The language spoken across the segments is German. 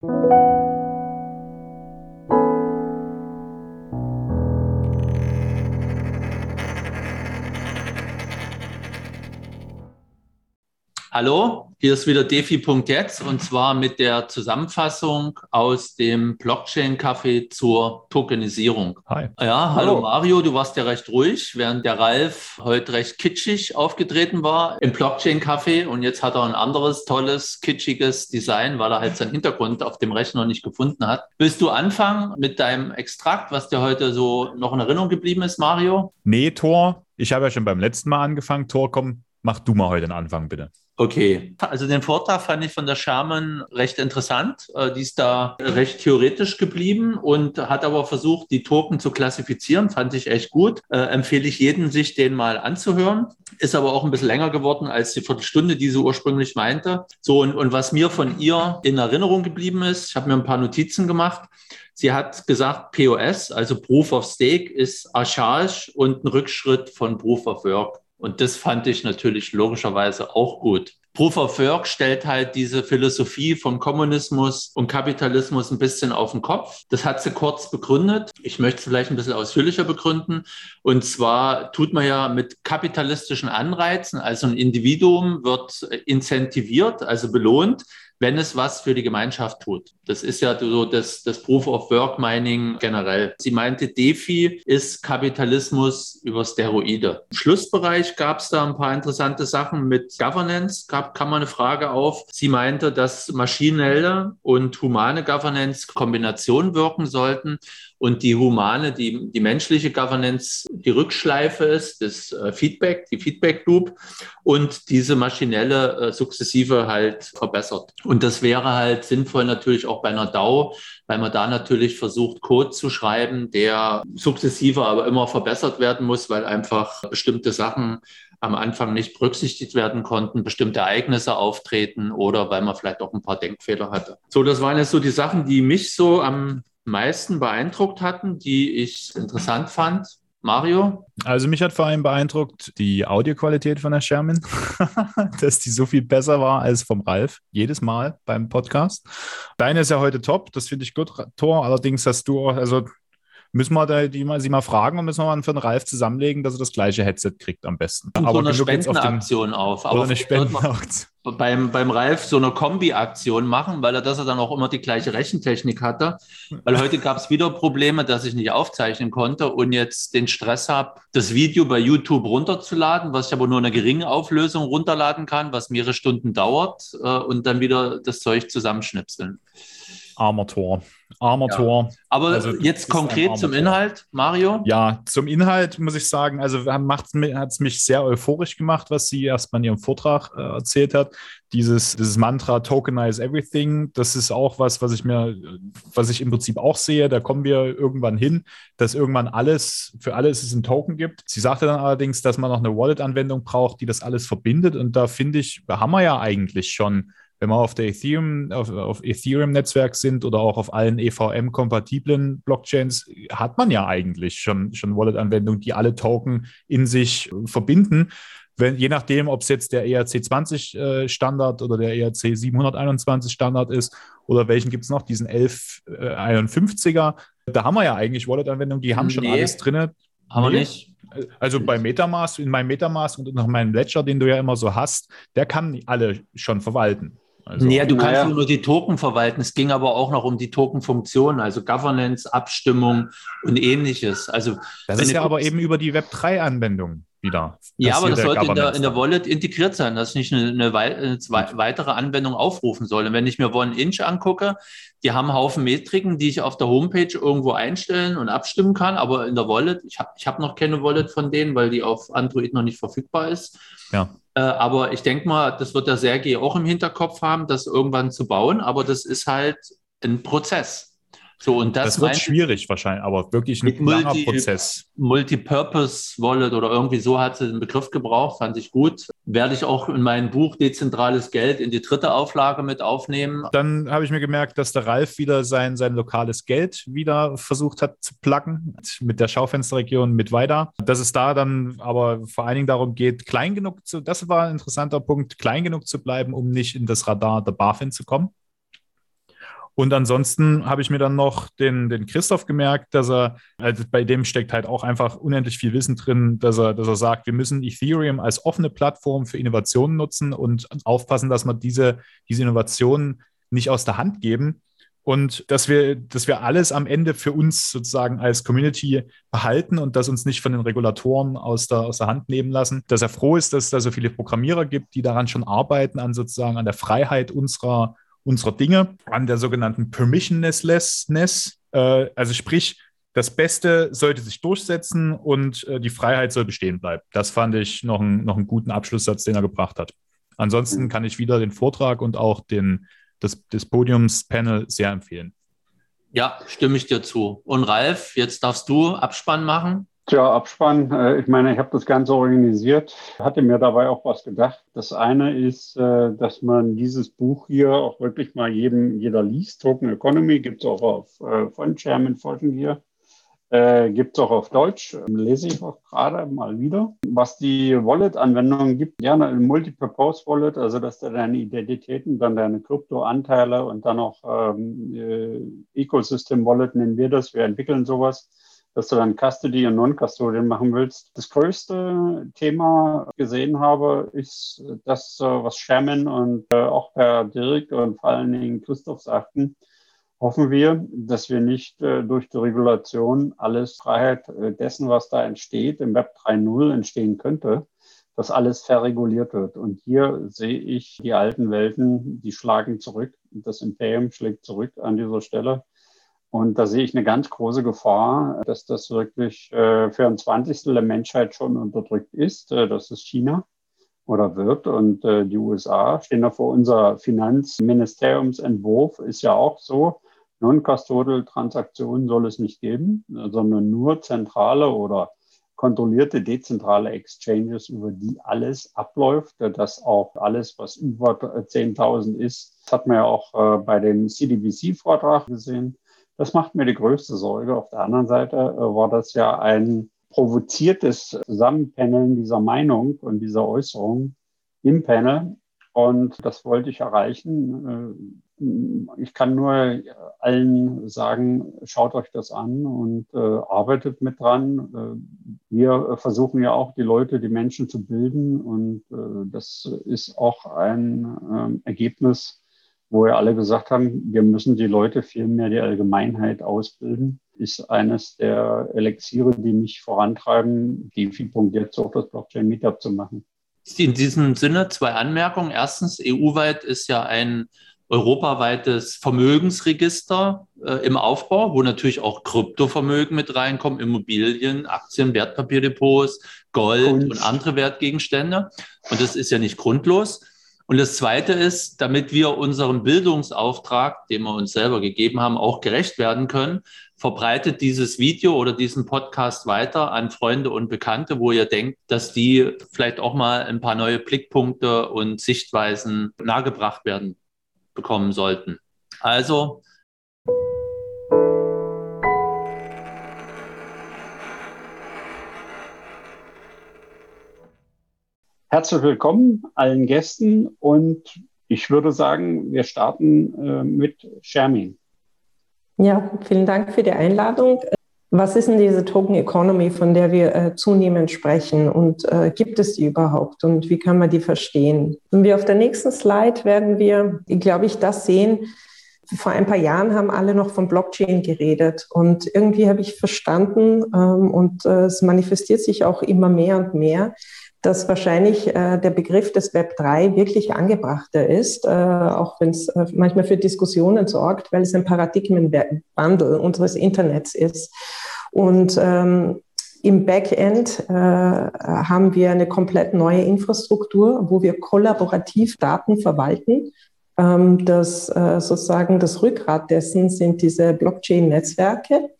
Música Hallo, hier ist wieder defi.jetzt und zwar mit der Zusammenfassung aus dem Blockchain-Café zur Tokenisierung. Hi. Ja, hallo, hallo, Mario, du warst ja recht ruhig, während der Ralf heute recht kitschig aufgetreten war im Blockchain-Café und jetzt hat er ein anderes tolles, kitschiges Design, weil er halt seinen Hintergrund auf dem Rechner nicht gefunden hat. Willst du anfangen mit deinem Extrakt, was dir heute so noch in Erinnerung geblieben ist, Mario? Nee, Tor. Ich habe ja schon beim letzten Mal angefangen. Tor, komm, mach du mal heute den Anfang, bitte. Okay, also den Vortrag fand ich von der Sherman recht interessant. Äh, die ist da recht theoretisch geblieben und hat aber versucht, die Token zu klassifizieren. Fand ich echt gut. Äh, empfehle ich jedem, sich den mal anzuhören. Ist aber auch ein bisschen länger geworden als die Viertelstunde, die sie ursprünglich meinte. So, und, und was mir von ihr in Erinnerung geblieben ist, ich habe mir ein paar Notizen gemacht. Sie hat gesagt, POS, also Proof of Stake, ist archaisch und ein Rückschritt von Proof of Work. Und das fand ich natürlich logischerweise auch gut. Proof of Work stellt halt diese Philosophie von Kommunismus und Kapitalismus ein bisschen auf den Kopf. Das hat sie kurz begründet. Ich möchte es vielleicht ein bisschen ausführlicher begründen. Und zwar tut man ja mit kapitalistischen Anreizen, also ein Individuum wird incentiviert, also belohnt, wenn es was für die Gemeinschaft tut. Das ist ja so das, das Proof of Work Mining generell. Sie meinte, DeFi ist Kapitalismus über Steroide. Im Schlussbereich gab es da ein paar interessante Sachen mit Governance, gab, kam mal eine Frage auf. Sie meinte, dass maschinelle und humane Governance Kombination wirken sollten und die humane, die, die menschliche Governance die Rückschleife ist, das äh, Feedback, die Feedback Loop und diese maschinelle äh, sukzessive halt verbessert. Und das wäre halt sinnvoll natürlich auch bei einer DAO, weil man da natürlich versucht, Code zu schreiben, der sukzessive aber immer verbessert werden muss, weil einfach bestimmte Sachen am Anfang nicht berücksichtigt werden konnten, bestimmte Ereignisse auftreten oder weil man vielleicht auch ein paar Denkfehler hatte. So, das waren jetzt so die Sachen, die mich so am meisten beeindruckt hatten, die ich interessant fand. Mario? Also mich hat vor allem beeindruckt die Audioqualität von der Sherman, dass die so viel besser war als vom Ralf, jedes Mal beim Podcast. Deine ist ja heute top, das finde ich gut, Tor. Allerdings hast du auch, also müssen wir da die mal, sie mal fragen und müssen wir mal für den Ralf zusammenlegen, dass er das gleiche Headset kriegt am besten. Und aber so eine Spendenaktion auf. auf. Oder eine Spendenaktion. Beim, beim Ralf so eine Kombi-Aktion machen, weil er das er dann auch immer die gleiche Rechentechnik hatte. Weil heute gab es wieder Probleme, dass ich nicht aufzeichnen konnte und jetzt den Stress habe, das Video bei YouTube runterzuladen, was ich aber nur eine geringe Auflösung runterladen kann, was mehrere Stunden dauert äh, und dann wieder das Zeug zusammenschnipseln. Armer Tor. Armer Ja. Aber also, jetzt konkret zum Inhalt, Mario? Ja, zum Inhalt muss ich sagen, also hat es mich sehr euphorisch gemacht, was sie erstmal in ihrem Vortrag äh, erzählt hat. Dieses, dieses Mantra Tokenize Everything, das ist auch was, was ich mir, was ich im Prinzip auch sehe. Da kommen wir irgendwann hin, dass irgendwann alles, für alles es einen Token gibt. Sie sagte dann allerdings, dass man noch eine Wallet-Anwendung braucht, die das alles verbindet. Und da finde ich, haben wir ja eigentlich schon wenn wir auf der Ethereum, auf, auf Ethereum-Netzwerk sind oder auch auf allen EVM-kompatiblen Blockchains, hat man ja eigentlich schon, schon Wallet-Anwendungen, die alle Token in sich verbinden. Wenn, je nachdem, ob es jetzt der ERC20-Standard äh, oder der ERC 721-Standard ist oder welchen gibt es noch, diesen 1151er. Äh, da haben wir ja eigentlich Wallet-Anwendungen, die haben nee, schon alles drin. Haben wir nicht. Also bei Metamask, in meinem Metamask und nach meinem Ledger, den du ja immer so hast, der kann alle schon verwalten. Also, nee, du kannst ja. nur die Token verwalten. Es ging aber auch noch um die Tokenfunktion, also Governance, Abstimmung und ähnliches. Also, das ist ja aber eben über die Web3-Anwendung wieder. Ja, aber das sollte in der, in der, Wallet integriert sein, dass ich nicht eine, eine, eine weitere Anwendung aufrufen soll. Und wenn ich mir OneInch angucke, die haben einen Haufen Metriken, die ich auf der Homepage irgendwo einstellen und abstimmen kann, aber in der Wallet, ich habe ich hab noch keine Wallet von denen, weil die auf Android noch nicht verfügbar ist. Ja. Äh, aber ich denke mal, das wird der Sergei auch im Hinterkopf haben, das irgendwann zu bauen. Aber das ist halt ein Prozess. So, und das, das wird schwierig wahrscheinlich, aber wirklich ein langer Multi, Prozess. Multipurpose Wallet oder irgendwie so hat sie den Begriff gebraucht, fand ich gut. Werde ich auch in mein Buch Dezentrales Geld in die dritte Auflage mit aufnehmen. Dann habe ich mir gemerkt, dass der Ralf wieder sein, sein lokales Geld wieder versucht hat zu placken mit der Schaufensterregion mit weiter. Dass es da dann aber vor allen Dingen darum geht, klein genug zu, das war ein interessanter Punkt, klein genug zu bleiben, um nicht in das Radar der BaFin zu kommen. Und ansonsten habe ich mir dann noch den, den Christoph gemerkt, dass er, also bei dem steckt halt auch einfach unendlich viel Wissen drin, dass er, dass er sagt, wir müssen Ethereum als offene Plattform für Innovationen nutzen und aufpassen, dass wir diese, diese Innovationen nicht aus der Hand geben und dass wir, dass wir alles am Ende für uns sozusagen als Community behalten und das uns nicht von den Regulatoren aus der, aus der Hand nehmen lassen. Dass er froh ist, dass es da so viele Programmierer gibt, die daran schon arbeiten, an sozusagen an der Freiheit unserer unserer Dinge, an der sogenannten Permissionlessness. Äh, also sprich, das Beste sollte sich durchsetzen und äh, die Freiheit soll bestehen bleiben. Das fand ich noch, ein, noch einen guten Abschlusssatz, den er gebracht hat. Ansonsten mhm. kann ich wieder den Vortrag und auch den, das, das Podiumspanel sehr empfehlen. Ja, stimme ich dir zu. Und Ralf, jetzt darfst du Abspann machen. Tja, Abspann. Äh, ich meine, ich habe das Ganze organisiert, hatte mir dabei auch was gedacht. Das eine ist, äh, dass man dieses Buch hier auch wirklich mal jedem, jeder liest. Token Economy gibt es auch auf äh, von Chairman Forschung hier. Äh, gibt es auch auf Deutsch, lese ich auch gerade mal wieder. Was die Wallet-Anwendungen gibt, ja, ein Multipurpose-Wallet, also dass du deine Identitäten, dann deine Krypto-Anteile und dann noch ähm, äh, Ecosystem-Wallet nennen wir das. Wir entwickeln sowas dass du dann Custody und Non-Custodian machen willst. Das größte Thema gesehen habe, ist das, äh, was Sherman und äh, auch per Dirk und vor allen Dingen Christoph sagten. Hoffen wir, dass wir nicht äh, durch die Regulation alles Freiheit dessen, was da entsteht, im Web 3.0 entstehen könnte, dass alles verreguliert wird. Und hier sehe ich die alten Welten, die schlagen zurück. Das Imperium schlägt zurück an dieser Stelle. Und da sehe ich eine ganz große Gefahr, dass das wirklich äh, für ein Zwanzigstel der Menschheit schon unterdrückt ist. Äh, das ist China oder wird. Und äh, die USA stehen da vor unser Finanzministeriumsentwurf, ist ja auch so. Non-Custodial-Transaktionen soll es nicht geben, sondern nur zentrale oder kontrollierte dezentrale Exchanges, über die alles abläuft, dass auch alles, was über 10.000 ist, das hat man ja auch äh, bei dem CDBC-Vortrag gesehen, das macht mir die größte Sorge. Auf der anderen Seite äh, war das ja ein provoziertes Zusammenpaneln dieser Meinung und dieser Äußerung im Panel. Und das wollte ich erreichen. Äh, ich kann nur allen sagen, schaut euch das an und äh, arbeitet mit dran. Wir versuchen ja auch, die Leute, die Menschen zu bilden. Und das ist auch ein ähm, Ergebnis wo ja alle gesagt haben, wir müssen die Leute viel mehr die Allgemeinheit ausbilden, ist eines der Elixiere, die mich vorantreiben, die jetzt auch das Blockchain Meetup zu machen. In diesem Sinne zwei Anmerkungen. Erstens, EU-weit ist ja ein europaweites Vermögensregister äh, im Aufbau, wo natürlich auch Kryptovermögen mit reinkommen, Immobilien, Aktien, Wertpapierdepots, Gold und, und andere Wertgegenstände. Und das ist ja nicht grundlos. Und das Zweite ist, damit wir unserem Bildungsauftrag, den wir uns selber gegeben haben, auch gerecht werden können, verbreitet dieses Video oder diesen Podcast weiter an Freunde und Bekannte, wo ihr denkt, dass die vielleicht auch mal ein paar neue Blickpunkte und Sichtweisen nahegebracht werden bekommen sollten. Also Herzlich willkommen allen Gästen und ich würde sagen, wir starten äh, mit Shermin. Ja, vielen Dank für die Einladung. Was ist denn diese Token Economy, von der wir äh, zunehmend sprechen und äh, gibt es die überhaupt und wie kann man die verstehen? Wenn wir auf der nächsten Slide werden wir, glaube ich, das sehen. Vor ein paar Jahren haben alle noch von Blockchain geredet und irgendwie habe ich verstanden ähm, und äh, es manifestiert sich auch immer mehr und mehr, dass wahrscheinlich äh, der Begriff des Web 3 wirklich angebrachter ist, äh, auch wenn es äh, manchmal für Diskussionen sorgt, weil es ein Paradigmenwandel unseres Internets ist. Und ähm, im Backend äh, haben wir eine komplett neue Infrastruktur, wo wir kollaborativ Daten verwalten. Ähm, das äh, sozusagen das Rückgrat dessen sind diese Blockchain-Netzwerke.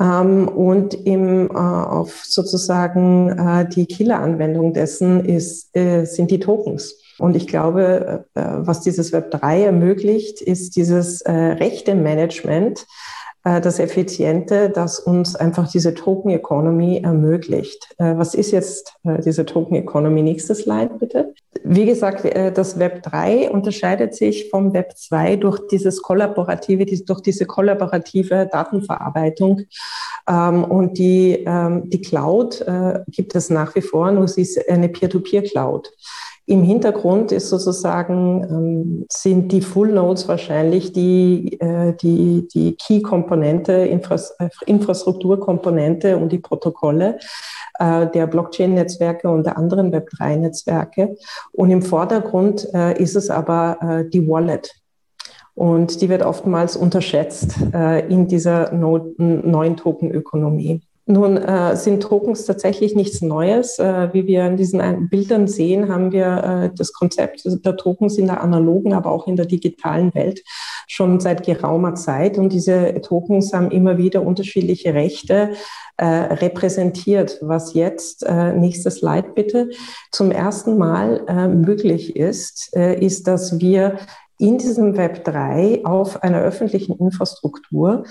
Ähm, und im, äh, auf sozusagen äh, die Killer-Anwendung dessen ist, äh, sind die Tokens. Und ich glaube, äh, was dieses Web 3 ermöglicht, ist dieses äh, Rechte-Management äh, das Effiziente, das uns einfach diese Token Economy ermöglicht. Äh, was ist jetzt äh, diese Token Economy? Nächstes Slide bitte. Wie gesagt, das Web 3 unterscheidet sich vom Web 2 durch dieses kollaborative, durch diese kollaborative Datenverarbeitung. Ähm, und die, ähm, die Cloud gibt es nach wie vor, nur sie ist eine Peer-to-Peer-Cloud. Im Hintergrund ist sozusagen, ähm, sind die Full Nodes wahrscheinlich die, äh, die, die Key-Komponente, Infras äh, Infrastrukturkomponente und die Protokolle äh, der Blockchain-Netzwerke und der anderen Web3-Netzwerke. Und im Vordergrund äh, ist es aber äh, die Wallet. Und die wird oftmals unterschätzt äh, in dieser no neuen Tokenökonomie. Nun äh, sind Tokens tatsächlich nichts Neues. Äh, wie wir in diesen Bildern sehen, haben wir äh, das Konzept der Tokens in der analogen, aber auch in der digitalen Welt schon seit geraumer Zeit. Und diese Tokens haben immer wieder unterschiedliche Rechte äh, repräsentiert, was jetzt, äh, nächstes Slide bitte, zum ersten Mal äh, möglich ist, ist, dass wir in diesem Web 3 auf einer öffentlichen Infrastruktur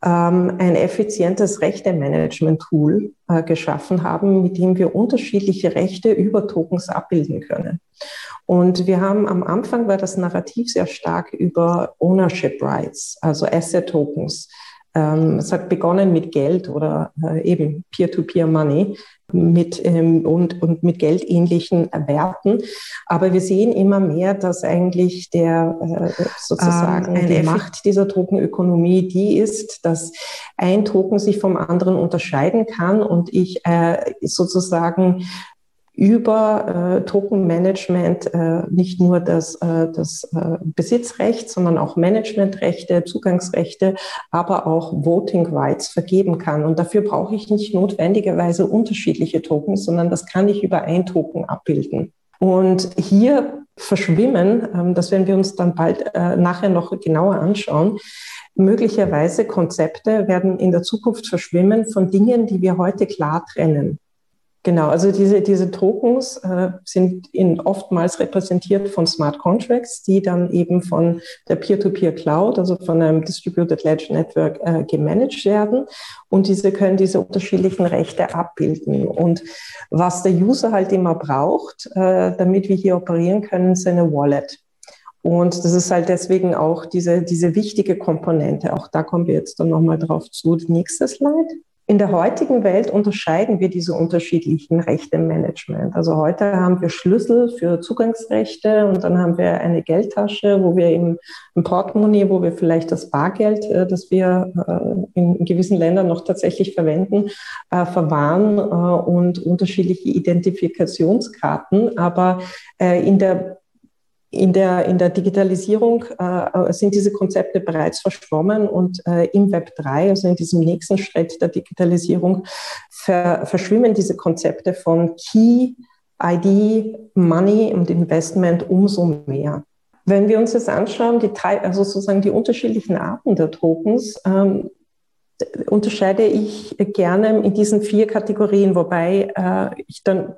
ein effizientes Rechte-Management-Tool äh, geschaffen haben, mit dem wir unterschiedliche Rechte über Tokens abbilden können. Und wir haben am Anfang war das Narrativ sehr stark über Ownership Rights, also Asset Tokens. Ähm, es hat begonnen mit Geld oder äh, eben Peer-to-Peer-Money mit, ähm, und, und mit geldähnlichen Werten. Aber wir sehen immer mehr, dass eigentlich der äh, sozusagen ähm, die Macht dieser Tokenökonomie die ist, dass ein Token sich vom anderen unterscheiden kann und ich äh, sozusagen über äh, Tokenmanagement äh, nicht nur das, äh, das äh, Besitzrecht, sondern auch Managementrechte, Zugangsrechte, aber auch Voting Rights vergeben kann. Und dafür brauche ich nicht notwendigerweise unterschiedliche Tokens, sondern das kann ich über ein Token abbilden. Und hier verschwimmen, ähm, das werden wir uns dann bald äh, nachher noch genauer anschauen, möglicherweise Konzepte werden in der Zukunft verschwimmen von Dingen, die wir heute klar trennen. Genau, also diese, diese Tokens äh, sind in, oftmals repräsentiert von Smart Contracts, die dann eben von der Peer-to-Peer-Cloud, also von einem Distributed Ledger Network äh, gemanagt werden. Und diese können diese unterschiedlichen Rechte abbilden. Und was der User halt immer braucht, äh, damit wir hier operieren können, ist eine Wallet. Und das ist halt deswegen auch diese, diese wichtige Komponente. Auch da kommen wir jetzt dann nochmal drauf zu. Nächstes Slide. In der heutigen Welt unterscheiden wir diese unterschiedlichen Rechte im Management. Also heute haben wir Schlüssel für Zugangsrechte und dann haben wir eine Geldtasche, wo wir im, im Portemonnaie, wo wir vielleicht das Bargeld, äh, das wir äh, in gewissen Ländern noch tatsächlich verwenden, äh, verwahren und unterschiedliche Identifikationskarten. Aber in der in der, in der Digitalisierung äh, sind diese Konzepte bereits verschwommen und äh, im Web 3, also in diesem nächsten Schritt der Digitalisierung, ver verschwimmen diese Konzepte von Key, ID, Money und Investment umso mehr. Wenn wir uns jetzt anschauen, die drei, also sozusagen die unterschiedlichen Arten der Tokens, ähm, unterscheide ich gerne in diesen vier Kategorien, wobei äh, ich dann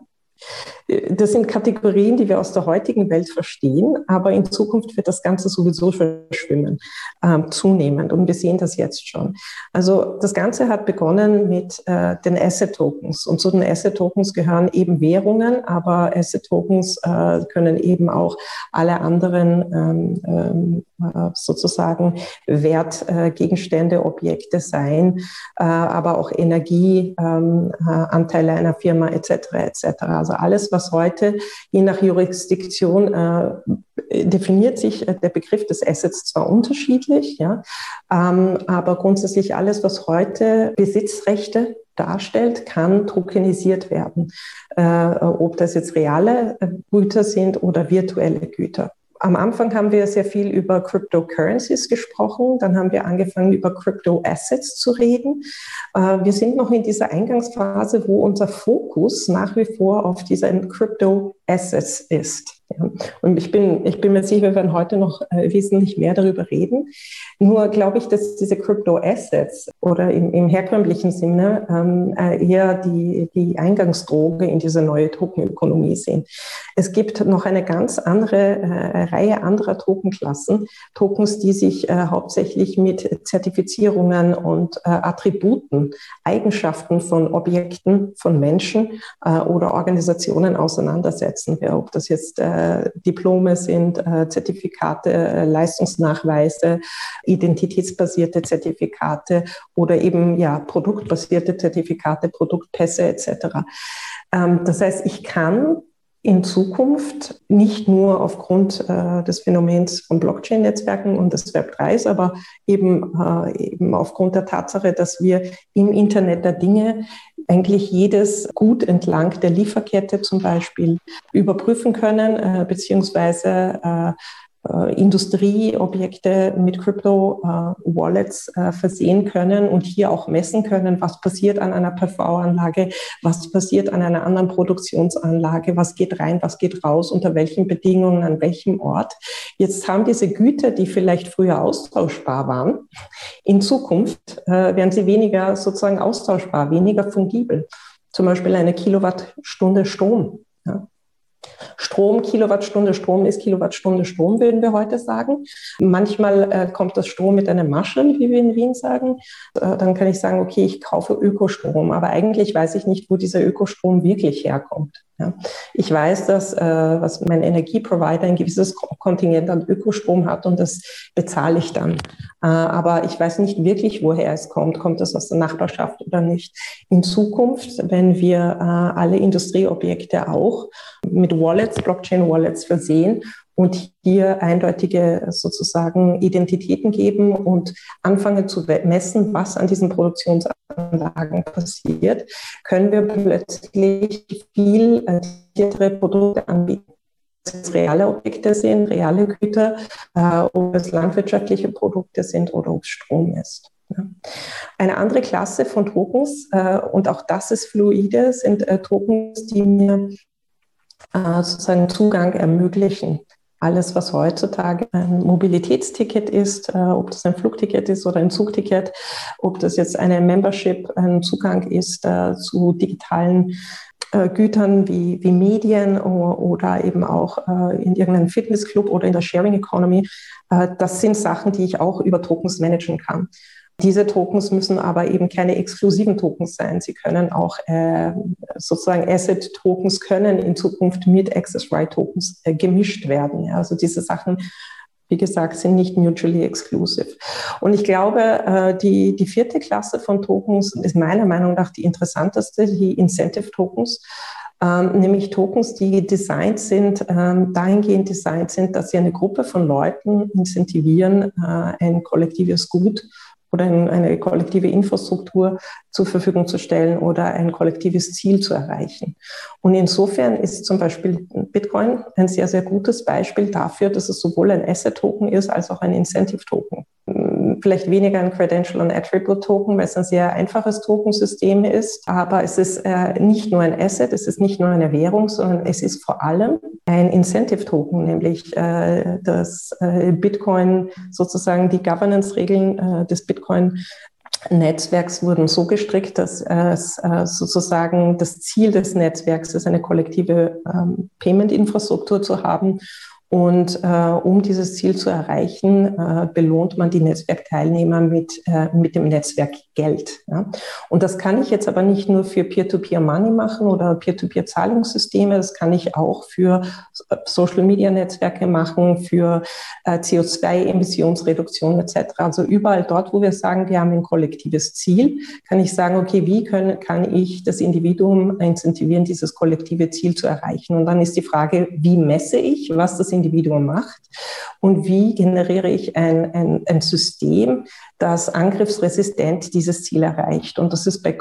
das sind Kategorien, die wir aus der heutigen Welt verstehen, aber in Zukunft wird das Ganze sowieso verschwimmen, ähm, zunehmend. Und wir sehen das jetzt schon. Also das Ganze hat begonnen mit äh, den Asset-Tokens. Und zu den Asset-Tokens gehören eben Währungen, aber Asset-Tokens äh, können eben auch alle anderen ähm, ähm, äh, sozusagen Wertgegenstände, Objekte sein, äh, aber auch Energieanteile ähm, einer Firma etc. etc. Also alles, was was heute je nach Jurisdiktion äh, definiert sich äh, der Begriff des Assets zwar unterschiedlich, ja, ähm, aber grundsätzlich alles, was heute Besitzrechte darstellt, kann tokenisiert werden, äh, ob das jetzt reale äh, Güter sind oder virtuelle Güter am Anfang haben wir sehr viel über Cryptocurrencies gesprochen, dann haben wir angefangen, über Crypto Assets zu reden. Äh, wir sind noch in dieser Eingangsphase, wo unser Fokus nach wie vor auf diesen Crypto Assets ist. Ja. Und ich bin, ich bin mir sicher, wir werden heute noch äh, wesentlich mehr darüber reden. Nur glaube ich, dass diese Crypto Assets oder im, im herkömmlichen Sinne ähm, äh, eher die, die Eingangsdroge in diese neue Tokenökonomie sind. Es gibt noch eine ganz andere äh, Reihe anderer Tokenklassen, Tokens, die sich äh, hauptsächlich mit Zertifizierungen und äh, Attributen, Eigenschaften von Objekten, von Menschen äh, oder Organisationen auseinandersetzen. Ob das jetzt äh, Diplome sind, äh, Zertifikate, äh, Leistungsnachweise, identitätsbasierte Zertifikate oder eben ja produktbasierte Zertifikate, Produktpässe etc. Ähm, das heißt, ich kann in Zukunft nicht nur aufgrund äh, des Phänomens von Blockchain-Netzwerken und des Web3s, aber eben, äh, eben aufgrund der Tatsache, dass wir im Internet der Dinge eigentlich jedes Gut entlang der Lieferkette zum Beispiel überprüfen können, äh, beziehungsweise äh, Industrieobjekte mit Crypto-Wallets äh, versehen können und hier auch messen können, was passiert an einer PV-Anlage, was passiert an einer anderen Produktionsanlage, was geht rein, was geht raus, unter welchen Bedingungen, an welchem Ort. Jetzt haben diese Güter, die vielleicht früher austauschbar waren, in Zukunft äh, werden sie weniger sozusagen austauschbar, weniger fungibel. Zum Beispiel eine Kilowattstunde Strom. Ja. Strom, Kilowattstunde Strom ist Kilowattstunde Strom, würden wir heute sagen. Manchmal äh, kommt das Strom mit einer Masche, wie wir in Wien sagen. Äh, dann kann ich sagen, okay, ich kaufe Ökostrom, aber eigentlich weiß ich nicht, wo dieser Ökostrom wirklich herkommt. Ja. Ich weiß, dass äh, was mein Energieprovider ein gewisses Kontingent an Ökostrom hat und das bezahle ich dann. Äh, aber ich weiß nicht wirklich, woher es kommt. Kommt es aus der Nachbarschaft oder nicht? In Zukunft, wenn wir äh, alle Industrieobjekte auch mit Wallets, Blockchain-Wallets versehen und hier eindeutige sozusagen Identitäten geben und anfangen zu messen, was an diesen Produktionsanlagen passiert, können wir plötzlich viel detailliertere Produkte anbieten es reale Objekte sind, reale Güter, äh, ob es landwirtschaftliche Produkte sind oder ob es Strom ist. Eine andere Klasse von Tokens, äh, und auch das ist fluide, sind äh, Tokens, die mir äh, sozusagen Zugang ermöglichen. Alles, was heutzutage ein Mobilitätsticket ist, äh, ob das ein Flugticket ist oder ein Zugticket, ob das jetzt eine Membership, ein Zugang ist äh, zu digitalen äh, Gütern wie, wie Medien oder, oder eben auch äh, in irgendeinem Fitnessclub oder in der Sharing Economy, äh, das sind Sachen, die ich auch über Tokens managen kann. Diese Tokens müssen aber eben keine exklusiven Tokens sein. Sie können auch äh, sozusagen Asset-Tokens können in Zukunft mit Access-Right-Tokens äh, gemischt werden. Ja. Also diese Sachen, wie gesagt, sind nicht mutually exclusive. Und ich glaube, äh, die, die vierte Klasse von Tokens ist meiner Meinung nach die interessanteste, die Incentive-Tokens. Ähm, nämlich Tokens, die designt sind, ähm, dahingehend designt sind, dass sie eine Gruppe von Leuten incentivieren, äh, ein kollektives Gut oder eine kollektive Infrastruktur zur Verfügung zu stellen oder ein kollektives Ziel zu erreichen. Und insofern ist zum Beispiel Bitcoin ein sehr, sehr gutes Beispiel dafür, dass es sowohl ein Asset-Token ist als auch ein Incentive-Token vielleicht weniger ein Credential- und Attribute-Token, weil es ein sehr einfaches Tokensystem ist. Aber es ist äh, nicht nur ein Asset, es ist nicht nur eine Währung, sondern es ist vor allem ein Incentive-Token, nämlich äh, das äh, Bitcoin sozusagen die Governance-Regeln äh, des Bitcoin Netzwerks wurden so gestrickt, dass es äh, sozusagen das Ziel des Netzwerks ist, eine kollektive ähm, Payment-Infrastruktur zu haben und äh, um dieses Ziel zu erreichen, äh, belohnt man die Netzwerkteilnehmer mit, äh, mit dem Netzwerkgeld. Ja? Und das kann ich jetzt aber nicht nur für Peer-to-Peer-Money machen oder Peer-to-Peer-Zahlungssysteme, das kann ich auch für Social-Media-Netzwerke machen, für äh, CO2-Emissionsreduktion etc. Also überall dort, wo wir sagen, wir haben ein kollektives Ziel, kann ich sagen, okay, wie können, kann ich das Individuum incentivieren, dieses kollektive Ziel zu erreichen? Und dann ist die Frage, wie messe ich, was das Individuum macht und wie generiere ich ein, ein, ein System, das angriffsresistent dieses Ziel erreicht. Und das ist bei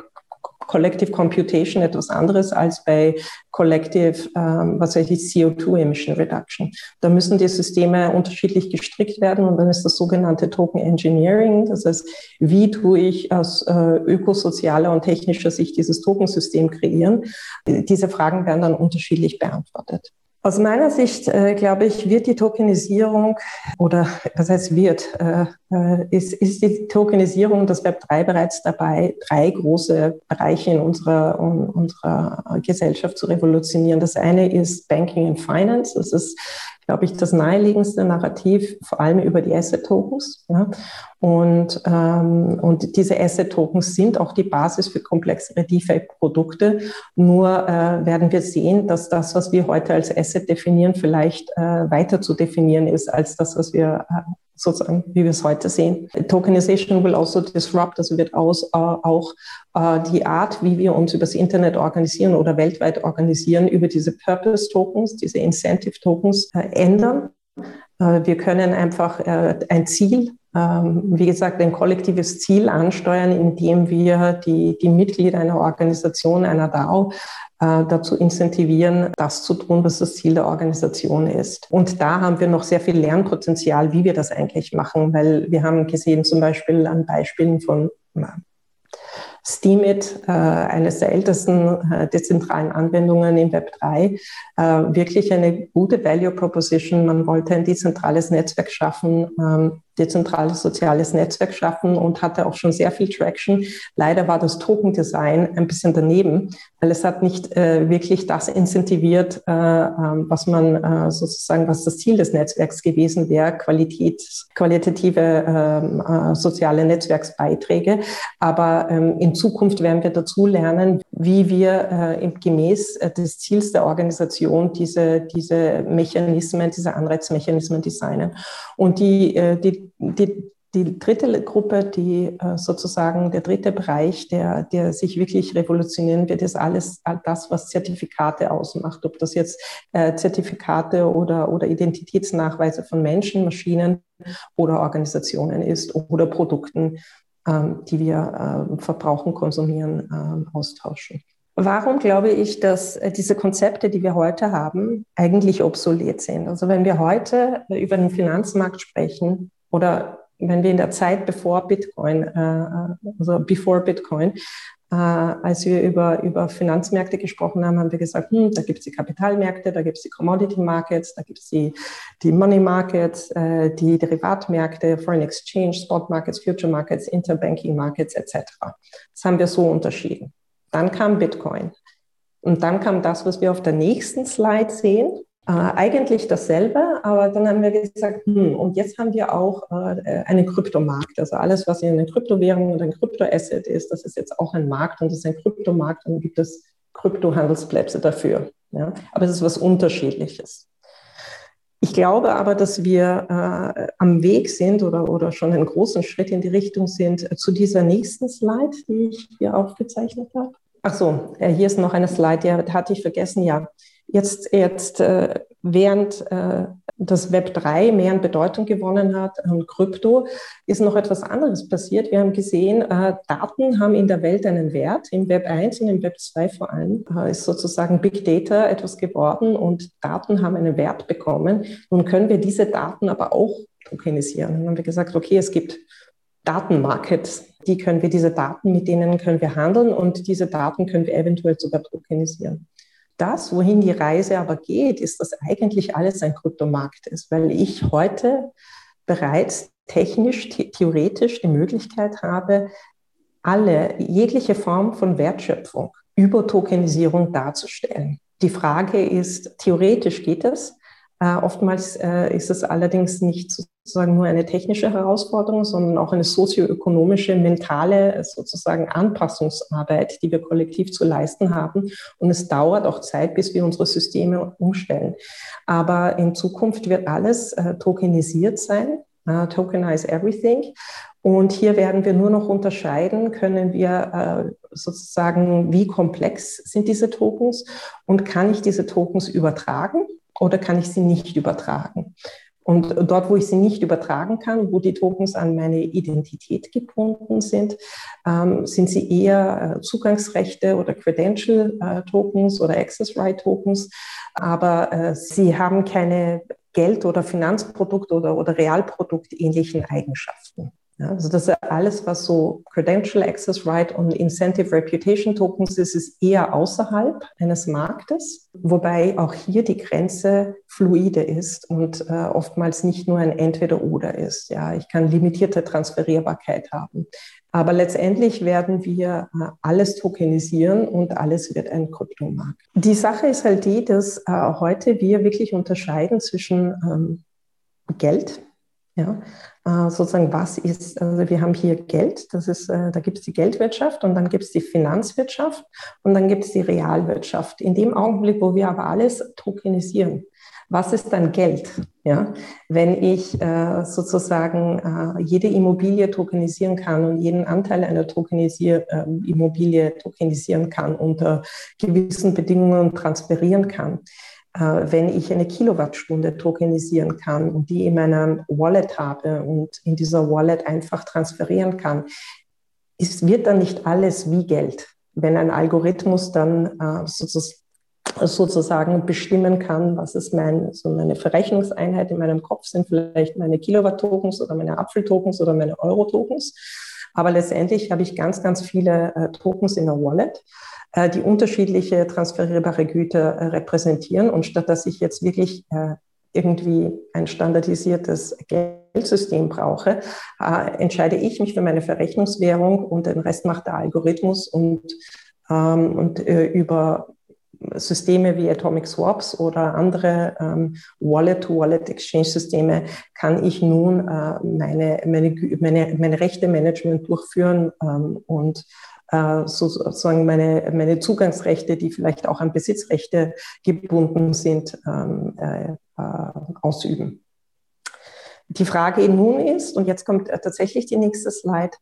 Collective Computation etwas anderes als bei Collective, ähm, was weiß ich, CO2 Emission Reduction. Da müssen die Systeme unterschiedlich gestrickt werden und dann ist das sogenannte Token Engineering. Das heißt, wie tue ich aus äh, ökosozialer und technischer Sicht dieses Tokensystem kreieren? Diese Fragen werden dann unterschiedlich beantwortet. Aus meiner Sicht, äh, glaube ich, wird die Tokenisierung oder was heißt wird, äh, äh ist, ist die Tokenisierung des Web 3 bereits dabei, drei große Bereiche in unserer, um, unserer Gesellschaft zu revolutionieren. Das eine ist Banking and Finance. Das ist glaube ich, das naheliegendste Narrativ, vor allem über die Asset-Tokens. Ja. Und, ähm, und diese Asset-Tokens sind auch die Basis für komplexere DeFi-Produkte. Nur äh, werden wir sehen, dass das, was wir heute als Asset definieren, vielleicht äh, weiter zu definieren ist als das, was wir äh, sozusagen, wie wir es heute sehen. Tokenization will also disrupt, also wird aus, äh, auch äh, die Art, wie wir uns übers Internet organisieren oder weltweit organisieren, über diese Purpose Tokens, diese Incentive Tokens äh, ändern. Äh, wir können einfach äh, ein Ziel wie gesagt, ein kollektives Ziel ansteuern, indem wir die, die Mitglieder einer Organisation, einer DAO, äh, dazu incentivieren, das zu tun, was das Ziel der Organisation ist. Und da haben wir noch sehr viel Lernpotenzial, wie wir das eigentlich machen, weil wir haben gesehen zum Beispiel an Beispielen von Steemit, äh, eines der ältesten äh, dezentralen Anwendungen im Web 3, äh, wirklich eine gute Value Proposition. Man wollte ein dezentrales Netzwerk schaffen, ähm, dezentrales soziales Netzwerk schaffen und hatte auch schon sehr viel Traction. Leider war das Token-Design ein bisschen daneben, weil es hat nicht wirklich das incentiviert, äh, äh, was man sozusagen, was das Ziel des Netzwerks gewesen wäre, Qualität, qualitative ähm, äh, soziale Netzwerksbeiträge. Aber ähm, in Zukunft werden wir dazu lernen, wie wir äh, gemäß des Ziels der Organisation diese, diese Mechanismen, diese Anreizmechanismen designen. Und die, die die, die dritte Gruppe, die äh, sozusagen der dritte Bereich, der, der sich wirklich revolutionieren wird, ist alles das, was Zertifikate ausmacht. Ob das jetzt äh, Zertifikate oder, oder Identitätsnachweise von Menschen, Maschinen oder Organisationen ist oder Produkten, die wir äh, verbrauchen, konsumieren, ähm, austauschen. Warum glaube ich, dass diese Konzepte, die wir heute haben, eigentlich obsolet sind? Also wenn wir heute über den Finanzmarkt sprechen, oder wenn wir in der Zeit bevor Bitcoin, äh, also before Bitcoin, äh, als wir über, über Finanzmärkte gesprochen haben, haben wir gesagt, hm, da gibt es die Kapitalmärkte, da gibt es die Commodity Markets, da gibt es die, die Money Markets, äh, die Derivatmärkte, Foreign Exchange, Spot Markets, Future Markets, Interbanking Markets etc. Das haben wir so unterschieden. Dann kam Bitcoin. Und dann kam das, was wir auf der nächsten Slide sehen. Äh, eigentlich dasselbe, aber dann haben wir gesagt, hm, und jetzt haben wir auch äh, einen Kryptomarkt. Also alles, was in einer Kryptowährung und ein Kryptoasset ist, das ist jetzt auch ein Markt und das ist ein Kryptomarkt und gibt es Kryptohandelsplätze dafür. Ja? Aber es ist was Unterschiedliches. Ich glaube aber, dass wir äh, am Weg sind oder, oder schon einen großen Schritt in die Richtung sind äh, zu dieser nächsten Slide, die ich hier aufgezeichnet habe. Ach so, äh, hier ist noch eine Slide, die hatte ich vergessen. Ja, Jetzt, jetzt äh, während äh, das Web 3 mehr an Bedeutung gewonnen hat und Krypto, ist noch etwas anderes passiert. Wir haben gesehen, äh, Daten haben in der Welt einen Wert. Im Web 1 und im Web 2 vor allem äh, ist sozusagen Big Data etwas geworden und Daten haben einen Wert bekommen. Nun können wir diese Daten aber auch tokenisieren. Dann haben wir gesagt, okay, es gibt Datenmarkets, die können wir, diese Daten, mit denen können wir handeln und diese Daten können wir eventuell sogar tokenisieren das, wohin die Reise aber geht, ist, dass eigentlich alles ein Kryptomarkt ist, weil ich heute bereits technisch, theoretisch die Möglichkeit habe, alle, jegliche Form von Wertschöpfung über Tokenisierung darzustellen. Die Frage ist, theoretisch geht es, äh, oftmals äh, ist es allerdings nicht sozusagen nur eine technische Herausforderung, sondern auch eine sozioökonomische, mentale sozusagen Anpassungsarbeit, die wir kollektiv zu leisten haben. Und es dauert auch Zeit, bis wir unsere Systeme umstellen. Aber in Zukunft wird alles äh, tokenisiert sein. Uh, tokenize everything. Und hier werden wir nur noch unterscheiden, können wir äh, sozusagen, wie komplex sind diese Tokens und kann ich diese Tokens übertragen oder kann ich sie nicht übertragen? Und dort, wo ich sie nicht übertragen kann, wo die Tokens an meine Identität gebunden sind, ähm, sind sie eher äh, Zugangsrechte oder Credential-Tokens äh, oder Access-Right-Tokens, aber äh, sie haben keine Geld- oder Finanzprodukt- oder, oder Realprodukt ähnlichen Eigenschaften. Ja, also das ist alles, was so Credential Access Right und Incentive Reputation Tokens ist, ist eher außerhalb eines Marktes, wobei auch hier die Grenze fluide ist und äh, oftmals nicht nur ein Entweder-Oder ist. Ja, ich kann limitierte Transferierbarkeit haben. Aber letztendlich werden wir äh, alles tokenisieren und alles wird ein Kryptomarkt. Die Sache ist halt die, dass äh, heute wir wirklich unterscheiden zwischen ähm, Geld, ja, äh, sozusagen, was ist, also wir haben hier Geld, das ist, äh, da gibt es die Geldwirtschaft und dann gibt es die Finanzwirtschaft und dann gibt es die Realwirtschaft. In dem Augenblick, wo wir aber alles tokenisieren, was ist dann Geld? Ja, wenn ich äh, sozusagen äh, jede Immobilie tokenisieren kann und jeden Anteil einer Tokenisier äh, Immobilie tokenisieren kann unter gewissen Bedingungen transferieren kann, wenn ich eine Kilowattstunde tokenisieren kann und die in meinem Wallet habe und in dieser Wallet einfach transferieren kann, es wird dann nicht alles wie Geld. Wenn ein Algorithmus dann äh, sozusagen bestimmen kann, was ist mein, so meine Verrechnungseinheit in meinem Kopf sind, vielleicht meine Kilowatt-Tokens oder meine Apfel-Tokens oder meine Euro-Tokens. Aber letztendlich habe ich ganz, ganz viele äh, Tokens in der Wallet äh, die unterschiedliche transferierbare Güter äh, repräsentieren. Und statt dass ich jetzt wirklich äh, irgendwie ein standardisiertes Geldsystem brauche, entscheide ich mich für meine Verrechnungswährung und den Rest macht der Algorithmus und, ähm, und über Systeme wie Atomic Swaps oder andere ähm, Wallet-to-Wallet-Exchange-Systeme kann ich nun äh, meine, meine, meine, meine Rechte-Management durchführen ähm, und äh, sozusagen meine, meine Zugangsrechte, die vielleicht auch an Besitzrechte gebunden sind, ähm, äh, äh, ausüben. Die Frage nun ist, und jetzt kommt tatsächlich die nächste Slide,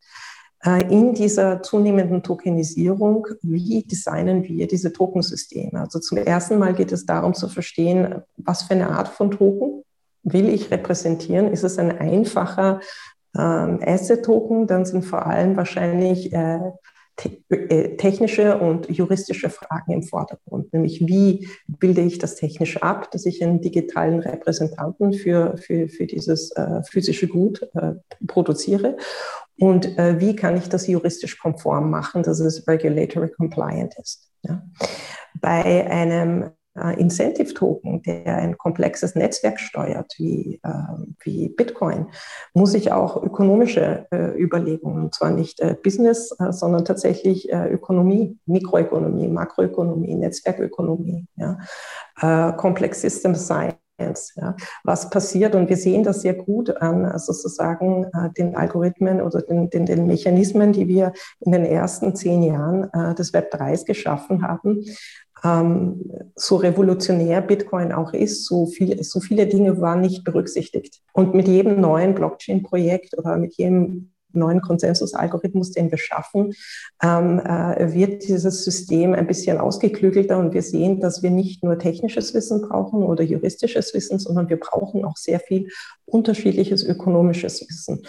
in dieser zunehmenden Tokenisierung, wie designen wir diese Tokensysteme? Also zum ersten Mal geht es darum zu verstehen, was für eine Art von Token will ich repräsentieren? Ist es ein einfacher ähm, Asset-Token? Dann sind vor allem wahrscheinlich äh, äh, technische und juristische Fragen im Vordergrund, nämlich wie bilde ich das technisch ab, dass ich einen digitalen Repräsentanten für, für, für dieses äh, physische Gut äh, produziere und äh, wie kann ich das juristisch konform machen, dass es regulatory compliant ist. Ja. Bei einem äh, Incentive Token, der ein komplexes Netzwerk steuert, wie, äh, wie Bitcoin, muss ich auch ökonomische äh, Überlegungen, und zwar nicht äh, Business, äh, sondern tatsächlich äh, Ökonomie, Mikroökonomie, Makroökonomie, Netzwerkökonomie, ja, Complex System Science. Ja. Was passiert, und wir sehen das sehr gut an also sozusagen den Algorithmen oder den, den, den, Mechanismen, die wir in den ersten zehn Jahren des Web 3 geschaffen haben, so revolutionär Bitcoin auch ist, so, viel, so viele Dinge waren nicht berücksichtigt. Und mit jedem neuen Blockchain-Projekt oder mit jedem neuen Konsensusalgorithmus, den wir schaffen, ähm, äh, wird dieses System ein bisschen ausgeklügelter und wir sehen, dass wir nicht nur technisches Wissen brauchen oder juristisches Wissen, sondern wir brauchen auch sehr viel unterschiedliches ökonomisches Wissen.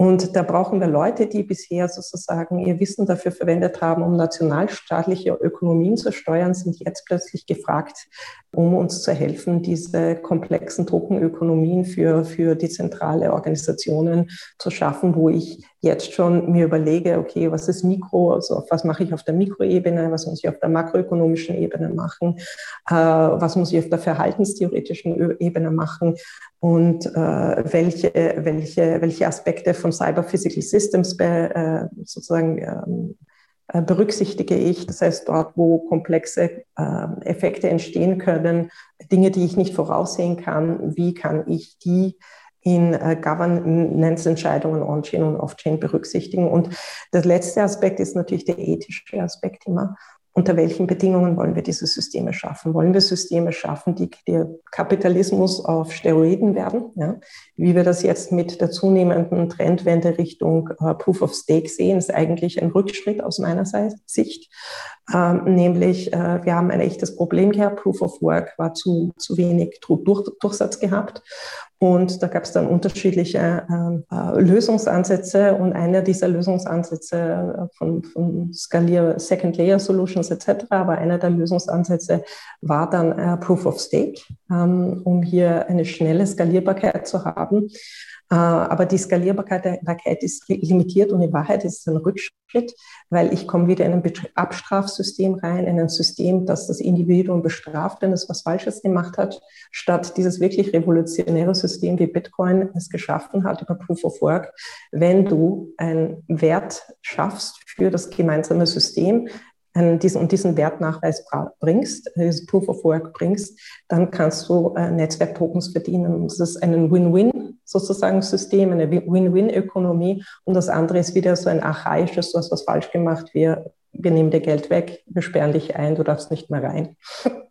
Und da brauchen wir Leute, die bisher sozusagen ihr Wissen dafür verwendet haben, um nationalstaatliche Ökonomien zu steuern, sind jetzt plötzlich gefragt, um uns zu helfen, diese komplexen Tokenökonomien für, für dezentrale Organisationen zu schaffen, wo ich jetzt schon mir überlege, okay, was ist Mikro, also was mache ich auf der Mikroebene, was muss ich auf der makroökonomischen Ebene machen, äh, was muss ich auf der verhaltenstheoretischen Ebene machen und äh, welche, welche, welche Aspekte von Cyber Physical Systems be, äh, sozusagen ähm, äh, berücksichtige ich. Das heißt, dort, wo komplexe äh, Effekte entstehen können, Dinge, die ich nicht voraussehen kann, wie kann ich die in äh, Governance-Entscheidungen on-chain und off-chain berücksichtigen. Und der letzte Aspekt ist natürlich der ethische Aspekt immer unter welchen Bedingungen wollen wir diese Systeme schaffen? Wollen wir Systeme schaffen, die der Kapitalismus auf Steroiden werden? Ja? Wie wir das jetzt mit der zunehmenden Trendwende Richtung äh, Proof of Stake sehen, ist eigentlich ein Rückschritt aus meiner Sicht. Ähm, nämlich, äh, wir haben ein echtes Problem gehabt. Proof of Work war zu, zu wenig Durch, Durchsatz gehabt. Und da gab es dann unterschiedliche ähm, äh, Lösungsansätze und einer dieser Lösungsansätze äh, von, von Skalier, Second Layer Solutions etc., aber einer der Lösungsansätze war dann äh, Proof of Stake, ähm, um hier eine schnelle Skalierbarkeit zu haben. Äh, aber die Skalierbarkeit ist limitiert und in Wahrheit ist es ein Rückschritt, weil ich komme wieder in ein Abstrafsystem rein, in ein System, das das Individuum bestraft, wenn es was Falsches gemacht hat, statt dieses wirklich revolutionäre System, wie Bitcoin es geschaffen hat über Proof of Work. Wenn du einen Wert schaffst für das gemeinsame System, diesen, und diesen Wertnachweis bringst, äh, dieses Proof of Work bringst, dann kannst du äh, Netzwerktokens verdienen. Das ist ein Win-Win sozusagen System, eine Win-Win-Ökonomie. Und das andere ist wieder so ein archaisches, du hast was falsch gemacht, wir, wir nehmen dir Geld weg, wir sperren dich ein, du darfst nicht mehr rein.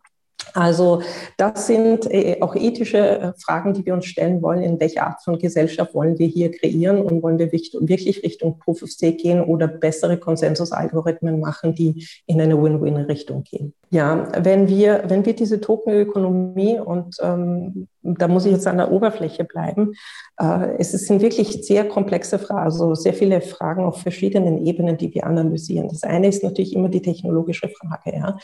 Also das sind äh, auch ethische äh, Fragen, die wir uns stellen wollen. In welcher Art von Gesellschaft wollen wir hier kreieren und wollen wir wirklich Richtung Proof of Stake gehen oder bessere Konsensusalgorithmen machen, die in eine Win-Win-Richtung gehen? Ja, wenn wir, wenn wir diese Tokenökonomie und ähm, da muss ich jetzt an der Oberfläche bleiben, äh, es sind wirklich sehr komplexe Fragen, also sehr viele Fragen auf verschiedenen Ebenen, die wir analysieren. Das eine ist natürlich immer die technologische Frage. Ja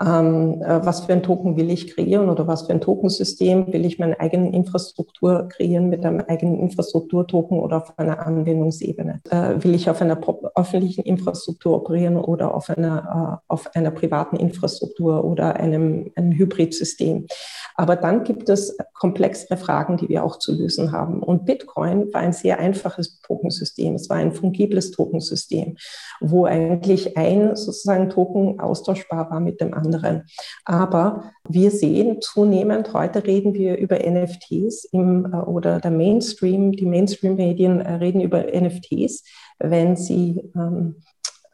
ähm, äh, was für ein Token will ich kreieren oder was für ein Tokensystem will ich meine eigene Infrastruktur kreieren mit einem eigenen Infrastrukturtoken oder auf einer Anwendungsebene? Äh, will ich auf einer öffentlichen Infrastruktur operieren oder auf einer, auf einer privaten Infrastruktur oder einem, einem Hybridsystem? Aber dann gibt es komplexere Fragen, die wir auch zu lösen haben. Und Bitcoin war ein sehr einfaches Tokensystem. Es war ein fungibles Tokensystem, wo eigentlich ein sozusagen Token austauschbar war mit dem anderen. Aber wir sehen zunehmend, heute reden wir über NFTs im, äh, oder der Mainstream, die Mainstream-Medien äh, reden über NFTs, wenn sie ähm,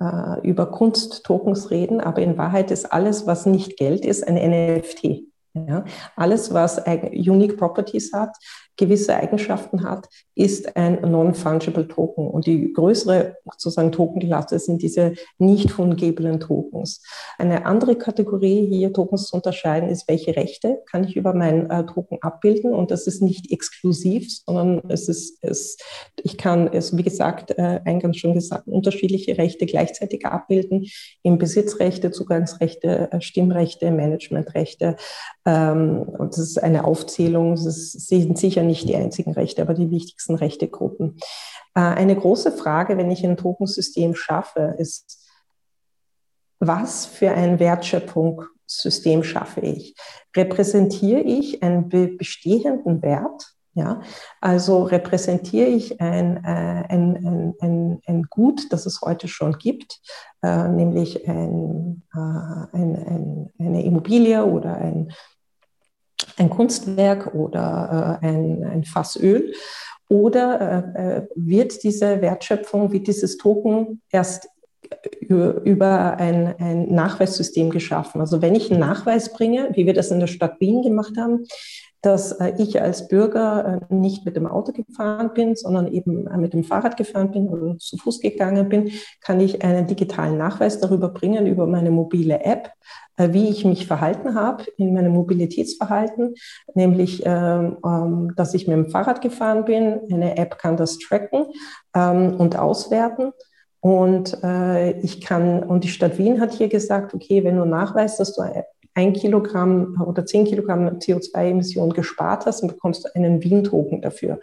äh, über Kunsttokens reden, aber in Wahrheit ist alles, was nicht Geld ist, ein NFT. Ja, alles, was Unique Properties hat, gewisse Eigenschaften hat, ist ein Non-Fungible Token. Und die größere sozusagen Tokenklasse sind diese nicht fungiblen Tokens. Eine andere Kategorie hier Tokens zu unterscheiden ist, welche Rechte kann ich über meinen äh, Token abbilden. Und das ist nicht exklusiv, sondern es ist, es, ich kann es, wie gesagt, äh, eingangs schon gesagt, unterschiedliche Rechte gleichzeitig abbilden. Im Besitzrechte, Zugangsrechte, äh, Stimmrechte, Managementrechte. Ähm, und das ist eine Aufzählung. Das sind sicher nicht die einzigen Rechte, aber die wichtigsten Rechtegruppen. Äh, eine große Frage, wenn ich ein Tokensystem schaffe, ist, was für ein Wertschöpfungssystem schaffe ich? Repräsentiere ich einen bestehenden Wert? Ja, also repräsentiere ich ein, äh, ein, ein, ein, ein Gut, das es heute schon gibt, äh, nämlich ein, ein, eine Immobilie oder ein ein Kunstwerk oder ein, ein Fass Öl? Oder äh, äh, wird diese Wertschöpfung, wie dieses Token erst über ein, ein Nachweissystem geschaffen. Also wenn ich einen Nachweis bringe, wie wir das in der Stadt Wien gemacht haben, dass äh, ich als Bürger äh, nicht mit dem Auto gefahren bin, sondern eben äh, mit dem Fahrrad gefahren bin oder zu Fuß gegangen bin, kann ich einen digitalen Nachweis darüber bringen, über meine mobile App, wie ich mich verhalten habe in meinem Mobilitätsverhalten, nämlich, ähm, ähm, dass ich mit dem Fahrrad gefahren bin. Eine App kann das tracken ähm, und auswerten. Und ich kann, und die Stadt Wien hat hier gesagt, okay, wenn du nachweist, dass du ein Kilogramm oder zehn Kilogramm CO2-Emissionen gespart hast, dann bekommst du einen Wien-Token dafür.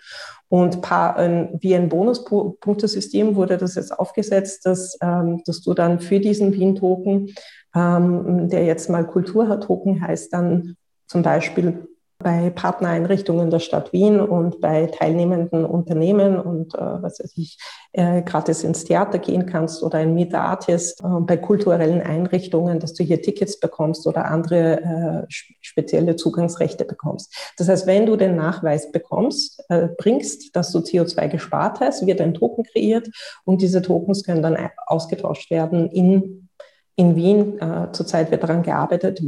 Und paar, äh, wie ein Bonuspunktesystem wurde das jetzt aufgesetzt, dass, ähm, dass du dann für diesen Wien-Token, ähm, der jetzt mal Kulturtoken heißt, dann zum Beispiel bei Partnereinrichtungen der Stadt Wien und bei teilnehmenden Unternehmen und äh, was weiß ich, äh, gratis ins Theater gehen kannst oder ein Meet Artist, äh, bei kulturellen Einrichtungen, dass du hier Tickets bekommst oder andere äh, spezielle Zugangsrechte bekommst. Das heißt, wenn du den Nachweis bekommst, äh, bringst, dass du CO2 gespart hast, wird ein Token kreiert und diese Tokens können dann ausgetauscht werden in in Wien äh, zurzeit wird daran gearbeitet.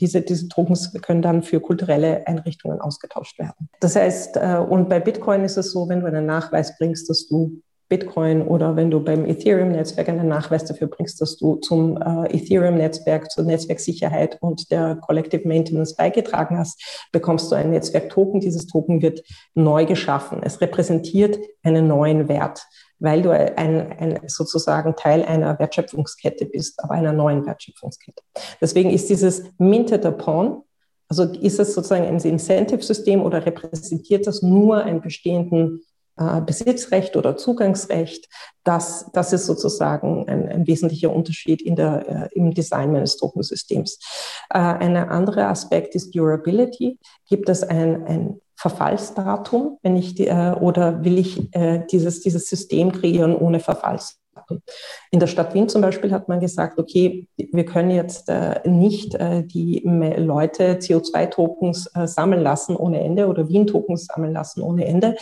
Diese, diese Tokens können dann für kulturelle Einrichtungen ausgetauscht werden. Das heißt, äh, und bei Bitcoin ist es so, wenn du einen Nachweis bringst, dass du Bitcoin oder wenn du beim Ethereum-Netzwerk einen Nachweis dafür bringst, dass du zum äh, Ethereum-Netzwerk, zur Netzwerksicherheit und der Collective Maintenance beigetragen hast, bekommst du ein Netzwerk-Token. Dieses Token wird neu geschaffen. Es repräsentiert einen neuen Wert weil du ein, ein, sozusagen Teil einer Wertschöpfungskette bist, aber einer neuen Wertschöpfungskette. Deswegen ist dieses Minted Upon, also ist es sozusagen ein Incentive-System oder repräsentiert das nur einen bestehenden äh, Besitzrecht oder Zugangsrecht. Das, das ist sozusagen ein, ein wesentlicher Unterschied in der, äh, im Design meines Tokensystems. Äh, ein anderer Aspekt ist Durability. Gibt es ein, ein Verfallsdatum, wenn ich die, äh, oder will ich äh, dieses, dieses System kreieren ohne Verfallsdatum? In der Stadt Wien zum Beispiel hat man gesagt, okay, wir können jetzt äh, nicht die Leute CO2-Tokens äh, sammeln lassen ohne Ende oder Wien-Tokens sammeln lassen ohne Ende,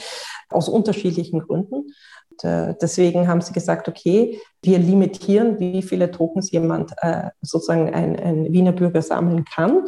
aus unterschiedlichen Gründen. Und, deswegen haben sie gesagt, okay, wir limitieren, wie viele Tokens jemand äh, sozusagen ein, ein, Wiener Bürger sammeln kann.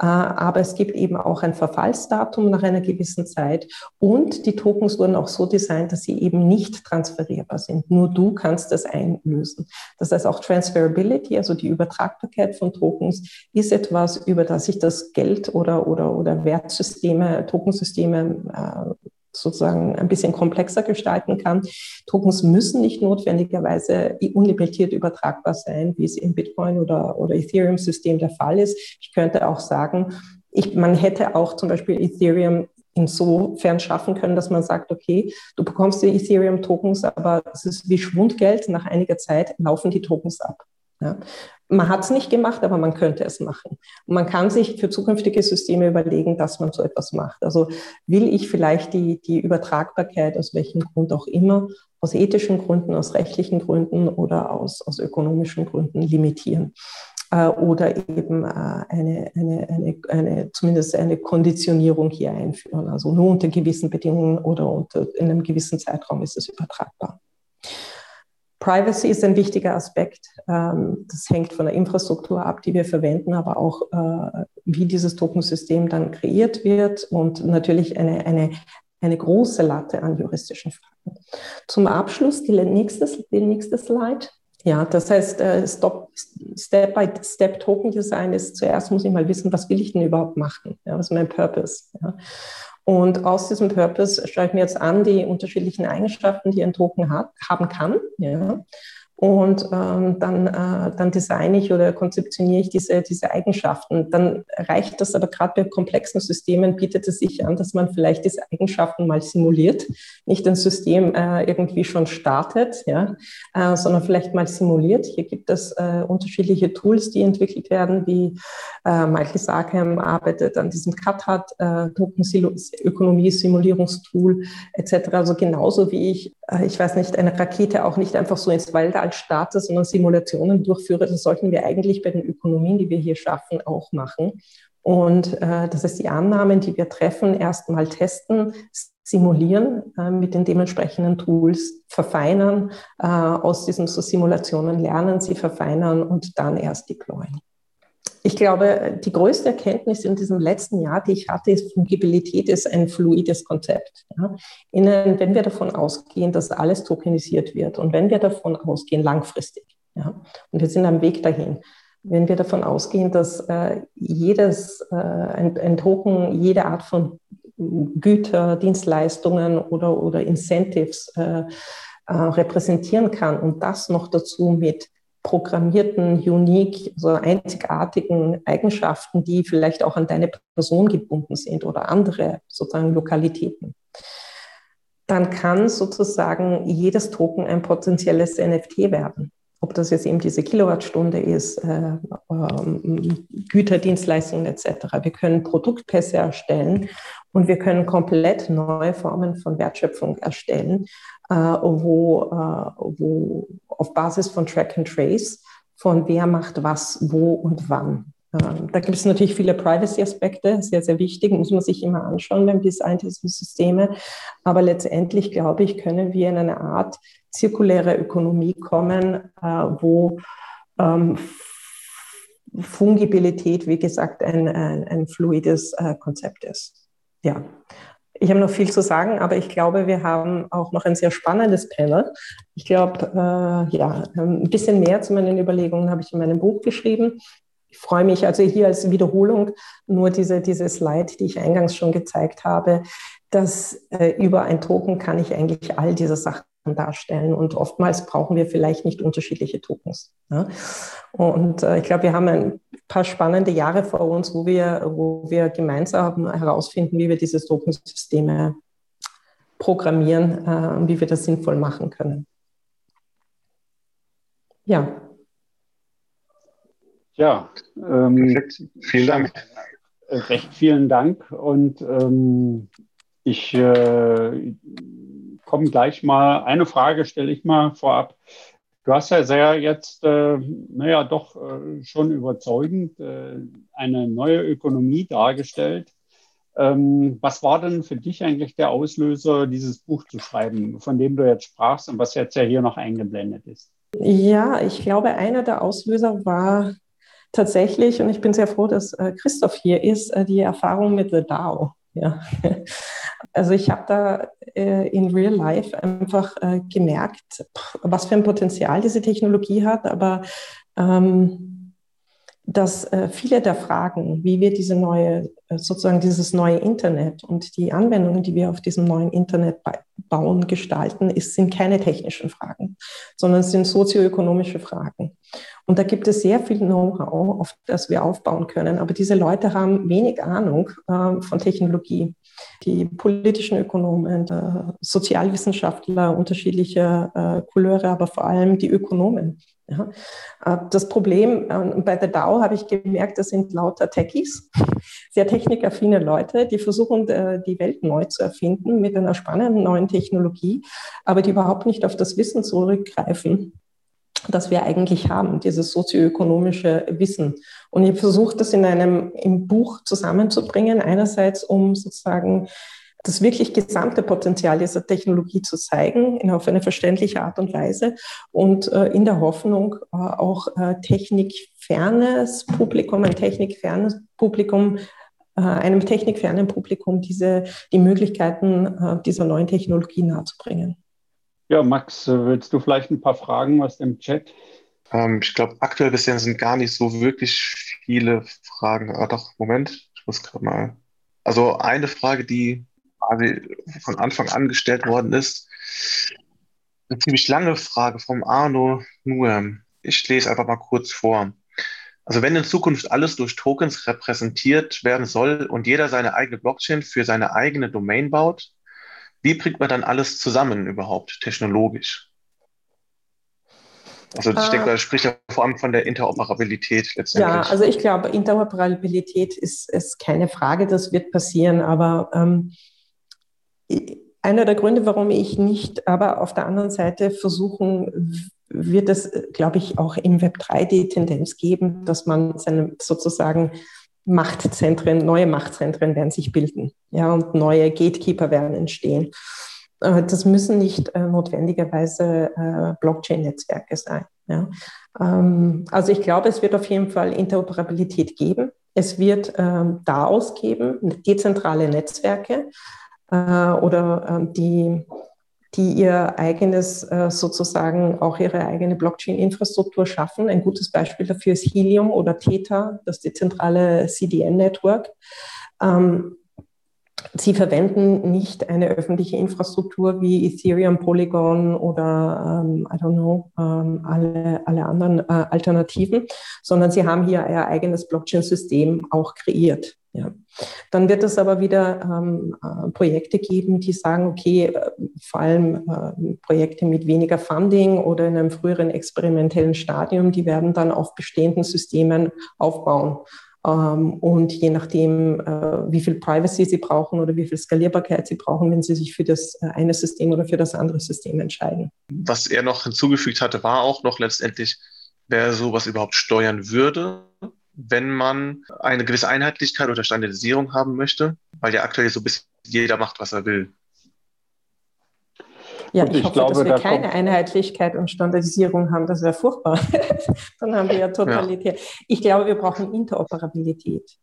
Äh, aber es gibt eben auch ein Verfallsdatum nach einer gewissen Zeit. Und die Tokens wurden auch so designt, dass sie eben nicht transferierbar sind. Nur du kannst das einlösen. Das heißt auch Transferability, also die Übertragbarkeit von Tokens, ist etwas, über das sich das Geld oder, oder, oder Wertsysteme, Tokensysteme äh, sozusagen ein bisschen komplexer gestalten kann. Tokens müssen nicht notwendigerweise unlimitiert übertragbar sein, wie es im Bitcoin oder, oder Ethereum-System der Fall ist. Ich könnte auch sagen, ich, man hätte auch zum Beispiel Ethereum insofern schaffen können, dass man sagt, okay, du bekommst die Ethereum-Tokens, aber es ist wie Schwundgeld. Nach einiger Zeit laufen die Tokens ab. Ja. Man hat es nicht gemacht, aber man könnte es machen. Und man kann sich für zukünftige Systeme überlegen, dass man so etwas macht. Also will ich vielleicht die, die Übertragbarkeit aus welchem Grund auch immer, aus ethischen Gründen, aus rechtlichen Gründen oder aus, aus ökonomischen Gründen limitieren äh, oder eben äh, eine, eine, eine, eine, zumindest eine Konditionierung hier einführen. Also nur unter gewissen Bedingungen oder unter, in einem gewissen Zeitraum ist es übertragbar. Privacy ist ein wichtiger Aspekt. Ähm, das hängt von der Infrastruktur ab, die wir verwenden, aber auch, äh, wie dieses Tokensystem dann kreiert wird und natürlich eine, eine, eine große Latte an juristischen Fragen. Zum Abschluss die nächste, die nächste Slide. Ja, das heißt, äh, Step-by-Step-Token-Design ist zuerst muss ich mal wissen, was will ich denn überhaupt machen? Ja, was ist mein Purpose? Ja. Und aus diesem Purpose schaue ich mir jetzt an die unterschiedlichen Eigenschaften, die ein Token hat, haben kann. Ja. Und ähm, dann, äh, dann designe ich oder konzeptioniere ich diese, diese Eigenschaften. Dann reicht das aber gerade bei komplexen Systemen, bietet es sich an, dass man vielleicht diese Eigenschaften mal simuliert. Nicht ein System äh, irgendwie schon startet, ja, äh, sondern vielleicht mal simuliert. Hier gibt es äh, unterschiedliche Tools, die entwickelt werden, wie äh, Michael Sarkam arbeitet an diesem CutHut, äh, Token-Ökonomie-Simulierungstool etc. Also genauso wie ich, äh, ich weiß nicht, eine Rakete auch nicht einfach so ins Weltall starte, sondern Simulationen durchführe. Das sollten wir eigentlich bei den Ökonomien, die wir hier schaffen, auch machen. Und äh, das ist die Annahmen, die wir treffen, erstmal testen, simulieren äh, mit den dementsprechenden Tools, verfeinern, äh, aus diesen so Simulationen lernen, sie verfeinern und dann erst deployen. Ich glaube, die größte Erkenntnis in diesem letzten Jahr, die ich hatte, ist, Fungibilität ist ein fluides Konzept. Ja. Innen, wenn wir davon ausgehen, dass alles tokenisiert wird und wenn wir davon ausgehen, langfristig, ja, und wir sind am Weg dahin, wenn wir davon ausgehen, dass äh, jedes, äh, ein, ein, Token jede Art von Güter, Dienstleistungen oder, oder Incentives äh, äh repräsentieren kann und das noch dazu mit programmierten, unique, so einzigartigen Eigenschaften, die vielleicht auch an deine Person gebunden sind oder andere sozusagen Lokalitäten. Dann kann sozusagen jedes Token ein potenzielles NFT werden. Ob das jetzt eben diese Kilowattstunde ist, äh, äh, Güterdienstleistungen etc. Wir können Produktpässe erstellen und wir können komplett neue Formen von Wertschöpfung erstellen, wo, äh, wo auf Basis von Track and Trace von wer macht was, wo und wann. Ähm, da gibt es natürlich viele Privacy-Aspekte, sehr, sehr wichtig, muss man sich immer anschauen beim Design dieser Systeme. Aber letztendlich, glaube ich, können wir in eine Art zirkuläre Ökonomie kommen, äh, wo ähm, Fungibilität, wie gesagt, ein, ein, ein fluides äh, Konzept ist. Ja, ich habe noch viel zu sagen, aber ich glaube, wir haben auch noch ein sehr spannendes Panel. Ich glaube, äh, ja, ein bisschen mehr zu meinen Überlegungen habe ich in meinem Buch geschrieben. Ich freue mich also hier als Wiederholung nur diese, diese Slide, die ich eingangs schon gezeigt habe, dass äh, über ein Token kann ich eigentlich all diese Sachen darstellen. Und oftmals brauchen wir vielleicht nicht unterschiedliche Tokens. Ja? Und äh, ich glaube, wir haben ein paar spannende Jahre vor uns, wo wir, wo wir gemeinsam herausfinden, wie wir diese Tokensysteme programmieren, äh, wie wir das sinnvoll machen können. Ja. Ja, ähm, vielen Dank. Recht vielen Dank und ähm, ich äh, komme gleich mal. Eine Frage stelle ich mal vorab. Du hast ja sehr jetzt, äh, naja, doch äh, schon überzeugend äh, eine neue Ökonomie dargestellt. Ähm, was war denn für dich eigentlich der Auslöser, dieses Buch zu schreiben, von dem du jetzt sprachst und was jetzt ja hier noch eingeblendet ist? Ja, ich glaube, einer der Auslöser war tatsächlich, und ich bin sehr froh, dass äh, Christoph hier ist, äh, die Erfahrung mit The DAO. Ja. Also ich habe da äh, in Real Life einfach äh, gemerkt, was für ein Potenzial diese Technologie hat, aber ähm, dass äh, viele der Fragen, wie wir diese neue, äh, sozusagen dieses neue Internet und die Anwendungen, die wir auf diesem neuen Internet bauen, gestalten, ist, sind keine technischen Fragen, sondern sind sozioökonomische Fragen. Und da gibt es sehr viel Know-how, auf das wir aufbauen können. Aber diese Leute haben wenig Ahnung äh, von Technologie. Die politischen Ökonomen, äh, Sozialwissenschaftler unterschiedlicher äh, Couleure, aber vor allem die Ökonomen ja. Äh, das Problem äh, bei der DAO habe ich gemerkt, das sind lauter Techies, sehr technikaffine Leute, die versuchen, die Welt neu zu erfinden mit einer spannenden neuen Technologie, aber die überhaupt nicht auf das Wissen zurückgreifen, das wir eigentlich haben, dieses sozioökonomische Wissen. Und ich versuche das in einem im Buch zusammenzubringen, einerseits um sozusagen das wirklich gesamte Potenzial dieser Technologie zu zeigen, in, auf eine verständliche Art und Weise und äh, in der Hoffnung äh, auch äh, technikfernes Publikum, ein technikfernes Publikum, äh, einem technikfernen Publikum diese, die Möglichkeiten äh, dieser neuen Technologie nahezubringen. Ja, Max, äh, willst du vielleicht ein paar Fragen aus dem Chat? Ähm, ich glaube, aktuell bisher sind gar nicht so wirklich viele Fragen. Ah, doch, Moment, ich muss gerade mal. Also eine Frage, die quasi von Anfang an gestellt worden ist. Eine ziemlich lange Frage vom Arno Nuem. Ich lese einfach mal kurz vor. Also wenn in Zukunft alles durch Tokens repräsentiert werden soll und jeder seine eigene Blockchain für seine eigene Domain baut, wie bringt man dann alles zusammen überhaupt technologisch? Also ich äh, denke, da spricht ja vor allem von der Interoperabilität letztendlich. Ja, also ich glaube, Interoperabilität ist, ist keine Frage, das wird passieren, aber ähm, einer der Gründe, warum ich nicht, aber auf der anderen Seite versuchen, wird es, glaube ich, auch im Web 3 die Tendenz geben, dass man seine sozusagen Machtzentren, neue Machtzentren werden sich bilden, ja, und neue Gatekeeper werden entstehen. Äh, das müssen nicht äh, notwendigerweise äh, Blockchain-Netzwerke sein. Ja. Ähm, also ich glaube, es wird auf jeden Fall Interoperabilität geben. Es wird ähm, DAOs geben, dezentrale Netzwerke oder äh, die, die ihr eigenes äh, sozusagen auch ihre eigene Blockchain-Infrastruktur schaffen. Ein gutes Beispiel dafür ist Helium oder Theta, das dezentrale CDN-Network. Ähm, Sie verwenden nicht eine öffentliche Infrastruktur wie Ethereum, Polygon oder ähm, I don't know, ähm, alle, alle anderen äh, Alternativen, sondern sie haben hier ihr eigenes Blockchain-System auch kreiert. Ja. Dann wird es aber wieder ähm, äh, Projekte geben, die sagen, okay, äh, vor allem äh, Projekte mit weniger Funding oder in einem früheren experimentellen Stadium, die werden dann auf bestehenden Systemen aufbauen. Ähm, und je nachdem, äh, wie viel Privacy sie brauchen oder wie viel Skalierbarkeit sie brauchen, wenn sie sich für das äh, eine System oder für das andere System entscheiden. Was er noch hinzugefügt hatte, war auch noch letztendlich, wer sowas überhaupt steuern würde wenn man eine gewisse Einheitlichkeit oder Standardisierung haben möchte, weil ja aktuell so ein bisschen jeder macht, was er will. Ja, ich, ich hoffe, glaube, dass wir da keine Einheitlichkeit und Standardisierung haben. Das wäre furchtbar. Dann haben wir ja Totalität. Ja. Ich glaube, wir brauchen Interoperabilität.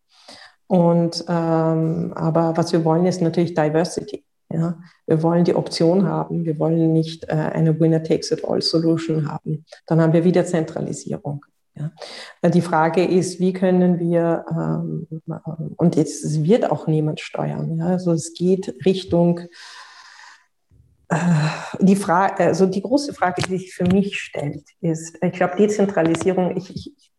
Und, ähm, aber was wir wollen, ist natürlich Diversity. Ja? Wir wollen die Option haben. Wir wollen nicht äh, eine Winner-Takes-it-all-Solution haben. Dann haben wir wieder Zentralisierung. Ja. Die Frage ist, wie können wir, ähm, und jetzt wird auch niemand steuern, ja, also es geht Richtung, die Frage, also die große Frage, die sich für mich stellt, ist, ich glaube, Dezentralisierung, ich, ich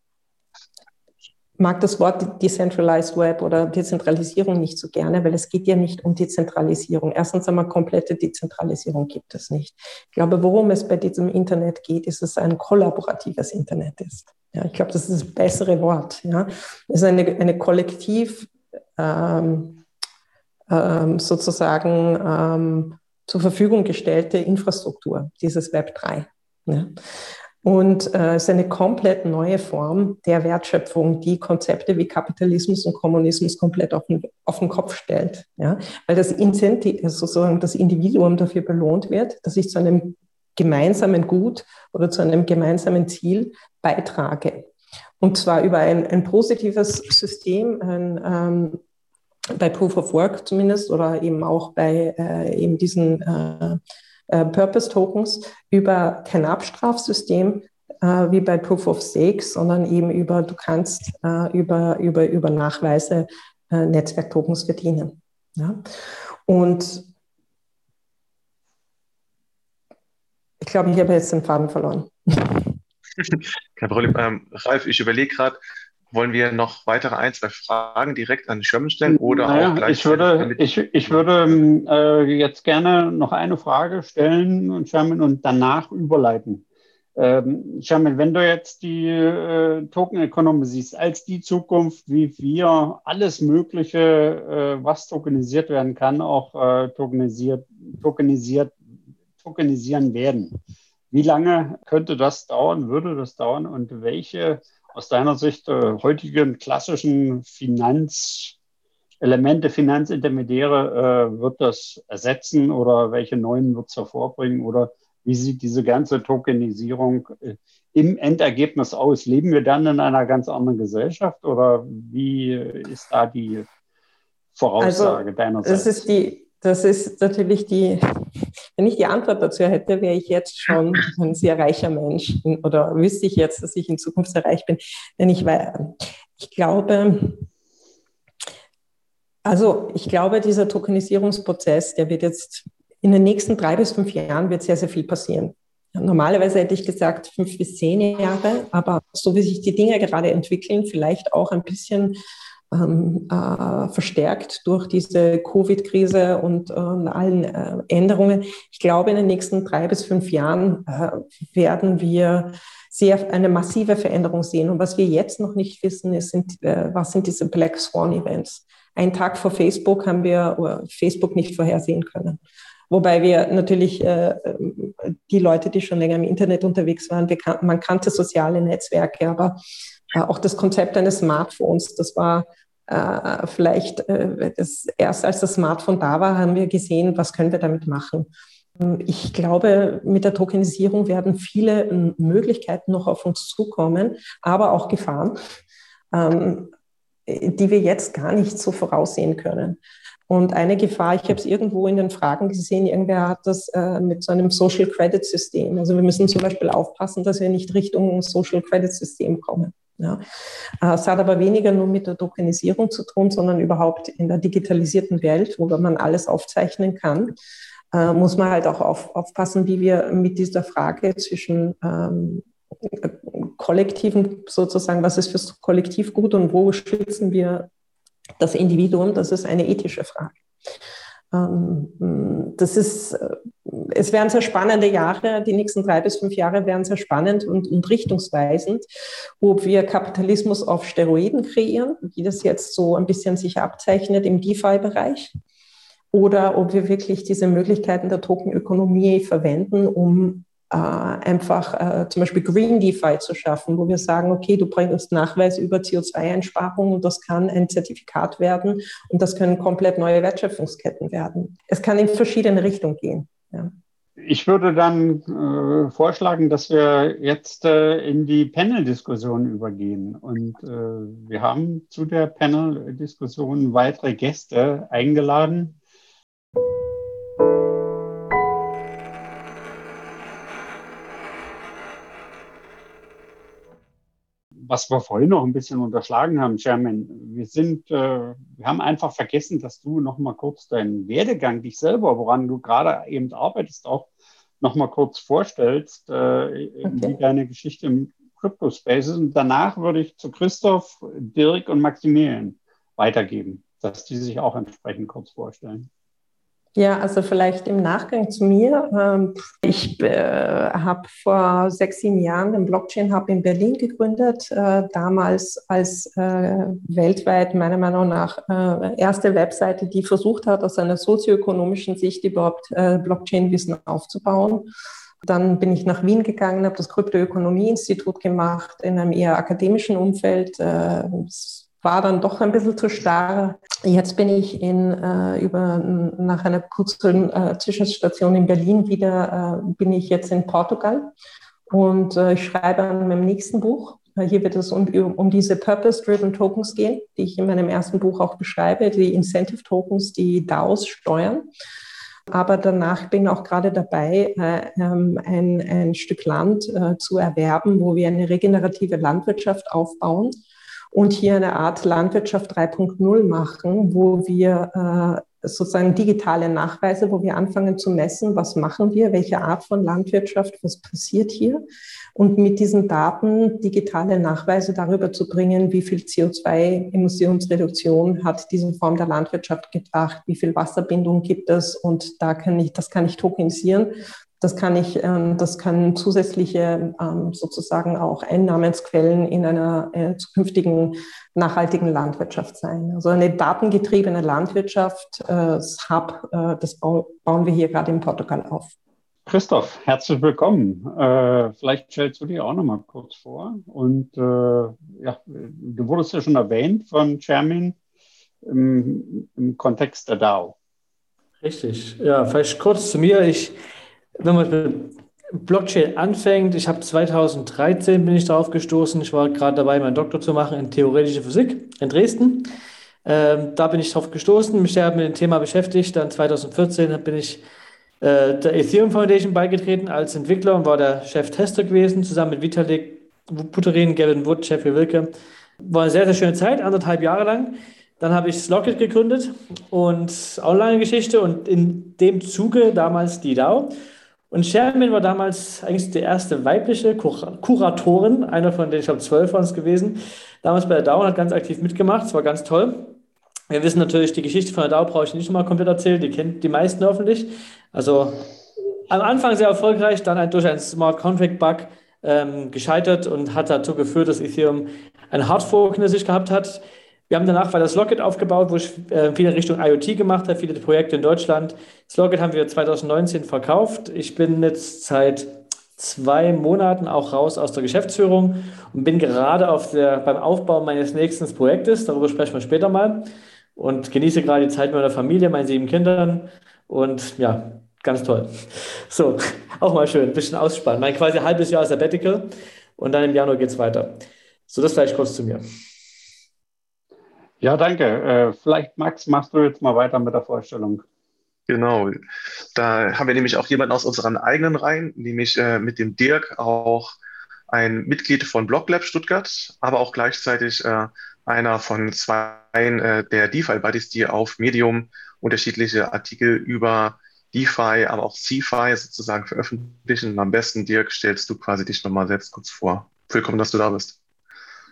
mag das Wort Decentralized Web oder Dezentralisierung nicht so gerne, weil es geht ja nicht um Dezentralisierung. Erstens einmal komplette Dezentralisierung gibt es nicht. Ich glaube, worum es bei diesem Internet geht, ist, dass es ein kollaboratives Internet ist. Ja, ich glaube, das ist das bessere Wort. Ja. Es ist eine, eine kollektiv ähm, ähm, sozusagen ähm, zur Verfügung gestellte Infrastruktur, dieses Web 3. Ja. Und äh, es ist eine komplett neue Form der Wertschöpfung, die Konzepte wie Kapitalismus und Kommunismus komplett auf den, auf den Kopf stellt. Ja? Weil das, Incentiv, sozusagen das Individuum dafür belohnt wird, dass ich zu einem gemeinsamen Gut oder zu einem gemeinsamen Ziel beitrage. Und zwar über ein, ein positives System, ein, ähm, bei Proof of Work zumindest oder eben auch bei äh, eben diesen äh, äh, Purpose Tokens über kein Abstrafsystem äh, wie bei Proof of Stake, sondern eben über, du kannst äh, über, über, über Nachweise äh, Netzwerktokens verdienen. Ja? Und ich glaube, ich habe jetzt den Faden verloren. Kein Problem. Ähm, Ralf, ich überlege gerade, wollen wir noch weitere ein, zwei Fragen direkt an Sherman stellen oder naja, auch gleich? Ich würde, ich, ich würde äh, jetzt gerne noch eine Frage stellen und Sherman und danach überleiten. Ähm, Sherman, wenn du jetzt die äh, Token Economy siehst als die Zukunft, wie wir alles Mögliche, äh, was tokenisiert werden kann, auch äh, tokenisiert, tokenisiert, tokenisieren werden. Wie lange könnte das dauern, würde das dauern und welche aus deiner Sicht äh, heutigen klassischen Finanzelemente, Finanzintermediäre äh, wird das ersetzen oder welche neuen wird es hervorbringen oder wie sieht diese ganze Tokenisierung äh, im Endergebnis aus? Leben wir dann in einer ganz anderen Gesellschaft oder wie ist da die Voraussage also, deinerseits? Das ist die, das ist natürlich die, wenn ich die Antwort dazu hätte, wäre ich jetzt schon ein sehr reicher Mensch oder wüsste ich jetzt, dass ich in Zukunft sehr reich bin. Denn ich, ich glaube, also ich glaube, dieser Tokenisierungsprozess, der wird jetzt in den nächsten drei bis fünf Jahren wird sehr, sehr viel passieren. Normalerweise hätte ich gesagt fünf bis zehn Jahre, aber so wie sich die Dinge gerade entwickeln, vielleicht auch ein bisschen ähm, äh, verstärkt durch diese Covid-Krise und äh, allen äh, Änderungen. Ich glaube, in den nächsten drei bis fünf Jahren äh, werden wir sehr eine massive Veränderung sehen. Und was wir jetzt noch nicht wissen, ist, sind, äh, was sind diese Black Swan Events? Einen Tag vor Facebook haben wir Facebook nicht vorhersehen können. Wobei wir natürlich äh, die Leute, die schon länger im Internet unterwegs waren, kan man kannte soziale Netzwerke, aber äh, auch das Konzept eines Smartphones, das war äh, vielleicht äh, das, erst als das Smartphone da war, haben wir gesehen, was können wir damit machen. Ich glaube, mit der Tokenisierung werden viele ähm, Möglichkeiten noch auf uns zukommen, aber auch Gefahren, ähm, die wir jetzt gar nicht so voraussehen können. Und eine Gefahr, ich habe es irgendwo in den Fragen gesehen, irgendwer hat das äh, mit so einem Social Credit System. Also wir müssen zum Beispiel aufpassen, dass wir nicht Richtung Social Credit System kommen. Ja. Äh, es hat aber weniger nur mit der Tokenisierung zu tun, sondern überhaupt in der digitalisierten Welt, wo man alles aufzeichnen kann, äh, muss man halt auch auf, aufpassen, wie wir mit dieser Frage zwischen ähm, kollektiven sozusagen, was ist fürs Kollektiv gut und wo schützen wir das Individuum, das ist eine ethische Frage. Ähm, das ist, äh, es werden sehr spannende Jahre, die nächsten drei bis fünf Jahre werden sehr spannend und, und richtungsweisend, ob wir Kapitalismus auf Steroiden kreieren, wie das jetzt so ein bisschen sich abzeichnet im DeFi-Bereich, oder ob wir wirklich diese Möglichkeiten der Tokenökonomie verwenden, um äh, einfach äh, zum Beispiel Green DeFi zu schaffen, wo wir sagen, okay, du bringst Nachweis über CO2-Einsparungen und das kann ein Zertifikat werden und das können komplett neue Wertschöpfungsketten werden. Es kann in verschiedene Richtungen gehen. Ja. Ich würde dann äh, vorschlagen, dass wir jetzt äh, in die Panel-Diskussion übergehen. Und äh, wir haben zu der Panel-Diskussion weitere Gäste eingeladen. Was wir vorhin noch ein bisschen unterschlagen haben, Chairman, wir sind, äh, wir haben einfach vergessen, dass du noch mal kurz deinen Werdegang, dich selber, woran du gerade eben arbeitest, auch noch mal kurz vorstellst, äh, okay. wie deine Geschichte Crypto Spaces. Und danach würde ich zu Christoph, Dirk und Maximilian weitergeben, dass die sich auch entsprechend kurz vorstellen. Ja, also vielleicht im Nachgang zu mir. Ähm, ich äh, habe vor sechs, sieben Jahren den Blockchain Hub in Berlin gegründet, äh, damals als äh, weltweit meiner Meinung nach erste Webseite, die versucht hat, aus einer sozioökonomischen Sicht überhaupt Blockchain-Wissen aufzubauen. Dann bin ich nach Wien gegangen, habe das Kryptoökonomie-Institut gemacht in einem eher akademischen Umfeld. Es war dann doch ein bisschen zu starr. Jetzt bin ich in, äh, über, nach einer kurzen äh, Zwischenstation in Berlin wieder, äh, bin ich jetzt in Portugal und äh, ich schreibe an meinem nächsten Buch. Äh, hier wird es um, um diese Purpose-Driven Tokens gehen, die ich in meinem ersten Buch auch beschreibe, die Incentive Tokens, die DAOs steuern. Aber danach bin ich auch gerade dabei, äh, ähm, ein, ein Stück Land zu erwerben, wo wir eine regenerative Landwirtschaft aufbauen und hier eine Art Landwirtschaft 3.0 machen, wo wir äh, sozusagen digitale Nachweise, wo wir anfangen zu messen, was machen wir, welche Art von Landwirtschaft, was passiert hier und mit diesen Daten digitale Nachweise darüber zu bringen, wie viel CO2-Emissionsreduktion hat diese Form der Landwirtschaft gebracht, wie viel Wasserbindung gibt es und da kann ich, das kann ich tokenisieren das kann ich, ähm, das kann zusätzliche ähm, sozusagen auch Einnahmensquellen in einer äh, zukünftigen nachhaltigen Landwirtschaft sein. Also eine datengetriebene Landwirtschaft, äh, das Hub, äh, das bauen wir hier gerade in Portugal auf. Christoph, herzlich willkommen. vielleicht stellst du dir auch noch mal kurz vor. Und ja, du wurdest ja schon erwähnt von Chairman im, im Kontext der DAO. Richtig. Ja, vielleicht kurz zu mir. Ich wenn man mit Blockchain anfängt, ich habe 2013 bin ich darauf gestoßen, ich war gerade dabei, meinen Doktor zu machen in theoretische Physik in Dresden. Ähm, da bin ich darauf gestoßen, mich sehr mit dem Thema beschäftigt. Dann 2014 bin ich äh, der Ethereum Foundation beigetreten als Entwickler und war der Chef-Tester gewesen, zusammen mit Vitalik Buterin, Gavin Wood, Jeffrey Wilke. War eine sehr, sehr schöne Zeit, anderthalb Jahre lang. Dann habe ich Slocket gegründet und Online-Geschichte und in dem Zuge damals die DAO. Und Sherman war damals eigentlich die erste weibliche Kur Kuratorin, einer von denen, ich glaube, zwölf waren es gewesen, damals bei der DAO hat ganz aktiv mitgemacht. Es war ganz toll. Wir wissen natürlich, die Geschichte von der DAO brauche ich nicht nochmal komplett erzählen, die kennt die meisten hoffentlich. Also am Anfang sehr erfolgreich, dann durch einen Smart Contract Bug ähm, gescheitert und hat dazu geführt, dass Ethereum ein Hardfork in sich gehabt hat. Wir haben danach weiter das Locket aufgebaut, wo ich äh, viele Richtung IoT gemacht habe, viele Projekte in Deutschland. Das Locket haben wir 2019 verkauft. Ich bin jetzt seit zwei Monaten auch raus aus der Geschäftsführung und bin gerade auf der, beim Aufbau meines nächsten Projektes. Darüber sprechen wir später mal. Und genieße gerade die Zeit mit meiner Familie, meinen sieben Kindern. Und ja, ganz toll. So, auch mal schön, ein bisschen ausspannen. Mein quasi halbes Jahr Sabbatical und dann im Januar geht es weiter. So, das vielleicht kurz zu mir. Ja, danke. Äh, vielleicht, Max, machst du jetzt mal weiter mit der Vorstellung. Genau, da haben wir nämlich auch jemanden aus unseren eigenen Reihen, nämlich äh, mit dem Dirk, auch ein Mitglied von BlockLab Stuttgart, aber auch gleichzeitig äh, einer von zwei der DeFi-Buddies, die auf Medium unterschiedliche Artikel über DeFi, aber auch CeFi sozusagen veröffentlichen. Und am besten, Dirk, stellst du quasi dich nochmal selbst kurz vor. Willkommen, dass du da bist.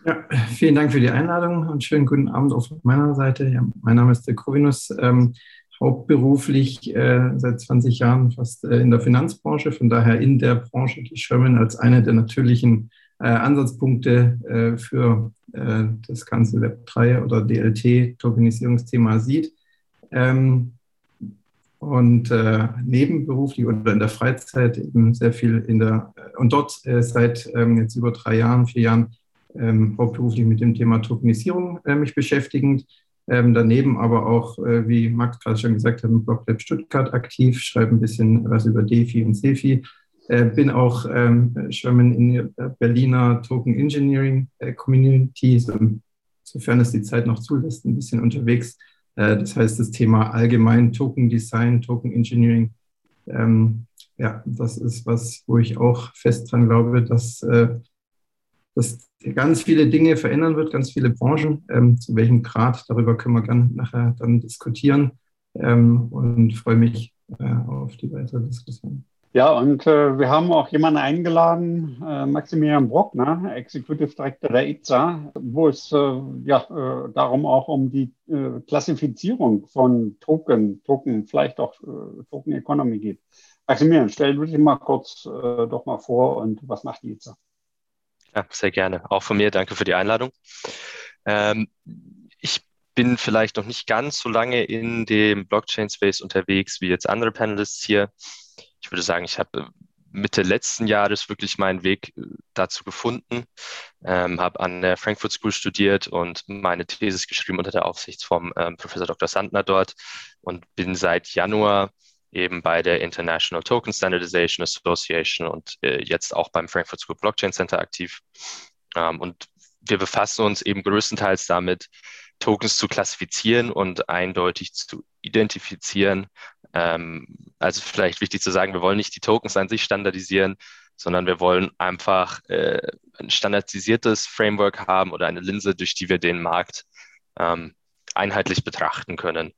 Ja, vielen Dank für die Einladung und schönen guten Abend auf meiner Seite. Ja, mein Name ist der Kovinus, ähm, hauptberuflich äh, seit 20 Jahren fast äh, in der Finanzbranche, von daher in der Branche die Sherman als eine der natürlichen äh, Ansatzpunkte äh, für äh, das ganze Web3 oder DLT-Tokenisierungsthema sieht. Ähm, und äh, nebenberuflich oder in der Freizeit eben sehr viel in der und dort seit ähm, jetzt über drei Jahren, vier Jahren ähm, hauptberuflich mit dem Thema Tokenisierung äh, mich beschäftigend. Ähm, daneben aber auch, äh, wie Max gerade schon gesagt hat, im Bloglab Stuttgart aktiv, schreibe ein bisschen was über DeFi und SeFi. Äh, bin auch ähm, Sherman in der Berliner Token Engineering äh, Community, so, sofern es die Zeit noch zulässt, ein bisschen unterwegs. Äh, das heißt, das Thema allgemein Token Design, Token Engineering, ähm, ja, das ist was, wo ich auch fest dran glaube, dass äh, das ganz viele Dinge verändern wird, ganz viele Branchen. Ähm, zu welchem Grad, darüber können wir gerne nachher dann diskutieren ähm, und freue mich äh, auf die weitere Diskussion. Ja, und äh, wir haben auch jemanden eingeladen, äh, Maximilian Brockner, Executive Director der ITSA, wo es äh, ja, äh, darum auch um die äh, Klassifizierung von Token, Token, vielleicht auch Token Economy geht. Maximilian, stell dich mal kurz doch mal vor und was macht die ITSA? Ja, sehr gerne. Auch von mir danke für die Einladung. Ähm, ich bin vielleicht noch nicht ganz so lange in dem Blockchain-Space unterwegs wie jetzt andere Panelists hier ich würde sagen, ich habe Mitte letzten Jahres wirklich meinen Weg äh, dazu gefunden, ähm, habe an der Frankfurt School studiert und meine Thesis geschrieben unter der Aufsicht vom ähm, Professor Dr. Sandner dort und bin seit Januar eben bei der International Token Standardization Association und äh, jetzt auch beim Frankfurt School Blockchain Center aktiv. Ähm, und wir befassen uns eben größtenteils damit, Tokens zu klassifizieren und eindeutig zu identifizieren, ähm, also vielleicht wichtig zu sagen, wir wollen nicht die Tokens an sich standardisieren, sondern wir wollen einfach äh, ein standardisiertes Framework haben oder eine Linse, durch die wir den Markt ähm, einheitlich betrachten können.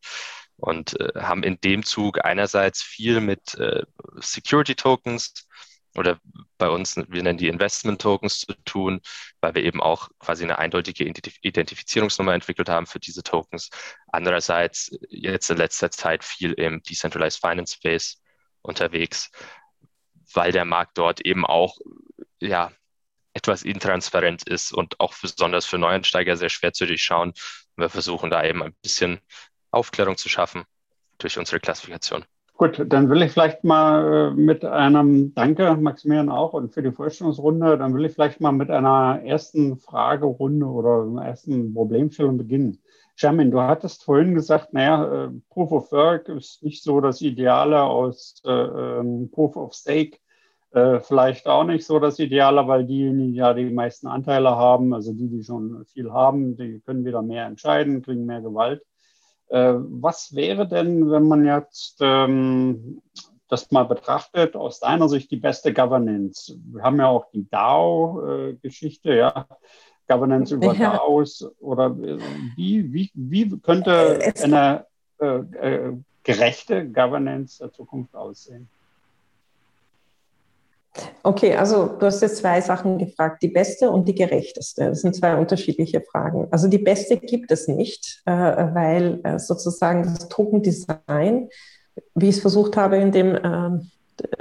Und äh, haben in dem Zug einerseits viel mit äh, Security Tokens oder bei uns, wir nennen die Investment Tokens zu tun, weil wir eben auch quasi eine eindeutige Identifizierungsnummer entwickelt haben für diese Tokens. Andererseits jetzt in letzter Zeit viel im Decentralized Finance Space unterwegs, weil der Markt dort eben auch, ja, etwas intransparent ist und auch besonders für Neuansteiger sehr schwer zu durchschauen. Wir versuchen da eben ein bisschen Aufklärung zu schaffen durch unsere Klassifikation. Gut, dann will ich vielleicht mal äh, mit einem, danke Maximilian auch und für die Vorstellungsrunde, dann will ich vielleicht mal mit einer ersten Fragerunde oder einer ersten Problemstellung beginnen. Jamin, du hattest vorhin gesagt, naja, äh, Proof of Work ist nicht so das Ideale aus äh, ähm, Proof of Stake. Äh, vielleicht auch nicht so das Ideale, weil diejenigen ja die meisten Anteile haben, also die, die schon viel haben, die können wieder mehr entscheiden, kriegen mehr Gewalt. Äh, was wäre denn, wenn man jetzt ähm, das mal betrachtet, aus deiner Sicht die beste Governance? Wir haben ja auch die DAO-Geschichte, ja. Governance über ja. DAOs oder äh, wie, wie, wie könnte eine äh, äh, gerechte Governance der Zukunft aussehen? Okay, also du hast jetzt zwei Sachen gefragt, die beste und die gerechteste. Das sind zwei unterschiedliche Fragen. Also die beste gibt es nicht, äh, weil äh, sozusagen das Token-Design, wie ich es versucht habe in dem ähm,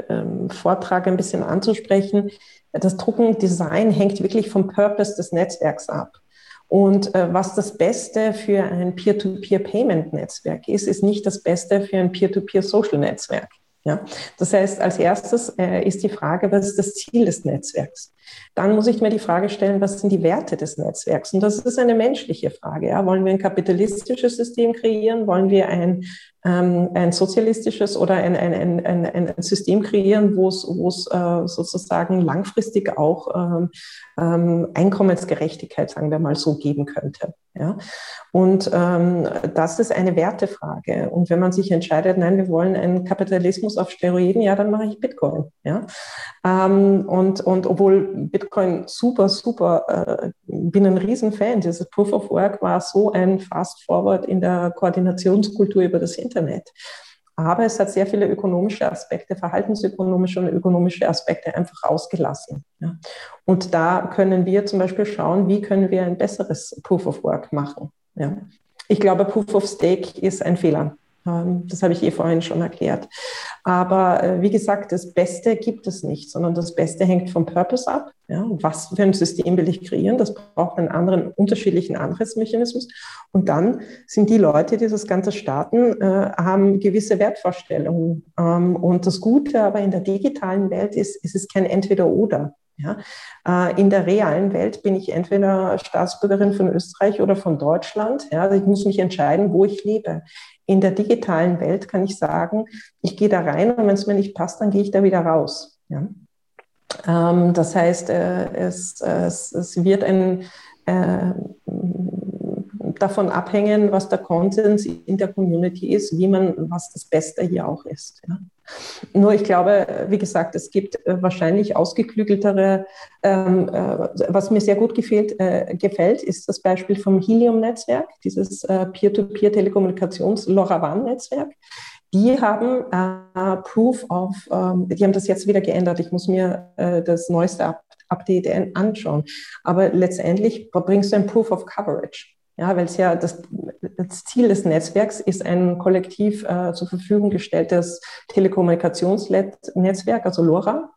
ähm, Vortrag ein bisschen anzusprechen, das Token-Design hängt wirklich vom Purpose des Netzwerks ab. Und äh, was das Beste für ein Peer-to-Peer-Payment-Netzwerk ist, ist nicht das Beste für ein Peer-to-Peer-Social-Netzwerk. Ja, das heißt, als erstes äh, ist die Frage, was ist das Ziel des Netzwerks? Dann muss ich mir die Frage stellen, was sind die Werte des Netzwerks? Und das ist eine menschliche Frage. Ja? Wollen wir ein kapitalistisches System kreieren? Wollen wir ein ähm, ein sozialistisches oder ein, ein, ein, ein, System kreieren, wo es, äh, sozusagen langfristig auch ähm, ähm, Einkommensgerechtigkeit, sagen wir mal so, geben könnte. Ja? Und ähm, das ist eine Wertefrage. Und wenn man sich entscheidet, nein, wir wollen einen Kapitalismus auf Steroiden, ja, dann mache ich Bitcoin. Ja? Ähm, und, und obwohl Bitcoin super, super, äh, bin ein Riesenfan. Dieses Proof of Work war so ein Fast Forward in der Koordinationskultur über das Internet. Aber es hat sehr viele ökonomische Aspekte, verhaltensökonomische und ökonomische Aspekte einfach ausgelassen. Ja. Und da können wir zum Beispiel schauen, wie können wir ein besseres Proof of Work machen. Ja. Ich glaube, Proof of Stake ist ein Fehler. Ähm, das habe ich eh vorhin schon erklärt. Aber äh, wie gesagt, das Beste gibt es nicht, sondern das Beste hängt vom Purpose ab. Ja, was für ein System will ich kreieren? Das braucht einen anderen, unterschiedlichen Anreizmechanismus. Und dann sind die Leute, die das Ganze starten, äh, haben gewisse Wertvorstellungen. Ähm, und das Gute aber in der digitalen Welt ist, ist es kein Entweder-Oder. Ja? Äh, in der realen Welt bin ich entweder Staatsbürgerin von Österreich oder von Deutschland. Ja? Ich muss mich entscheiden, wo ich lebe. In der digitalen Welt kann ich sagen, ich gehe da rein und wenn es mir nicht passt, dann gehe ich da wieder raus. Ja? Ähm, das heißt, äh, es, es, es, wird ein, äh, davon abhängen, was der Konsens in der Community ist, wie man, was das Beste hier auch ist. Ja? Nur ich glaube, wie gesagt, es gibt äh, wahrscheinlich ausgeklügeltere, ähm, äh, was mir sehr gut gefällt, äh, gefällt, ist das Beispiel vom Helium-Netzwerk, dieses äh, Peer-to-Peer-Telekommunikations-LoRaWAN-Netzwerk. die haben äh, Proof of, ähm, die haben das jetzt wieder geändert. Ich muss mir äh, das neueste Up Update anschauen. Aber letztendlich bringst du ein Proof of Coverage. Ja, weil es ja das, das, Ziel des Netzwerks ist ein kollektiv äh, zur Verfügung gestelltes Telekommunikationsnetzwerk, also LoRa.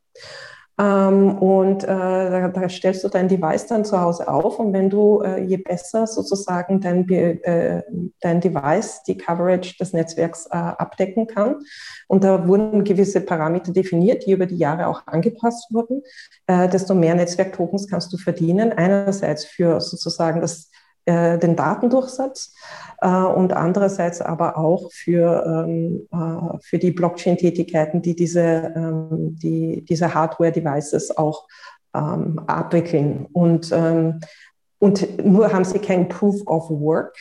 Ähm, und äh, da, da, stellst du dein Device dann zu Hause auf und wenn du äh, je besser sozusagen dein, äh, dein Device die Coverage des Netzwerks äh, abdecken kann und da wurden gewisse Parameter definiert, die über die Jahre auch angepasst wurden, äh, desto mehr Netzwerktokens kannst du verdienen. Einerseits für sozusagen das äh, den Datendurchsatz äh, und andererseits aber auch für, ähm, äh, für die Blockchain-Tätigkeiten, die diese, ähm, die, diese Hardware-Devices auch ähm, abwickeln. Und, ähm, und nur haben sie kein Proof of Work.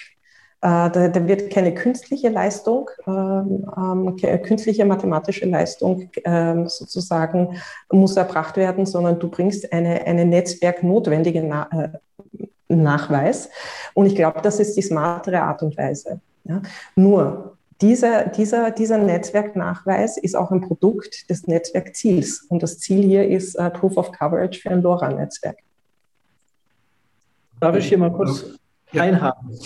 Äh, da, da, wird keine künstliche Leistung, ähm, ähm, künstliche mathematische Leistung sozusagen muss erbracht werden, sondern du bringst eine, eine netzwerknotwendige äh, Nachweis. Und ich glaube, das ist die smartere Art und Weise. Ja. Nur dieser, dieser, dieser Netzwerknachweis ist auch ein Produkt des Netzwerkziels. Und das Ziel hier ist uh, Proof of Coverage für ein LoRa-Netzwerk. Darf ich hier mal kurz ja. einhaken?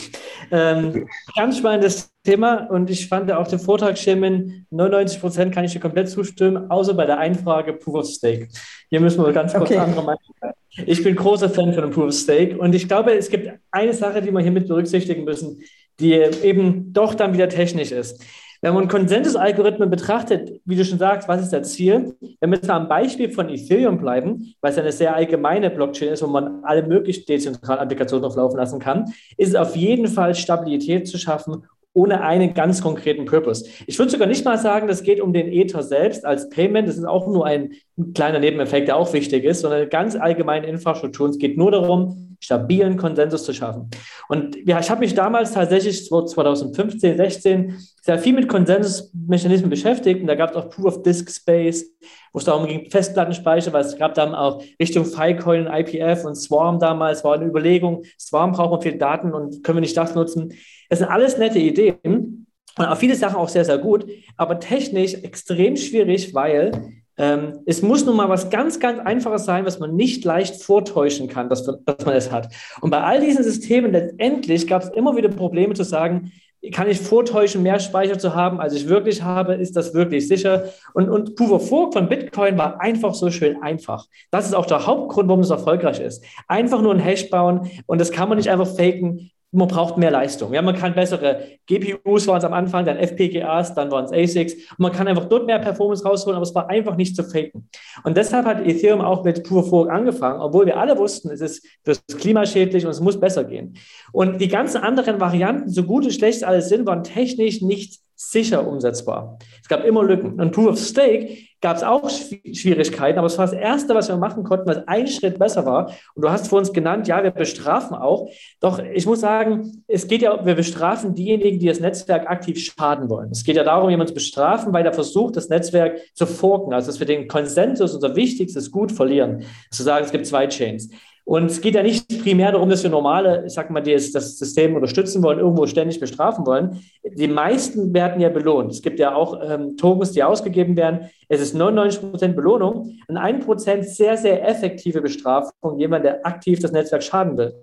Ähm, ganz spannendes Thema und ich fand auch den Vortrag Schirmen, 99 Prozent kann ich dir komplett zustimmen, außer bei der Einfrage Proof of Stake. Hier müssen wir ganz kurz okay. andere Meinung sein. Ich bin großer Fan von dem Proof of Stake und ich glaube, es gibt eine Sache, die wir hier mit berücksichtigen müssen, die eben doch dann wieder technisch ist. Wenn man Konsensusalgorithmen betrachtet, wie du schon sagst, was ist das Ziel? Wenn wir jetzt am Beispiel von Ethereum bleiben, weil es eine sehr allgemeine Blockchain ist, wo man alle möglichen dezentralen Applikationen drauf laufen lassen kann, ist es auf jeden Fall Stabilität zu schaffen ohne einen ganz konkreten Purpose. Ich würde sogar nicht mal sagen, das geht um den Ether selbst als Payment. Das ist auch nur ein kleiner Nebeneffekt, der auch wichtig ist, sondern ganz allgemeine Infrastruktur. Es geht nur darum, stabilen Konsensus zu schaffen. Und ja, ich habe mich damals tatsächlich 2015, 16 sehr viel mit Konsensusmechanismen beschäftigt und da gab es auch Proof of Disk Space, wo es darum ging, Festplattenspeicher, weil es gab dann auch Richtung Filecoin, IPF und Swarm damals, war eine Überlegung, Swarm braucht man viel Daten und können wir nicht das nutzen. Das sind alles nette Ideen und auch viele Sachen auch sehr, sehr gut, aber technisch extrem schwierig, weil ähm, es muss nun mal was ganz, ganz Einfaches sein, was man nicht leicht vortäuschen kann, dass, dass man es hat. Und bei all diesen Systemen letztendlich gab es immer wieder Probleme zu sagen, kann ich vortäuschen, mehr Speicher zu haben, als ich wirklich habe? Ist das wirklich sicher? Und, und of Work von Bitcoin war einfach so schön einfach. Das ist auch der Hauptgrund, warum es erfolgreich ist. Einfach nur ein Hash bauen und das kann man nicht einfach faken man braucht mehr Leistung. Ja, man kann bessere GPUs waren es am Anfang, dann FPGAs, dann waren es ASICs. Man kann einfach dort mehr Performance rausholen, aber es war einfach nicht zu faken. Und deshalb hat Ethereum auch mit Proof of Work angefangen, obwohl wir alle wussten, es ist das klimaschädlich und es muss besser gehen. Und die ganzen anderen Varianten, so gut und schlecht alles sind, waren technisch nicht sicher umsetzbar. Es gab immer Lücken. Und Proof of Stake gab es auch Schwierigkeiten, aber es war das Erste, was wir machen konnten, was ein Schritt besser war. Und du hast vor uns genannt, ja, wir bestrafen auch. Doch ich muss sagen, es geht ja, wir bestrafen diejenigen, die das Netzwerk aktiv schaden wollen. Es geht ja darum, jemanden zu bestrafen, weil er versucht, das Netzwerk zu forken, also dass wir den Konsensus, unser wichtigstes Gut, verlieren. Zu sagen, es gibt zwei Chains. Und es geht ja nicht primär darum, dass wir normale, ich sag mal, die das System unterstützen wollen, irgendwo ständig bestrafen wollen. Die meisten werden ja belohnt. Es gibt ja auch ähm, Tokens, die ausgegeben werden. Es ist 99 Prozent Belohnung und ein Prozent sehr, sehr effektive Bestrafung, jemand, der aktiv das Netzwerk schaden will.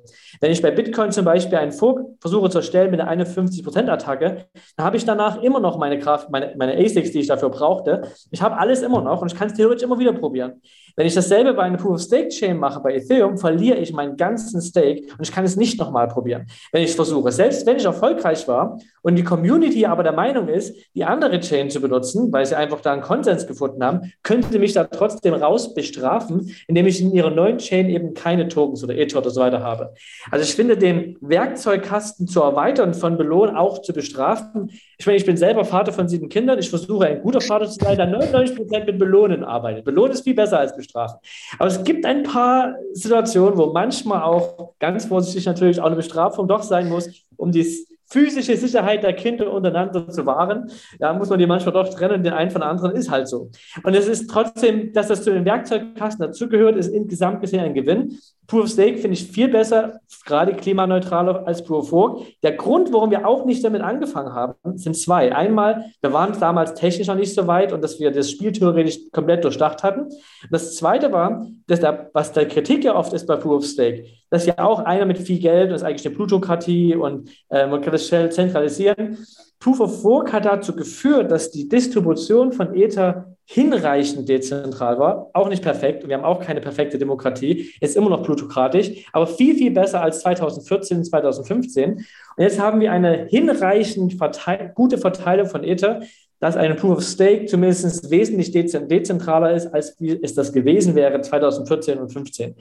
Wenn ich bei Bitcoin zum Beispiel einen Fork versuche zu erstellen mit einer 51%-Attacke, dann habe ich danach immer noch meine Kraft, meine, meine ASICs, die ich dafür brauchte. Ich habe alles immer noch und ich kann es theoretisch immer wieder probieren. Wenn ich dasselbe bei einer Proof-of-Stake-Chain mache, bei Ethereum, verliere ich meinen ganzen Stake und ich kann es nicht nochmal probieren, wenn ich es versuche. Selbst wenn ich erfolgreich war und die Community aber der Meinung ist, die andere Chain zu benutzen, weil sie einfach da einen Konsens gefunden haben, könnte sie mich da trotzdem raus bestrafen, indem ich in ihrer neuen Chain eben keine Tokens oder oder so weiter habe. Also ich finde, den Werkzeugkasten zu erweitern, von Belohn auch zu bestrafen. Ich meine, ich bin selber Vater von sieben Kindern. Ich versuche, ein guter Vater zu sein, der 99 Prozent mit Belohnen arbeitet. Belohnen ist viel besser als bestrafen. Aber es gibt ein paar Situationen, wo manchmal auch ganz vorsichtig natürlich auch eine Bestrafung doch sein muss, um die physische Sicherheit der Kinder untereinander zu wahren. Da muss man die manchmal doch trennen, den einen von den anderen ist halt so. Und es ist trotzdem, dass das zu den Werkzeugkasten dazugehört, ist insgesamt gesehen ein Gewinn. Proof of Stake finde ich viel besser, gerade klimaneutraler als Proof of Work. Der Grund, warum wir auch nicht damit angefangen haben, sind zwei. Einmal, wir waren damals technisch noch nicht so weit und dass wir das Spiel theoretisch komplett durchdacht hatten. Das zweite war, dass da, was der Kritik ja oft ist bei Proof of Stake, dass ja auch einer mit viel Geld, das ist eigentlich eine Plutokratie und äh, man kann das schnell zentralisieren. Proof of Work hat dazu geführt, dass die Distribution von Ether hinreichend dezentral war, auch nicht perfekt. Wir haben auch keine perfekte Demokratie, ist immer noch plutokratisch, aber viel, viel besser als 2014, 2015. Und jetzt haben wir eine hinreichend verteil gute Verteilung von Ether, dass eine Proof of Stake zumindest wesentlich dezentraler ist, als es das gewesen wäre 2014 und 2015.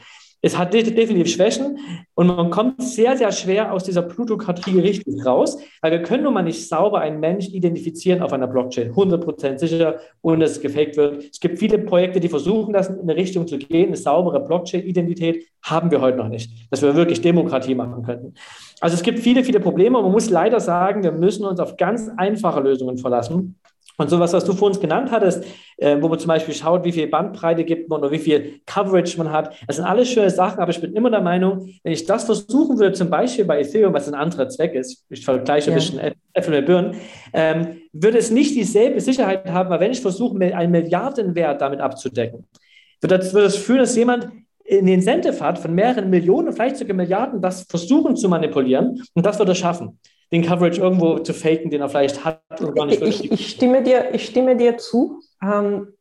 Es hat definitiv Schwächen und man kommt sehr, sehr schwer aus dieser Plutokratie richtig raus, weil wir können nun mal nicht sauber einen Mensch identifizieren auf einer Blockchain, 100% sicher, ohne dass es gefaked wird. Es gibt viele Projekte, die versuchen, das in eine Richtung zu gehen. Eine saubere Blockchain-Identität haben wir heute noch nicht, dass wir wirklich Demokratie machen könnten. Also es gibt viele, viele Probleme und man muss leider sagen, wir müssen uns auf ganz einfache Lösungen verlassen. Und sowas, was du vor uns genannt hattest, äh, wo man zum Beispiel schaut, wie viel Bandbreite gibt man oder wie viel Coverage man hat, das sind alles schöne Sachen, aber ich bin immer der Meinung, wenn ich das versuchen würde, zum Beispiel bei Ethereum, was ein anderer Zweck ist, ich vergleiche ja. ein bisschen Äpfel mit Birnen, ähm, würde es nicht dieselbe Sicherheit haben, weil wenn ich versuche, einen Milliardenwert damit abzudecken, wird das, wird das führen, dass jemand in den Incentive hat, von mehreren Millionen, vielleicht sogar Milliarden, das versuchen zu manipulieren und das wird er schaffen den Coverage irgendwo zu faken, den er vielleicht hat und gar nicht ich, ich, stimme dir, ich stimme dir zu. Ähm,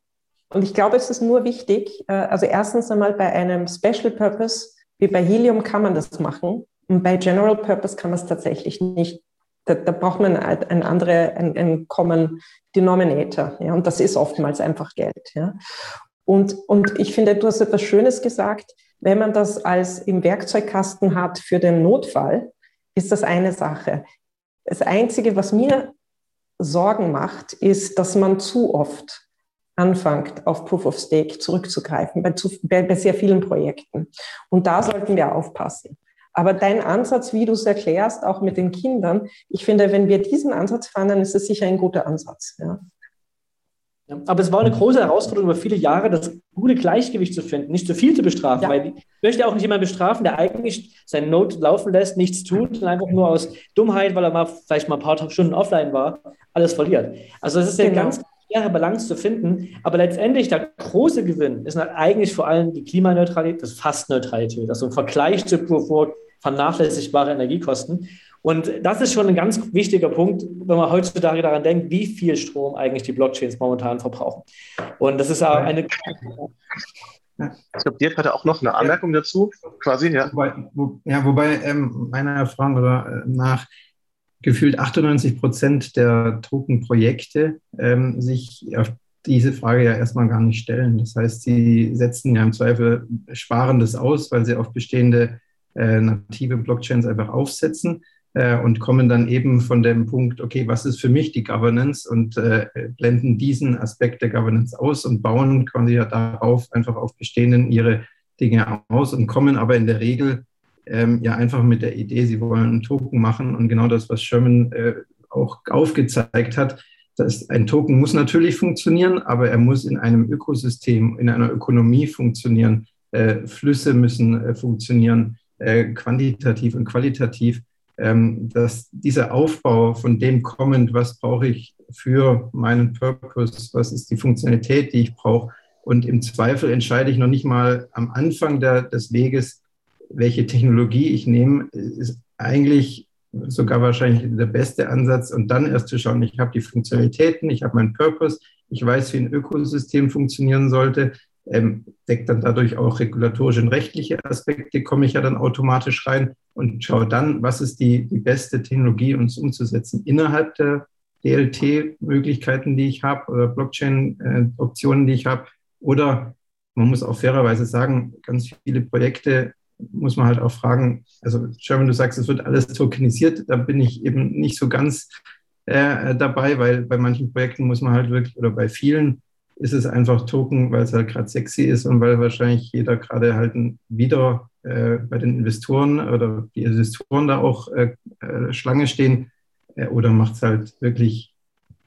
und ich glaube, es ist nur wichtig, äh, also erstens einmal bei einem Special Purpose wie bei Helium kann man das machen. Und bei General Purpose kann man es tatsächlich nicht. Da, da braucht man ein, andere, ein, ein Common Denominator. Ja, und das ist oftmals einfach Geld. Ja. Und, und ich finde, du hast etwas Schönes gesagt. Wenn man das als im Werkzeugkasten hat für den Notfall, ist das eine Sache. Das Einzige, was mir Sorgen macht, ist, dass man zu oft anfängt, auf Proof of Stake zurückzugreifen, bei, zu, bei, bei sehr vielen Projekten. Und da sollten wir aufpassen. Aber dein Ansatz, wie du es erklärst, auch mit den Kindern, ich finde, wenn wir diesen Ansatz fahren, dann ist es sicher ein guter Ansatz. Ja. Aber es war eine große Herausforderung über viele Jahre, das gute Gleichgewicht zu finden, nicht zu viel zu bestrafen, ja. weil ich möchte auch nicht jemanden bestrafen, der eigentlich seine Note laufen lässt, nichts tut und einfach nur aus Dummheit, weil er mal vielleicht mal ein paar Stunden offline war, alles verliert. Also es ist eine genau. ganz schwere Balance zu finden, aber letztendlich der große Gewinn ist eigentlich vor allem die Klimaneutralität, das Fastneutralität, also im Vergleich zu Work vernachlässigbare Energiekosten. Und das ist schon ein ganz wichtiger Punkt, wenn man heutzutage daran denkt, wie viel Strom eigentlich die Blockchains momentan verbrauchen. Und das ist eine. Ich glaube, Dirk hatte auch noch eine Anmerkung dazu, quasi, ja. Wobei, wo, ja, wobei ähm, meiner Erfahrung äh, nach gefühlt 98 Prozent der Token-Projekte ähm, sich auf diese Frage ja erstmal gar nicht stellen. Das heißt, sie setzen ja im Zweifel Sparendes aus, weil sie auf bestehende äh, native Blockchains einfach aufsetzen äh, und kommen dann eben von dem Punkt, okay, was ist für mich die Governance? Und äh, blenden diesen Aspekt der Governance aus und bauen quasi ja darauf einfach auf bestehenden ihre Dinge aus und kommen aber in der Regel ähm, ja einfach mit der Idee, sie wollen einen Token machen. Und genau das, was Sherman äh, auch aufgezeigt hat, dass ein Token muss natürlich funktionieren, aber er muss in einem Ökosystem, in einer Ökonomie funktionieren. Äh, Flüsse müssen äh, funktionieren, quantitativ und qualitativ dass dieser Aufbau von dem kommend, was brauche ich für meinen Purpose, was ist die Funktionalität, die ich brauche. Und im Zweifel entscheide ich noch nicht mal am Anfang der, des Weges, welche Technologie ich nehme, ist eigentlich sogar wahrscheinlich der beste Ansatz. Und dann erst zu schauen, ich habe die Funktionalitäten, ich habe meinen Purpose, ich weiß, wie ein Ökosystem funktionieren sollte, ähm, deckt dann dadurch auch regulatorische und rechtliche Aspekte, komme ich ja dann automatisch rein und schaue dann, was ist die, die beste Technologie, es umzusetzen innerhalb der DLT-Möglichkeiten, die ich habe oder Blockchain-Optionen, die ich habe. Oder man muss auch fairerweise sagen, ganz viele Projekte muss man halt auch fragen, also Sherman, du sagst, es wird alles tokenisiert, da bin ich eben nicht so ganz äh, dabei, weil bei manchen Projekten muss man halt wirklich, oder bei vielen ist es einfach Token, weil es halt gerade sexy ist und weil wahrscheinlich jeder gerade halt wieder äh, bei den Investoren oder die Investoren da auch äh, äh, Schlange stehen. Äh, oder macht es halt wirklich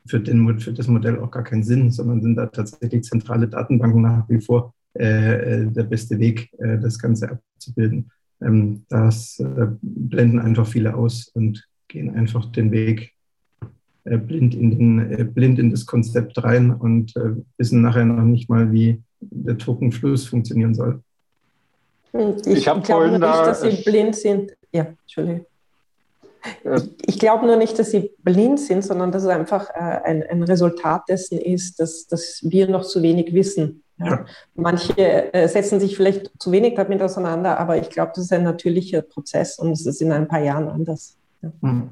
für, den, für das Modell auch gar keinen Sinn, sondern sind da tatsächlich zentrale Datenbanken nach wie vor äh, der beste Weg, äh, das Ganze abzubilden. Ähm, das äh, blenden einfach viele aus und gehen einfach den Weg äh, blind, in den, äh, blind in das Konzept rein und wissen nachher noch nicht mal, wie der Tokenfluss funktionieren soll. Ich, ich glaube nicht, dass Sie blind sind. Ja, Entschuldigung. Ich, ich glaube nur nicht, dass sie blind sind, sondern dass es einfach äh, ein, ein, Resultat dessen ist, dass, dass wir noch zu wenig wissen. Ja. Ja. Manche äh, setzen sich vielleicht zu wenig damit auseinander, aber ich glaube, das ist ein natürlicher Prozess und es ist in ein paar Jahren anders. Ja. Mhm.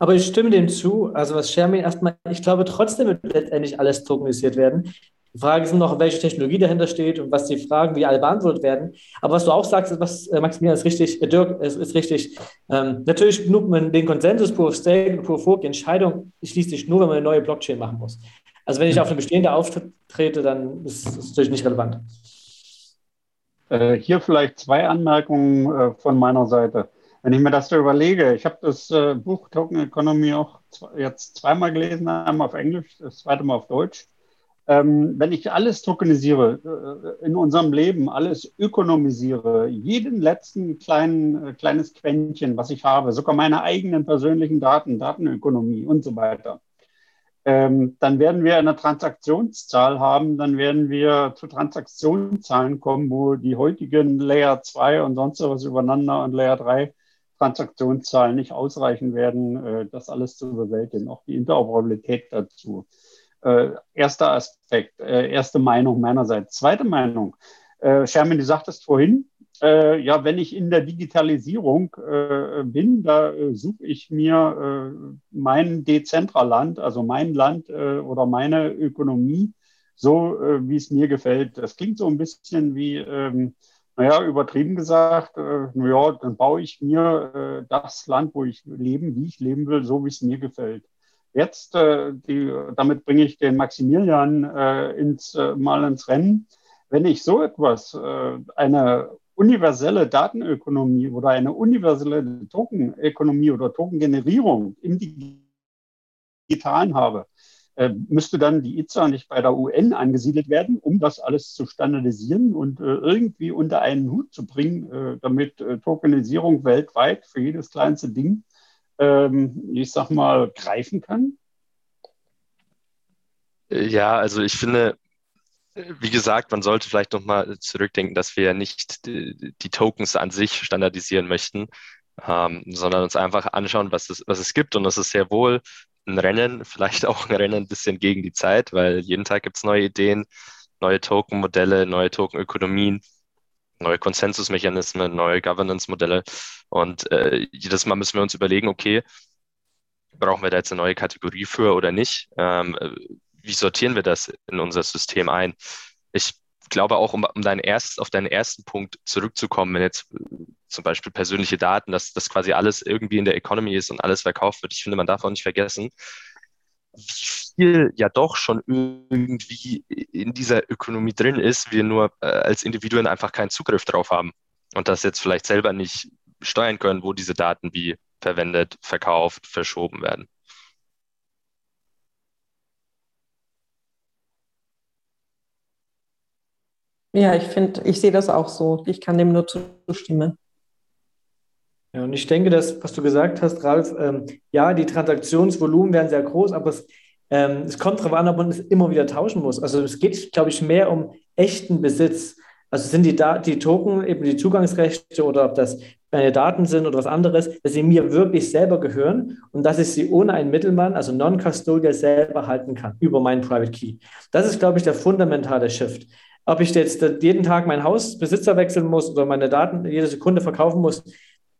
Aber ich stimme dem zu. Also was Shermin erstmal, ich glaube trotzdem wird letztendlich alles tokenisiert werden. Die Frage ist noch, welche Technologie dahinter steht und was die Fragen, wie alle beantwortet werden. Aber was du auch sagst, ist, was äh, Maximilian ist richtig, äh, Dirk ist, ist richtig. Ähm, natürlich nur man den Konsensus Proof of Stake und Proof of Work, die Entscheidung schließt sich nur, wenn man eine neue Blockchain machen muss. Also wenn ich auf eine bestehende auftrete, dann ist das natürlich nicht relevant. Äh, hier vielleicht zwei Anmerkungen äh, von meiner Seite. Wenn ich mir das so überlege, ich habe das äh, Buch Token Economy auch jetzt zweimal gelesen, einmal auf Englisch, das zweite Mal auf Deutsch. Ähm, wenn ich alles tokenisiere äh, in unserem Leben, alles ökonomisiere, jeden letzten kleinen, äh, kleines Quäntchen, was ich habe, sogar meine eigenen persönlichen Daten, Datenökonomie und so weiter, ähm, dann werden wir eine Transaktionszahl haben, dann werden wir zu Transaktionszahlen kommen, wo die heutigen Layer 2 und sonst was übereinander und Layer 3 Transaktionszahlen nicht ausreichen werden, äh, das alles zu bewältigen, auch die Interoperabilität dazu. Äh, erster Aspekt, äh, erste Meinung meinerseits. Zweite Meinung, äh, Sherman, du sagtest vorhin, äh, ja, wenn ich in der Digitalisierung äh, bin, da äh, suche ich mir mein Dezentraland, also mein Land oder meine Ökonomie, so wie es mir gefällt. Das klingt so ein bisschen wie, ähm, naja, übertrieben gesagt, äh, naja, dann baue ich mir äh, das Land, wo ich leben, wie ich leben will, so wie es mir gefällt. Jetzt, äh, die, damit bringe ich den Maximilian äh, ins, äh, mal ins Rennen. Wenn ich so etwas, äh, eine universelle Datenökonomie oder eine universelle Tokenökonomie oder Tokengenerierung im Digitalen habe, müsste dann die ITSA nicht bei der UN angesiedelt werden, um das alles zu standardisieren und äh, irgendwie unter einen Hut zu bringen, damit Tokenisierung weltweit für jedes kleinste Ding ähm, ich sag mal, greifen kann? Ja, also ich finde, wie gesagt, man sollte vielleicht nochmal zurückdenken, dass wir ja nicht die, die, Tokens an sich standardisieren möchten, ähm, sondern uns einfach anschauen, was es, was es gibt. Und das ist sehr wohl ein Rennen, vielleicht auch ein Rennen ein bisschen gegen die Zeit, weil jeden Tag gibt es neue Ideen, neue Token-Modelle, neue Token-Ökonomien neue Konsensusmechanismen, neue Governance-Modelle. Und äh, jedes Mal müssen wir uns überlegen, okay, brauchen wir da jetzt eine neue Kategorie für oder nicht? Ähm, wie sortieren wir das in unser System ein? Ich glaube auch, um, um dein erst, auf deinen ersten Punkt zurückzukommen, wenn jetzt zum Beispiel persönliche Daten, dass das quasi alles irgendwie in der Economy ist und alles verkauft wird. Ich finde, man darf auch nicht vergessen, wie viel ja doch schon irgendwie in dieser Ökonomie drin ist, wir nur äh, als Individuen einfach keinen Zugriff drauf haben und das jetzt vielleicht selber nicht steuern können, wo diese Daten wie verwendet, verkauft, verschoben werden. Ja, ich finde, ich sehe das auch so. Ich kann dem nur zustimmen. Ja, und ich denke, dass, was du gesagt hast, Ralf, ähm, ja, die Transaktionsvolumen werden sehr groß, aber es, ähm, es kommt darauf an, ob man es immer wieder tauschen muss. Also es geht, glaube ich, mehr um echten Besitz. Also sind die, da die Token eben die Zugangsrechte oder ob das meine Daten sind oder was anderes, dass sie mir wirklich selber gehören und dass ich sie ohne einen Mittelmann, also non-custodial, selber halten kann über meinen Private Key. Das ist, glaube ich, der fundamentale Shift. Ob ich jetzt jeden Tag mein Hausbesitzer wechseln muss oder meine Daten jede Sekunde verkaufen muss,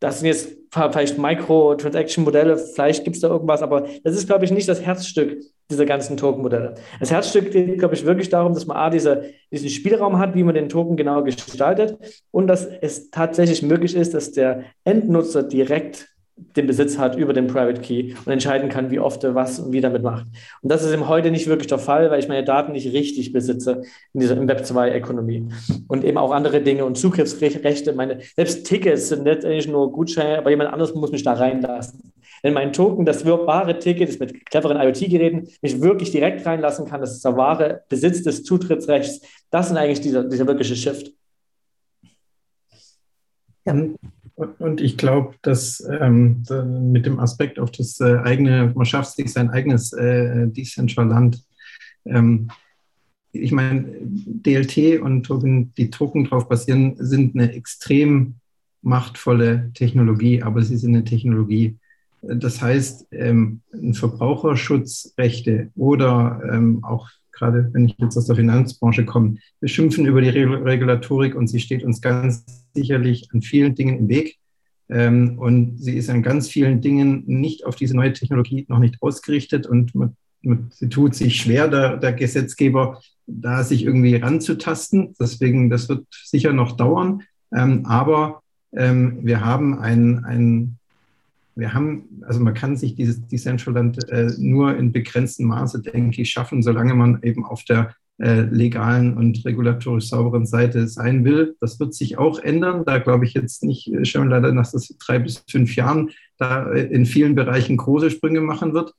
das sind jetzt vielleicht Micro-Transaction-Modelle, vielleicht gibt es da irgendwas, aber das ist, glaube ich, nicht das Herzstück dieser ganzen Token-Modelle. Das Herzstück geht, glaube ich, wirklich darum, dass man A, diese, diesen Spielraum hat, wie man den Token genau gestaltet und dass es tatsächlich möglich ist, dass der Endnutzer direkt den Besitz hat über den Private Key und entscheiden kann, wie oft er was und wie damit macht. Und das ist eben heute nicht wirklich der Fall, weil ich meine Daten nicht richtig besitze in dieser Web 2-Ökonomie. Und eben auch andere Dinge und Zugriffsrechte, meine, selbst Tickets sind letztendlich nur Gutscheine, aber jemand anderes muss mich da reinlassen. Wenn mein Token, das wahre Ticket, das mit cleveren IoT-Geräten mich wirklich direkt reinlassen kann, das ist der wahre Besitz des Zutrittsrechts, das ist eigentlich dieser, dieser wirkliche Shift. Ja. Und ich glaube, dass ähm, mit dem Aspekt auf das äh, eigene, man schafft sich sein eigenes äh, Decentraland. Ähm, ich meine, DLT und Token, die Token drauf basieren, sind eine extrem machtvolle Technologie, aber sie sind eine Technologie. Das heißt, ähm, Verbraucherschutzrechte oder ähm, auch gerade wenn ich jetzt aus der Finanzbranche komme, wir schimpfen über die Regulatorik und sie steht uns ganz sicherlich an vielen Dingen im Weg. Ähm, und sie ist an ganz vielen Dingen nicht auf diese neue Technologie noch nicht ausgerichtet und man, man, sie tut sich schwer, der, der Gesetzgeber, da sich irgendwie ranzutasten. Deswegen, das wird sicher noch dauern. Ähm, aber ähm, wir haben ein, ein wir haben, also man kann sich dieses Decentraland äh, nur in begrenztem Maße, denke ich, schaffen, solange man eben auf der äh, legalen und regulatorisch sauberen Seite sein will. Das wird sich auch ändern. Da glaube ich jetzt nicht äh, schon leider, dass das drei bis fünf Jahren da äh, in vielen Bereichen große Sprünge machen wird.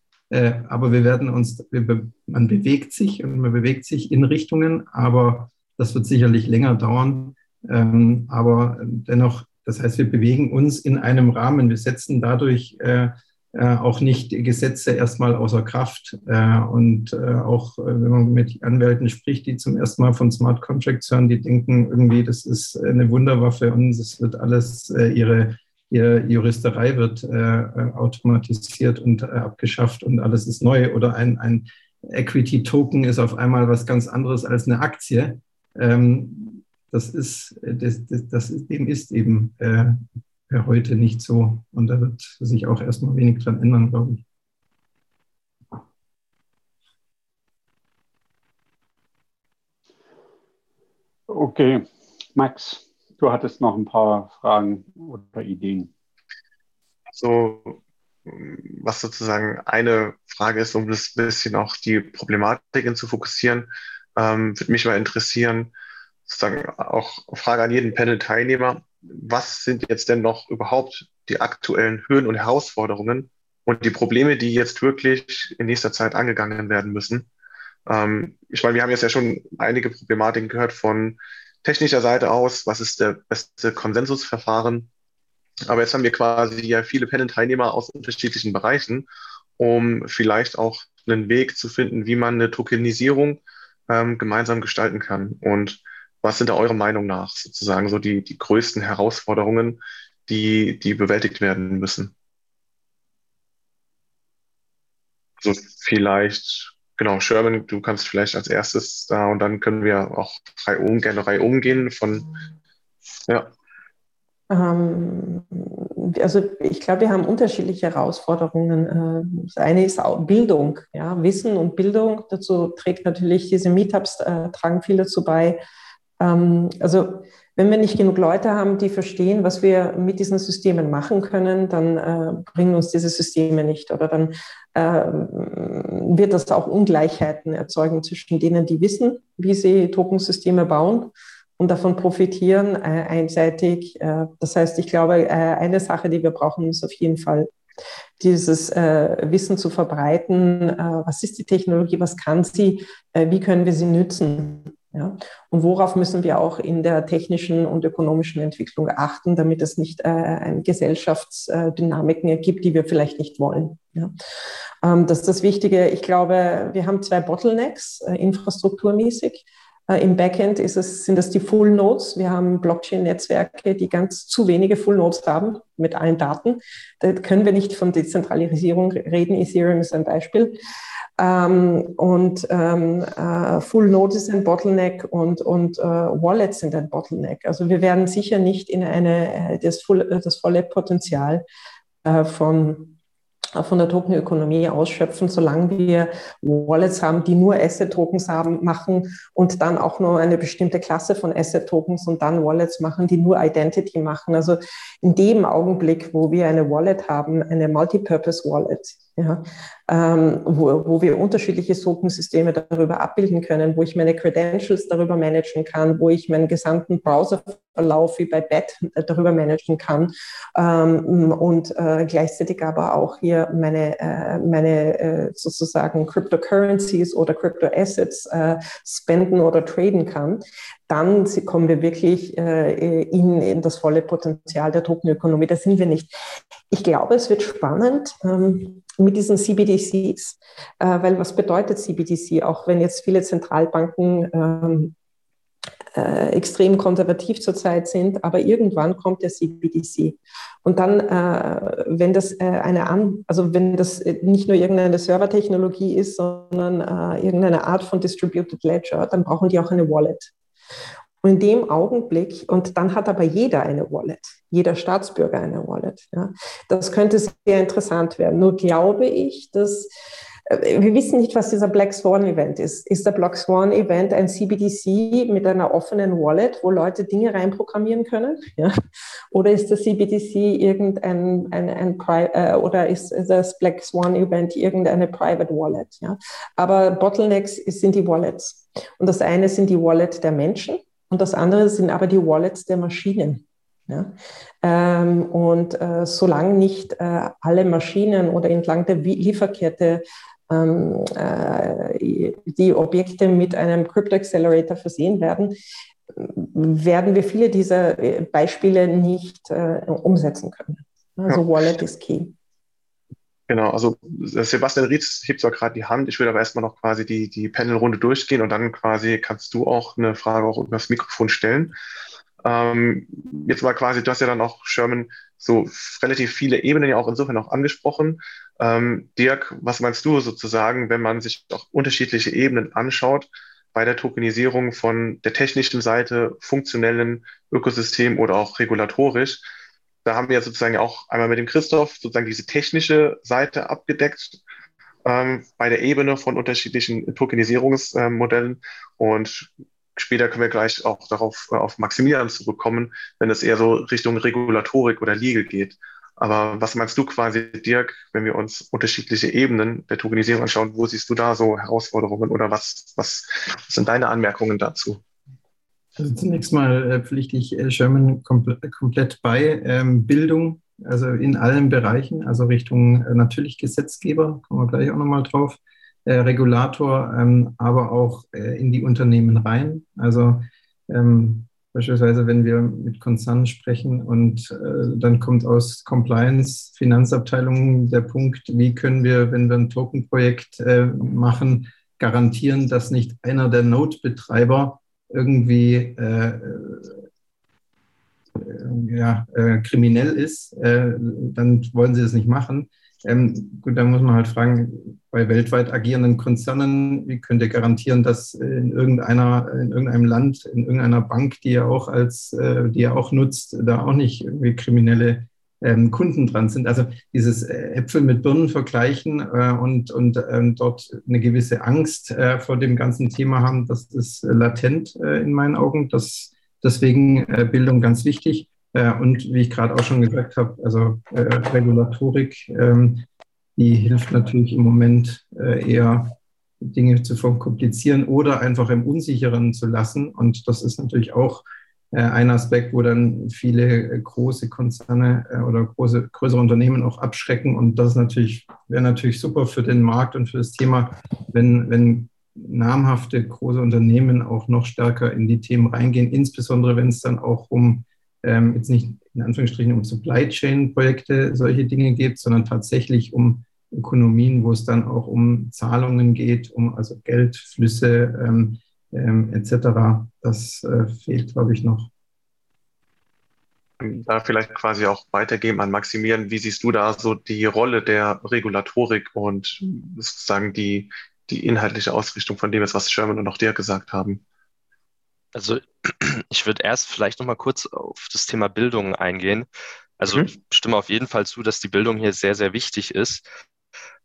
Aber wir werden uns, man bewegt sich und man bewegt sich in Richtungen, aber das wird sicherlich länger dauern. Ähm, aber dennoch das heißt, wir bewegen uns in einem Rahmen. Wir setzen dadurch äh, äh, auch nicht Gesetze erstmal außer Kraft. Äh, und äh, auch äh, wenn man mit Anwälten spricht, die zum ersten Mal von Smart Contracts hören, die denken irgendwie, das ist eine Wunderwaffe und es wird alles, äh, ihre, ihre Juristerei wird automatisiert und abgeschafft und alles ist neu. Oder ein, ein Equity-Token ist auf einmal was ganz anderes als eine Aktie. Ähm, das ist, das, das, das ist, dem ist eben äh, heute nicht so. Und da wird sich auch erstmal wenig dran ändern, glaube ich. Okay, Max, du hattest noch ein paar Fragen oder Ideen. So, was sozusagen eine Frage ist, um das bisschen auch die Problematiken zu fokussieren, ähm, würde mich mal interessieren, sozusagen auch Frage an jeden Panel-Teilnehmer. Was sind jetzt denn noch überhaupt die aktuellen Höhen und Herausforderungen und die Probleme, die jetzt wirklich in nächster Zeit angegangen werden müssen? Ähm, ich meine, wir haben jetzt ja schon einige Problematiken gehört von technischer Seite aus. Was ist der beste Konsensusverfahren? Aber jetzt haben wir quasi ja viele Panel-Teilnehmer aus unterschiedlichen Bereichen, um vielleicht auch einen Weg zu finden, wie man eine Tokenisierung ähm, gemeinsam gestalten kann. Und was sind da eurer Meinung nach sozusagen so die, die größten Herausforderungen, die, die bewältigt werden müssen? Also vielleicht, genau, Sherman, du kannst vielleicht als erstes da und dann können wir auch drei um, gerne Reihe umgehen von, ja. Ähm, also ich glaube, wir haben unterschiedliche Herausforderungen. Äh, das eine ist Bildung, ja, Wissen und Bildung. Dazu trägt natürlich diese Meetups, äh, tragen viel dazu bei, ähm, also wenn wir nicht genug Leute haben, die verstehen, was wir mit diesen Systemen machen können, dann äh, bringen uns diese Systeme nicht oder dann äh, wird das auch Ungleichheiten erzeugen zwischen denen, die wissen, wie sie Tokensysteme bauen und davon profitieren äh, einseitig. Äh, das heißt, ich glaube, äh, eine Sache, die wir brauchen, ist auf jeden Fall dieses äh, Wissen zu verbreiten. Was ist die Technologie? Was kann sie? Wie können wir sie nützen? Ja? Und worauf müssen wir auch in der technischen und ökonomischen Entwicklung achten, damit es nicht äh, Gesellschaftsdynamiken ergibt, die wir vielleicht nicht wollen. Ja? Ähm, das ist das Wichtige. Ich glaube, wir haben zwei Bottlenecks, äh, infrastrukturmäßig. Äh, Im Backend ist es, sind das die Full Nodes. Wir haben Blockchain-Netzwerke, die ganz zu wenige Full Nodes haben mit allen Daten. Da können wir nicht von Dezentralisierung reden. Ethereum ist ein Beispiel. Ähm, und ähm, äh, Full Node ist ein Bottleneck und, und äh, Wallets sind ein Bottleneck. Also wir werden sicher nicht in eine, das, äh, das volle Potenzial von von der Tokenökonomie ausschöpfen, solange wir Wallets haben, die nur Asset-Tokens haben, machen und dann auch nur eine bestimmte Klasse von Asset-Tokens und dann Wallets machen, die nur Identity machen. Also in dem Augenblick, wo wir eine Wallet haben, eine Multipurpose-Wallet, ja, ähm, wo, wo wir unterschiedliche Tokensysteme darüber abbilden können, wo ich meine Credentials darüber managen kann, wo ich meinen gesamten Browserverlauf wie bei BET darüber managen kann ähm, und äh, gleichzeitig aber auch hier meine, äh, meine äh, sozusagen Cryptocurrencies oder Cryptoassets äh, spenden oder traden kann, dann kommen wir wirklich äh, in, in das volle Potenzial der Tokenökonomie. Da sind wir nicht. Ich glaube, es wird spannend. Ähm, mit diesen CBDCs, äh, weil was bedeutet CBDC, auch wenn jetzt viele Zentralbanken ähm, äh, extrem konservativ zurzeit sind, aber irgendwann kommt der CBDC. Und dann, äh, wenn das äh, eine an, also wenn das nicht nur irgendeine Servertechnologie ist, sondern äh, irgendeine Art von Distributed Ledger, dann brauchen die auch eine Wallet. Und in dem Augenblick, und dann hat aber jeder eine Wallet, jeder Staatsbürger eine Wallet. Ja. Das könnte sehr interessant werden. Nur glaube ich, dass äh, wir wissen nicht, was dieser Black Swan Event ist. Ist der Black Swan Event ein CBDC mit einer offenen Wallet, wo Leute Dinge reinprogrammieren können? Ja? Oder ist der CBDC irgendein ein, ein, ein äh, oder ist das Black Swan Event irgendeine Private Wallet? Ja? Aber Bottlenecks sind die Wallets. Und das eine sind die Wallet der Menschen und das andere sind aber die Wallets der Maschinen. Ja? Ähm, und äh, solange nicht äh, alle Maschinen oder entlang der Lieferkette ähm, äh, die Objekte mit einem Crypto Accelerator versehen werden, werden wir viele dieser äh, Beispiele nicht äh, umsetzen können. Also. Wallet ist key. Genau, also Sebastian Rietz hebt zwar gerade die Hand, ich würde aber erstmal noch quasi die, die Panelrunde durchgehen und dann quasi kannst du auch eine Frage auch über das Mikrofon stellen. Ähm, jetzt mal quasi, du hast ja dann auch, Sherman, so relativ viele Ebenen ja auch insofern auch angesprochen. Ähm, Dirk, was meinst du sozusagen, wenn man sich auch unterschiedliche Ebenen anschaut bei der Tokenisierung von der technischen Seite, funktionellen Ökosystem oder auch regulatorisch? Da haben wir sozusagen auch einmal mit dem Christoph sozusagen diese technische Seite abgedeckt ähm, bei der Ebene von unterschiedlichen Tokenisierungsmodellen. und später können wir gleich auch darauf äh, auf Maximilian zurückkommen, wenn es eher so Richtung Regulatorik oder Legal geht. Aber was meinst du quasi, Dirk, wenn wir uns unterschiedliche Ebenen der Tokenisierung anschauen, wo siehst du da so Herausforderungen oder was, was sind deine Anmerkungen dazu? Also zunächst mal äh, pflichte ich äh, Sherman kompl komplett bei. Ähm, Bildung, also in allen Bereichen, also Richtung äh, natürlich Gesetzgeber, kommen wir gleich auch nochmal drauf, Regulator, ähm, aber auch in die Unternehmen rein. Also ähm, beispielsweise, wenn wir mit Konzernen sprechen und dann kommt aus Compliance, Finanzabteilung der Punkt, wie können wir, wenn wir ein Token-Projekt machen, garantieren, dass nicht einer der Node-Betreiber irgendwie äh, äh, ja, äh, kriminell ist, äh, dann wollen sie das nicht machen. Ähm, gut, dann muss man halt fragen, bei weltweit agierenden Konzernen, wie könnt ihr garantieren, dass in irgendeiner, in irgendeinem Land, in irgendeiner Bank, die ihr auch als, äh, die ihr auch nutzt, da auch nicht irgendwie kriminelle ähm, Kunden dran sind. Also dieses äh, Äpfel mit Birnen vergleichen äh, und, und ähm, dort eine gewisse Angst äh, vor dem ganzen Thema haben, das ist latent äh, in meinen Augen. Das, deswegen äh, Bildung ganz wichtig. Äh, und wie ich gerade auch schon gesagt habe, also Regulatorik, ähm, die hilft natürlich im Moment eher Dinge zu verkomplizieren oder einfach im Unsicheren zu lassen. Und das ist natürlich auch ein Aspekt, wo dann viele äh, große Konzerne äh, oder große, größere Unternehmen auch abschrecken. Und das natürlich, wäre natürlich super für den Markt und für das Thema, wenn, wenn namhafte große Unternehmen auch noch stärker in die Themen reingehen, insbesondere wenn es dann auch um ähm, jetzt nicht in Anführungsstrichen um Supply Chain Projekte solche Dinge geht, sondern tatsächlich um Ökonomien, wo es dann auch um Zahlungen geht, um also Geldflüsse, ähm, ähm, etc. Das äh, fehlt, glaube ich, noch. Da vielleicht quasi auch weitergeben an Maximilian. Wie siehst du da so die Rolle der Regulatorik und sozusagen die, die inhaltliche Ausrichtung von dem, was Sherman und auch dir gesagt haben? Also ich würde erst vielleicht noch mal kurz auf das Thema Bildung eingehen. Also mhm. ich stimme auf jeden Fall zu, dass die Bildung hier sehr, sehr wichtig ist.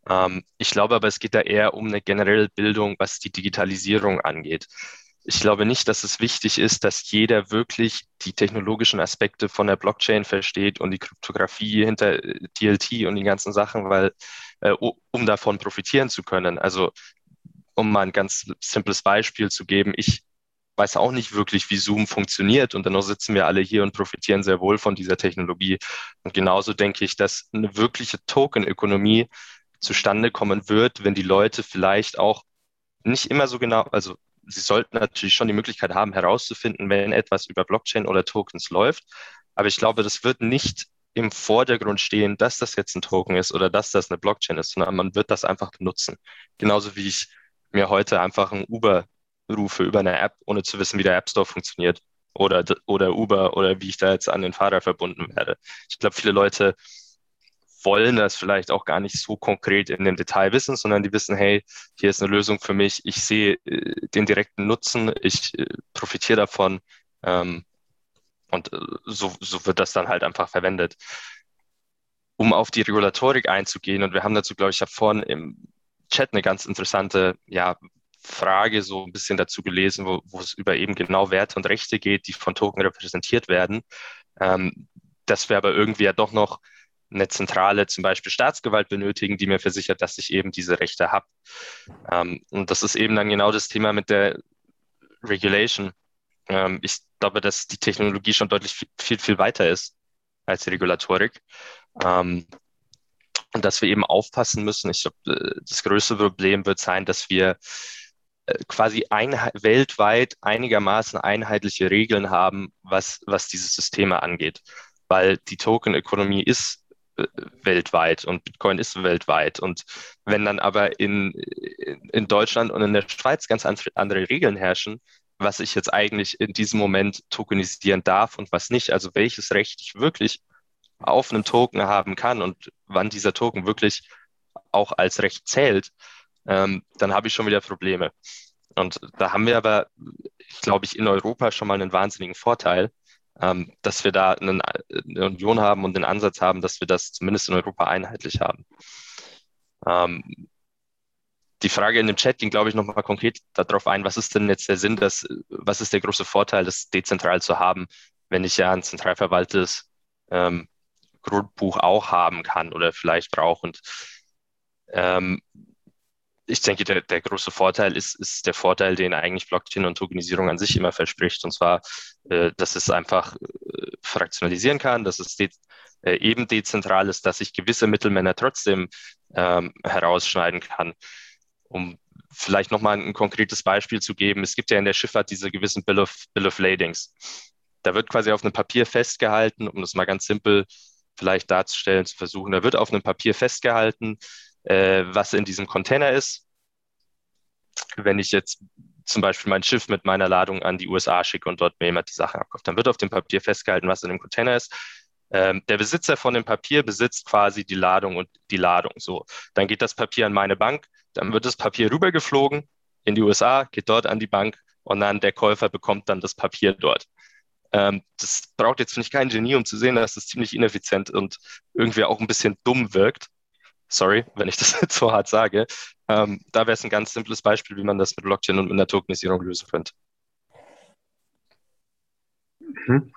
Ähm, ich glaube aber, es geht da eher um eine generelle Bildung, was die Digitalisierung angeht. Ich glaube nicht, dass es wichtig ist, dass jeder wirklich die technologischen Aspekte von der Blockchain versteht und die Kryptographie hinter DLT äh, und die ganzen Sachen, weil äh, um davon profitieren zu können. Also um mal ein ganz simples Beispiel zu geben, ich weiß auch nicht wirklich, wie Zoom funktioniert und dennoch sitzen wir alle hier und profitieren sehr wohl von dieser Technologie. Und genauso denke ich, dass eine wirkliche Token-Ökonomie zustande kommen wird, wenn die Leute vielleicht auch nicht immer so genau, also sie sollten natürlich schon die Möglichkeit haben, herauszufinden, wenn etwas über Blockchain oder Tokens läuft. Aber ich glaube, das wird nicht im Vordergrund stehen, dass das jetzt ein Token ist oder dass das eine Blockchain ist, sondern man wird das einfach benutzen. Genauso wie ich mir heute einfach ein Uber rufe über eine App, ohne zu wissen, wie der App Store funktioniert oder, oder Uber oder wie ich da jetzt an den Fahrer verbunden werde. Ich glaube, viele Leute wollen das vielleicht auch gar nicht so konkret in dem Detail wissen, sondern die wissen, hey, hier ist eine Lösung für mich, ich sehe äh, den direkten Nutzen, ich äh, profitiere davon ähm, und äh, so, so wird das dann halt einfach verwendet. Um auf die Regulatorik einzugehen, und wir haben dazu, glaube ich, habe vorhin im Chat eine ganz interessante ja, Frage so ein bisschen dazu gelesen, wo, wo es über eben genau Werte und Rechte geht, die von Token repräsentiert werden. Ähm, dass wir aber irgendwie ja doch noch eine zentrale, zum Beispiel Staatsgewalt benötigen, die mir versichert, dass ich eben diese Rechte habe. Ähm, und das ist eben dann genau das Thema mit der Regulation. Ähm, ich glaube, dass die Technologie schon deutlich viel, viel, viel weiter ist als die Regulatorik. Ähm, und dass wir eben aufpassen müssen. Ich glaube, äh, das größte Problem wird sein, dass wir äh, quasi ein, weltweit einigermaßen einheitliche Regeln haben, was, was diese Systeme angeht. Weil die Token-Ökonomie ist weltweit und Bitcoin ist weltweit. Und wenn dann aber in, in Deutschland und in der Schweiz ganz andere Regeln herrschen, was ich jetzt eigentlich in diesem Moment tokenisieren darf und was nicht, also welches Recht ich wirklich auf einem Token haben kann und wann dieser Token wirklich auch als Recht zählt, ähm, dann habe ich schon wieder Probleme. Und da haben wir aber, glaube ich, in Europa schon mal einen wahnsinnigen Vorteil, ähm, dass wir da einen, eine Union haben und den Ansatz haben, dass wir das zumindest in Europa einheitlich haben. Ähm, die Frage in dem Chat ging, glaube ich, nochmal konkret darauf ein, was ist denn jetzt der Sinn, dass, was ist der große Vorteil, das dezentral zu haben, wenn ich ja ein zentral verwaltetes ähm, Grundbuch auch haben kann oder vielleicht brauche. Und ähm, ich denke, der, der große Vorteil ist, ist der Vorteil, den eigentlich Blockchain und Tokenisierung an sich immer verspricht. Und zwar, äh, dass es einfach äh, fraktionalisieren kann, dass es de äh, eben dezentral ist, dass ich gewisse Mittelmänner trotzdem ähm, herausschneiden kann. Um vielleicht nochmal ein konkretes Beispiel zu geben. Es gibt ja in der Schifffahrt diese gewissen Bill of, Bill of Ladings. Da wird quasi auf einem Papier festgehalten, um das mal ganz simpel vielleicht darzustellen, zu versuchen. Da wird auf einem Papier festgehalten, äh, was in diesem Container ist. Wenn ich jetzt zum Beispiel mein Schiff mit meiner Ladung an die USA schicke und dort mir jemand die Sachen abkauft, dann wird auf dem Papier festgehalten, was in dem Container ist. Ähm, der Besitzer von dem Papier besitzt quasi die Ladung und die Ladung. So, dann geht das Papier an meine Bank, dann wird das Papier rübergeflogen in die USA, geht dort an die Bank und dann der Käufer bekommt dann das Papier dort. Ähm, das braucht jetzt, ich, kein Genie, um zu sehen, dass das ziemlich ineffizient und irgendwie auch ein bisschen dumm wirkt. Sorry, wenn ich das jetzt so hart sage. Ähm, da wäre es ein ganz simples Beispiel, wie man das mit Blockchain und mit der Tokenisierung lösen könnte. Mhm.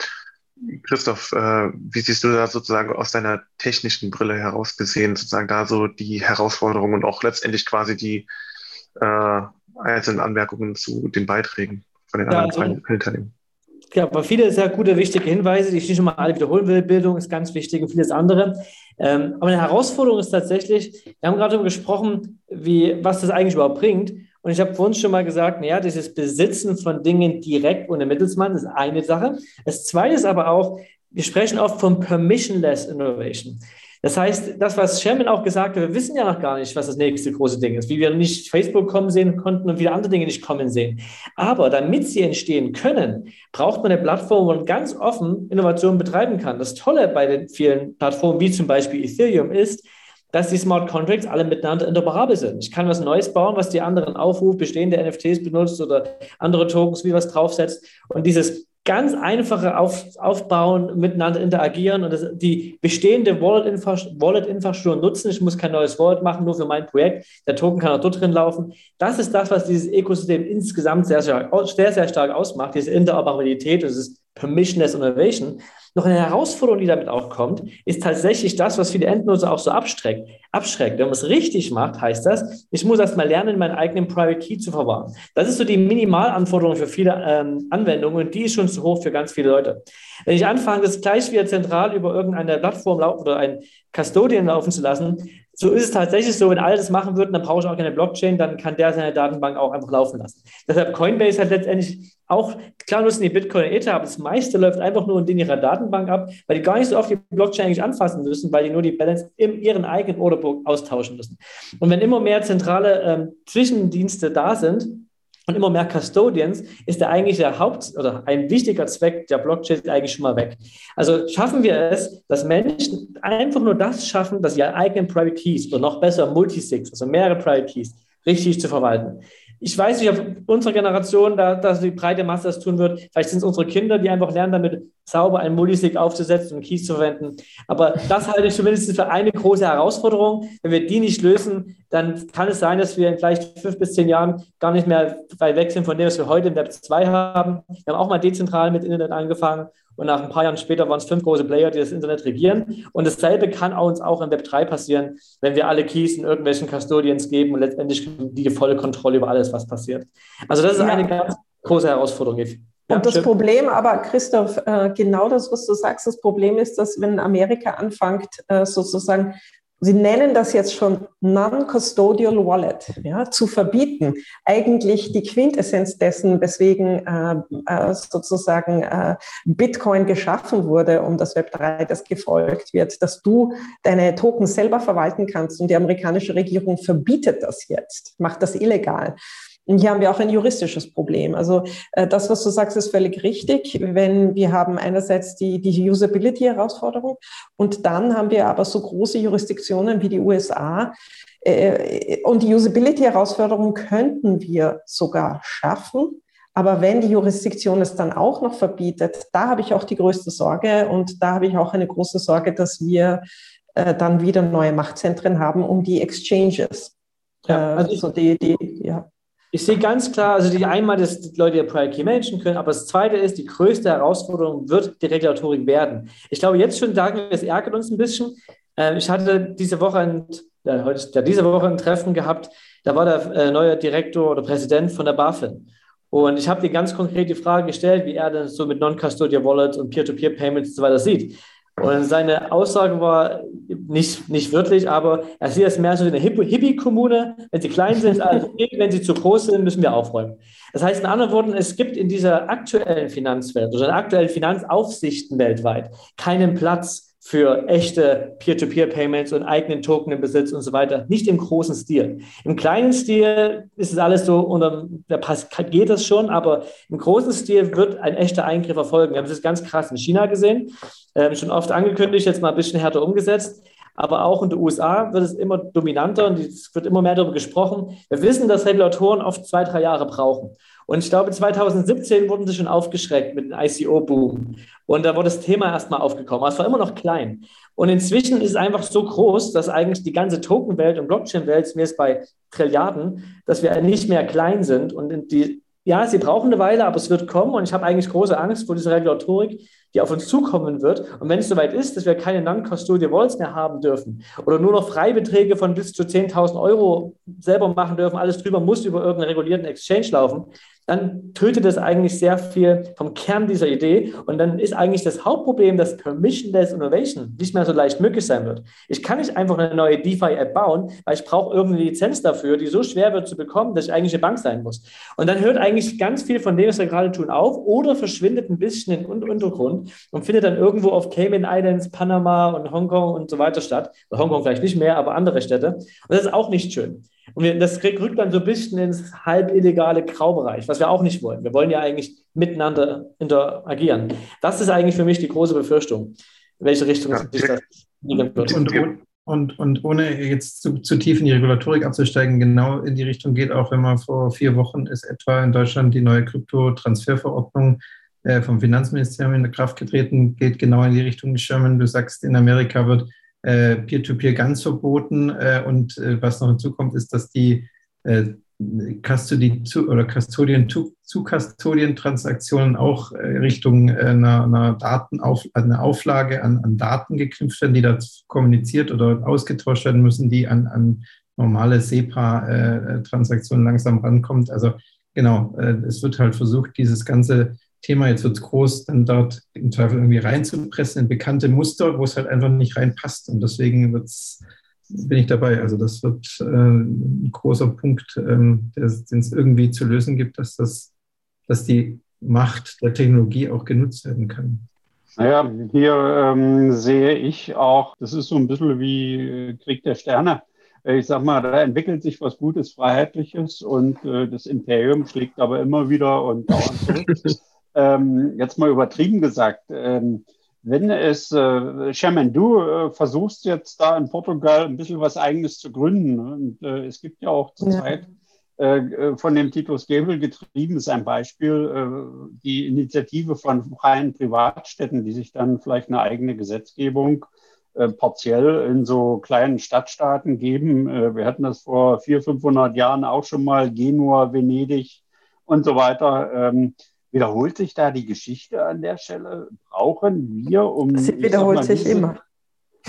Christoph, äh, wie siehst du da sozusagen aus deiner technischen Brille heraus gesehen, sozusagen da so die Herausforderungen und auch letztendlich quasi die äh, einzelnen Anmerkungen zu den Beiträgen von den ja, anderen also, Teilnehmern? Aber viele sehr gute, wichtige Hinweise, die ich nicht mal alle wiederholen will. Bildung ist ganz wichtig und vieles andere. Ähm, aber eine Herausforderung ist tatsächlich, wir haben gerade darüber gesprochen, wie, was das eigentlich überhaupt bringt. Und ich habe vorhin schon mal gesagt, naja, dieses Besitzen von Dingen direkt ohne Mittelsmann ist eine Sache. Das zweite ist aber auch, wir sprechen oft von permissionless innovation. Das heißt, das, was Sherman auch gesagt hat, wir wissen ja noch gar nicht, was das nächste große Ding ist, wie wir nicht Facebook kommen sehen konnten und viele andere Dinge nicht kommen sehen. Aber damit sie entstehen können, braucht man eine Plattform, wo man ganz offen Innovationen betreiben kann. Das Tolle bei den vielen Plattformen, wie zum Beispiel Ethereum, ist, dass die Smart Contracts alle miteinander interoperabel sind. Ich kann was Neues bauen, was die anderen aufruft, bestehende NFTs benutzt oder andere Tokens, wie was draufsetzt. Und dieses ganz einfache auf, aufbauen, miteinander interagieren und das, die bestehende Wallet-Infrastruktur nutzen. Ich muss kein neues Wallet machen, nur für mein Projekt. Der Token kann auch dort drin laufen. Das ist das, was dieses Ökosystem insgesamt sehr, sehr, sehr, sehr stark ausmacht, diese Interoperabilität, das ist Permissionless Innovation. Noch eine Herausforderung, die damit auch kommt, ist tatsächlich das, was viele Endnutzer auch so abschreckt. abschreckt. Wenn man es richtig macht, heißt das, ich muss erst mal lernen, meinen eigenen Private Key zu verwahren. Das ist so die Minimalanforderung für viele ähm, Anwendungen und die ist schon zu hoch für ganz viele Leute. Wenn ich anfange, das gleich wieder zentral über irgendeine Plattform laufen oder ein Custodian laufen zu lassen, so ist es tatsächlich so, wenn alle das machen würden, dann brauche ich auch keine Blockchain, dann kann der seine Datenbank auch einfach laufen lassen. Deshalb Coinbase hat letztendlich auch, klar nutzen die Bitcoin Ether, aber das meiste läuft einfach nur in ihrer Datenbank ab, weil die gar nicht so oft die Blockchain eigentlich anfassen müssen, weil die nur die Balance in ihren eigenen Orderbook austauschen müssen. Und wenn immer mehr zentrale ähm, Zwischendienste da sind, und immer mehr Custodians, ist der eigentlich der Haupt- oder ein wichtiger Zweck der Blockchain eigentlich schon mal weg. Also schaffen wir es, dass Menschen einfach nur das schaffen, dass ihre eigenen Private Keys oder noch besser Multisigs, also mehrere Private Keys, richtig zu verwalten ich weiß nicht, ob unsere Generation da, dass die breite Masse das tun wird. Vielleicht sind es unsere Kinder, die einfach lernen, damit sauber einen Multisig aufzusetzen und Keys zu verwenden. Aber das halte ich zumindest für eine große Herausforderung. Wenn wir die nicht lösen, dann kann es sein, dass wir in vielleicht fünf bis zehn Jahren gar nicht mehr weit weg sind von dem, was wir heute im Web 2 haben. Wir haben auch mal dezentral mit Internet angefangen und nach ein paar Jahren später waren es fünf große Player, die das Internet regieren. Und dasselbe kann uns auch im Web 3 passieren, wenn wir alle Keys in irgendwelchen Custodians geben und letztendlich die volle Kontrolle über alles, was passiert. Also das ist eine ganz große Herausforderung. Ja, und das schön. Problem, aber Christoph, äh, genau das, was du sagst, das Problem ist, dass wenn Amerika anfängt, äh, sozusagen Sie nennen das jetzt schon Non-Custodial Wallet, ja, zu verbieten. Eigentlich die Quintessenz dessen, weswegen äh, äh, sozusagen äh, Bitcoin geschaffen wurde, um das Web 3, das gefolgt wird, dass du deine Token selber verwalten kannst. Und die amerikanische Regierung verbietet das jetzt, macht das illegal. Und hier haben wir auch ein juristisches Problem. Also äh, das, was du sagst, ist völlig richtig. Wenn wir haben einerseits die, die Usability-Herausforderung und dann haben wir aber so große Jurisdiktionen wie die USA. Äh, und die Usability-Herausforderung könnten wir sogar schaffen. Aber wenn die Jurisdiktion es dann auch noch verbietet, da habe ich auch die größte Sorge und da habe ich auch eine große Sorge, dass wir äh, dann wieder neue Machtzentren haben um die Exchanges. Ja, also, also die, die, ja. Ich sehe ganz klar, also die einmal, dass die Leute ihr Prior Key managen können, aber das zweite ist, die größte Herausforderung wird die Regulatorik werden. Ich glaube, jetzt schon sagen wir, es ärgert uns ein bisschen. Ähm, ich hatte diese Woche ein, ja, heute, diese Woche ein Treffen gehabt, da war der äh, neue Direktor oder Präsident von der BaFin. Und ich habe dir ganz konkret die Frage gestellt, wie er denn so mit Non-Custodial Wallets und Peer-to-Peer-Payments und so weiter sieht. Und seine Aussage war nicht, nicht wörtlich, aber er sieht es mehr so in eine Hippie-Kommune. Wenn sie klein sind, alles okay. Wenn sie zu groß sind, müssen wir aufräumen. Das heißt in anderen Worten, es gibt in dieser aktuellen Finanzwelt oder in aktuellen Finanzaufsichten weltweit keinen Platz für echte Peer-to-Peer-Payments und eigenen Token im Besitz und so weiter. Nicht im großen Stil. Im kleinen Stil ist es alles so, unter, da geht das schon, aber im großen Stil wird ein echter Eingriff erfolgen. Wir haben das ganz krass in China gesehen, äh, schon oft angekündigt, jetzt mal ein bisschen härter umgesetzt. Aber auch in den USA wird es immer dominanter und es wird immer mehr darüber gesprochen. Wir wissen, dass Regulatoren oft zwei, drei Jahre brauchen. Und ich glaube, 2017 wurden sie schon aufgeschreckt mit dem ICO-Boom. Und da wurde das Thema erstmal aufgekommen. Aber es war immer noch klein. Und inzwischen ist es einfach so groß, dass eigentlich die ganze Token-Welt und Blockchain-Welt, mir ist bei Trilliarden, dass wir nicht mehr klein sind. Und die, ja, sie brauchen eine Weile, aber es wird kommen. Und ich habe eigentlich große Angst vor dieser Regulatorik, die auf uns zukommen wird. Und wenn es soweit ist, dass wir keine Non-Custodial Wallets mehr haben dürfen oder nur noch Freibeträge von bis zu 10.000 Euro selber machen dürfen, alles drüber muss über irgendeinen regulierten Exchange laufen, dann tötet es eigentlich sehr viel vom Kern dieser Idee. Und dann ist eigentlich das Hauptproblem, dass Permissionless Innovation nicht mehr so leicht möglich sein wird. Ich kann nicht einfach eine neue DeFi-App bauen, weil ich brauche irgendeine Lizenz dafür, die so schwer wird zu bekommen, dass ich eigentlich eine Bank sein muss. Und dann hört eigentlich ganz viel von dem, was wir gerade tun, auf oder verschwindet ein bisschen in den Untergrund und findet dann irgendwo auf Cayman Islands, Panama und Hongkong und so weiter statt. Hongkong vielleicht nicht mehr, aber andere Städte. Und das ist auch nicht schön. Und wir, das rückt dann so ein bisschen ins halb illegale Graubereich, was wir auch nicht wollen. Wir wollen ja eigentlich miteinander interagieren. Das ist eigentlich für mich die große Befürchtung, in welche Richtung ja. sich das entwickeln wird. Und, und, und, und, ohne jetzt zu, zu, tief in die Regulatorik abzusteigen, genau in die Richtung geht auch, wenn man vor vier Wochen ist etwa in Deutschland die neue Kryptotransferverordnung äh, vom Finanzministerium in Kraft getreten, geht genau in die Richtung Sherman. Du sagst, in Amerika wird äh, Peer-to-Peer ganz verboten äh, und äh, was noch hinzukommt, ist, dass die Custody zu, oder Custodian zu, zu Custodian Transaktionen auch Richtung einer, einer Datenauf, einer Auflage an, an Daten geknüpft werden, die da kommuniziert oder ausgetauscht werden müssen, die an, an normale SEPA-Transaktionen langsam rankommt. Also genau, es wird halt versucht, dieses ganze Thema, jetzt wird es groß, dann dort im Zweifel irgendwie reinzupressen in bekannte Muster, wo es halt einfach nicht reinpasst. Und deswegen wird's, bin ich dabei. Also das wird äh, ein großer Punkt, ähm, den es irgendwie zu lösen gibt, dass, das, dass die Macht der Technologie auch genutzt werden kann. Naja, hier ähm, sehe ich auch, das ist so ein bisschen wie äh, Krieg der Sterne. Ich sag mal, da entwickelt sich was Gutes, Freiheitliches und äh, das Imperium schlägt aber immer wieder und dauernd zurück. ähm, jetzt mal übertrieben gesagt, ähm, wenn es, äh, Sherman, du äh, versuchst jetzt da in Portugal ein bisschen was Eigenes zu gründen. Und äh, es gibt ja auch zurzeit ja. Äh, äh, von dem Titus Gebel getrieben, ist ein Beispiel, äh, die Initiative von freien Privatstädten, die sich dann vielleicht eine eigene Gesetzgebung partiell in so kleinen Stadtstaaten geben. wir hatten das vor 400, 500 Jahren auch schon mal, Genua, Venedig und so weiter. Ähm, Wiederholt sich da die Geschichte an der Stelle? Brauchen wir, um. Sie wiederholt sich diese... immer.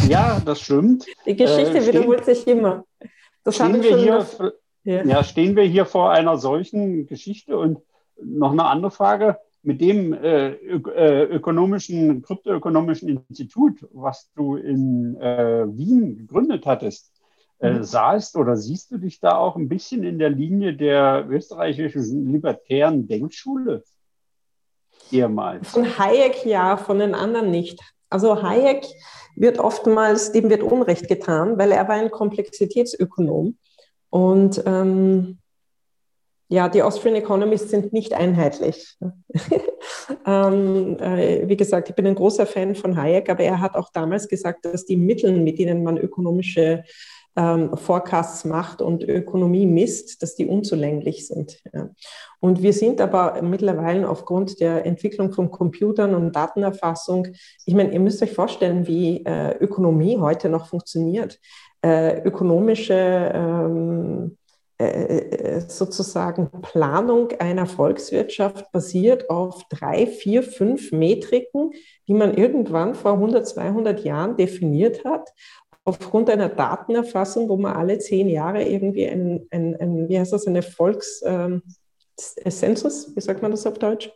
Ja, das stimmt. Die Geschichte äh, stehen, wiederholt sich immer. Das stehen, wir hier, ja. ja. stehen wir hier vor einer solchen Geschichte? Und noch eine andere Frage. Mit dem äh, äh ökonomischen, kryptoökonomischen Institut, was du in äh, Wien gegründet hattest, äh, mhm. sahst oder siehst du dich da auch ein bisschen in der Linie der österreichischen libertären Denkschule? Ehemals? Von Hayek ja, von den anderen nicht. Also Hayek wird oftmals, dem wird Unrecht getan, weil er war ein Komplexitätsökonom. Und ähm, ja, die Austrian Economists sind nicht einheitlich. ähm, äh, wie gesagt, ich bin ein großer Fan von Hayek, aber er hat auch damals gesagt, dass die Mittel, mit denen man ökonomische ähm, Forecasts macht und Ökonomie misst, dass die unzulänglich sind. Ja. Und wir sind aber mittlerweile aufgrund der Entwicklung von Computern und Datenerfassung, ich meine, ihr müsst euch vorstellen, wie äh, Ökonomie heute noch funktioniert. Äh, ökonomische ähm, äh, äh sozusagen Planung einer Volkswirtschaft basiert auf drei, vier, fünf Metriken, die man irgendwann vor 100, 200 Jahren definiert hat aufgrund einer Datenerfassung, wo man alle zehn Jahre irgendwie ein, ein, ein wie heißt das, eine Volks, ähm, wie sagt man das auf Deutsch?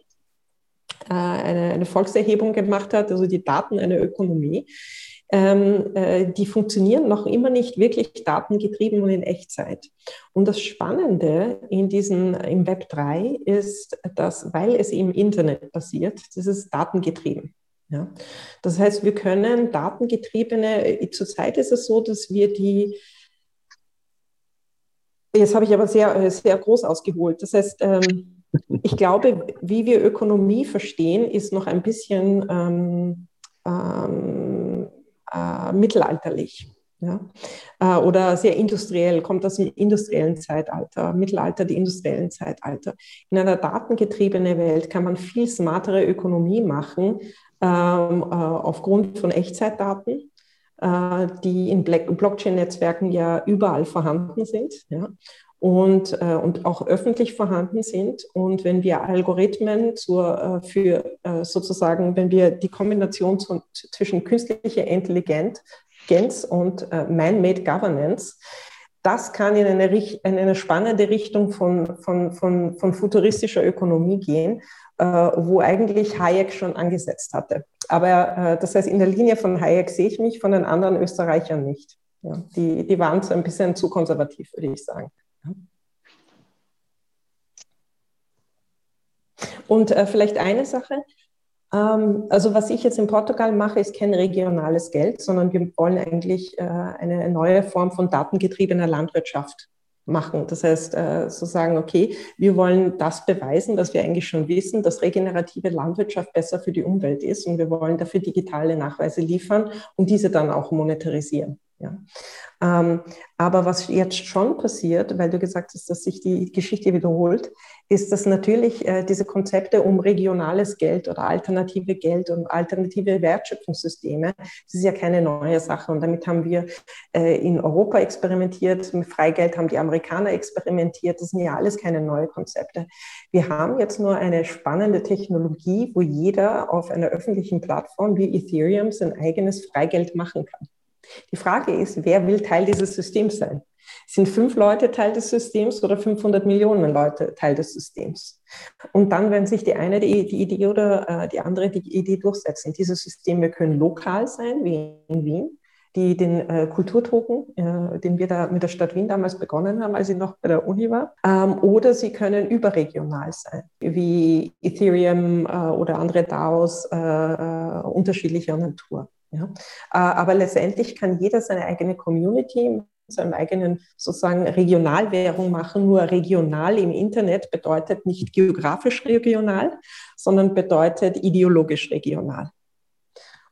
Äh, eine, eine Volkserhebung gemacht hat, also die Daten einer Ökonomie. Ähm, äh, die funktionieren noch immer nicht wirklich datengetrieben und in Echtzeit. Und das Spannende in diesen, im Web 3 ist, dass, weil es im Internet passiert, das ist datengetrieben. Ja. Das heißt, wir können datengetriebene, äh, zurzeit ist es so, dass wir die, jetzt habe ich aber sehr, äh, sehr groß ausgeholt. Das heißt, ähm, ich glaube, wie wir Ökonomie verstehen, ist noch ein bisschen ähm, ähm, äh, mittelalterlich. Ja? Äh, oder sehr industriell, kommt aus dem industriellen Zeitalter, Mittelalter, die industriellen Zeitalter. In einer datengetriebenen Welt kann man viel smartere Ökonomie machen, aufgrund von Echtzeitdaten, äh, die in Blockchain-Netzwerken ja überall vorhanden sind. Ja und, äh, und auch öffentlich vorhanden sind. Und wenn wir Algorithmen zur, äh, für äh, sozusagen, wenn wir die Kombination zu, zwischen künstlicher Intelligenz und äh, Man-Made Governance, das kann in eine, in eine spannende Richtung von, von, von, von futuristischer Ökonomie gehen, äh, wo eigentlich Hayek schon angesetzt hatte. Aber äh, das heißt, in der Linie von Hayek sehe ich mich, von den anderen Österreichern nicht. Ja, die, die waren so ein bisschen zu konservativ, würde ich sagen. Und äh, vielleicht eine Sache. Ähm, also was ich jetzt in Portugal mache, ist kein regionales Geld, sondern wir wollen eigentlich äh, eine neue Form von datengetriebener Landwirtschaft machen. Das heißt, äh, so sagen, okay, wir wollen das beweisen, dass wir eigentlich schon wissen, dass regenerative Landwirtschaft besser für die Umwelt ist und wir wollen dafür digitale Nachweise liefern und diese dann auch monetarisieren. Ja. Ähm, aber was jetzt schon passiert, weil du gesagt hast, dass sich die Geschichte wiederholt, ist, dass natürlich äh, diese Konzepte um regionales Geld oder alternative Geld und alternative Wertschöpfungssysteme, das ist ja keine neue Sache. Und damit haben wir äh, in Europa experimentiert, mit Freigeld haben die Amerikaner experimentiert. Das sind ja alles keine neuen Konzepte. Wir haben jetzt nur eine spannende Technologie, wo jeder auf einer öffentlichen Plattform wie Ethereum sein eigenes Freigeld machen kann. Die Frage ist, wer will Teil dieses Systems sein? Sind fünf Leute Teil des Systems oder 500 Millionen Leute Teil des Systems? Und dann, wenn sich die eine die, Idee oder äh, die andere die Idee durchsetzen, diese Systeme können lokal sein, wie in Wien, die den äh, Kulturtoken, äh, den wir da mit der Stadt Wien damals begonnen haben, als ich noch bei der Uni war, ähm, oder sie können überregional sein, wie Ethereum oder andere DAOs unterschiedlicher Natur. Ja? Aber letztendlich kann jeder seine eigene Community seinem eigenen sozusagen Regionalwährung machen. Nur regional im Internet bedeutet nicht geografisch regional, sondern bedeutet ideologisch regional.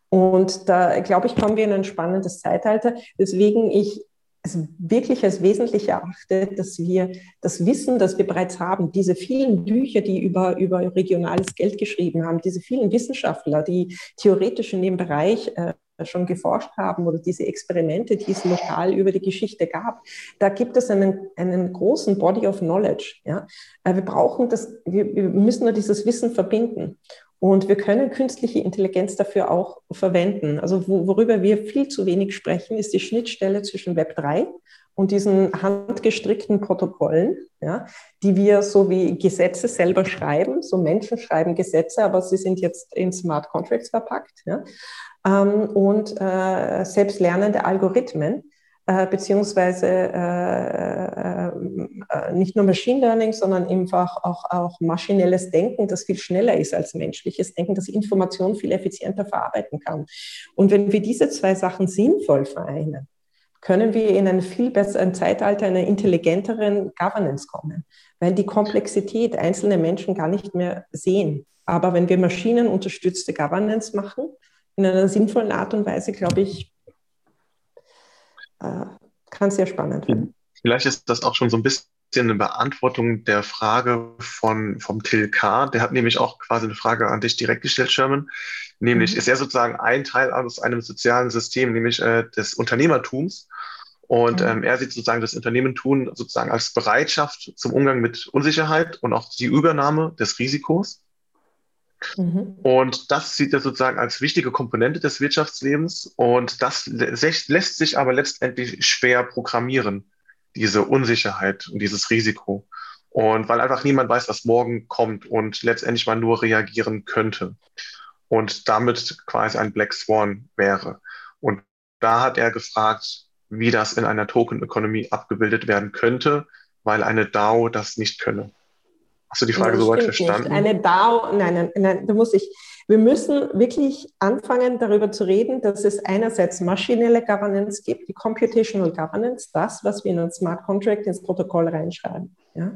Und da, glaube ich, kommen wir in ein spannendes Zeitalter, weswegen ich es wirklich als wesentlich erachte, dass wir das Wissen, das wir bereits haben, diese vielen Bücher, die über, über regionales Geld geschrieben haben, diese vielen Wissenschaftler, die theoretisch in dem Bereich äh, schon geforscht haben oder diese Experimente, die es lokal über die Geschichte gab, da gibt es einen, einen großen Body of Knowledge. Ja? Äh, wir brauchen das, wir, wir müssen nur dieses Wissen verbinden. Und wir können künstliche Intelligenz dafür auch verwenden. Also worüber wir viel zu wenig sprechen, ist die Schnittstelle zwischen Web 3 und diesen handgestrickten Protokollen, ja, die wir so wie Gesetze selber schreiben. So Menschen schreiben Gesetze, aber sie sind jetzt in Smart Contracts verpackt. Ja ähm, und äh, selbstlernende Algorithmen, äh, beziehungsweise äh, äh, äh, nicht nur Machine Learning, sondern einfach auch, auch maschinelles Denken, das viel schneller ist als menschliches Denken, das Informationen viel effizienter verarbeiten kann. Und wenn wir diese zwei Sachen sinnvoll vereinen, können wir in ein viel besseren Zeitalter einer intelligenteren Governance kommen, weil die Komplexität einzelne Menschen gar nicht mehr sehen. Aber wenn wir maschinenunterstützte Governance machen, in einer sinnvollen Art und Weise, glaube ich, äh, kann sehr spannend werden. Vielleicht ist das auch schon so ein bisschen eine Beantwortung der Frage von, vom Till K. Der hat nämlich auch quasi eine Frage an dich direkt gestellt, Sherman. Nämlich, mhm. ist er sozusagen ein Teil aus einem sozialen System, nämlich äh, des Unternehmertums. Und mhm. ähm, er sieht sozusagen das Unternehmertum sozusagen als Bereitschaft zum Umgang mit Unsicherheit und auch die Übernahme des Risikos. Mhm. Und das sieht er sozusagen als wichtige Komponente des Wirtschaftslebens. Und das lässt sich aber letztendlich schwer programmieren, diese Unsicherheit und dieses Risiko. Und weil einfach niemand weiß, was morgen kommt und letztendlich man nur reagieren könnte. Und damit quasi ein Black Swan wäre. Und da hat er gefragt, wie das in einer Token-Ökonomie abgebildet werden könnte, weil eine DAO das nicht könne. Hast du die Frage soweit verstanden? Nicht. Eine DAO, nein, nein, nein, da muss ich. Wir müssen wirklich anfangen, darüber zu reden, dass es einerseits maschinelle Governance gibt, die Computational Governance, das, was wir in ein Smart Contract ins Protokoll reinschreiben. Ja?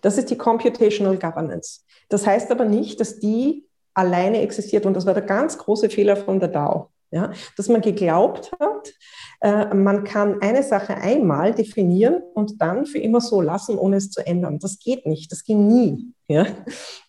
Das ist die Computational Governance. Das heißt aber nicht, dass die alleine existiert. Und das war der ganz große Fehler von der DAO. Ja, dass man geglaubt hat, man kann eine Sache einmal definieren und dann für immer so lassen, ohne es zu ändern. Das geht nicht, das ging nie. Ja?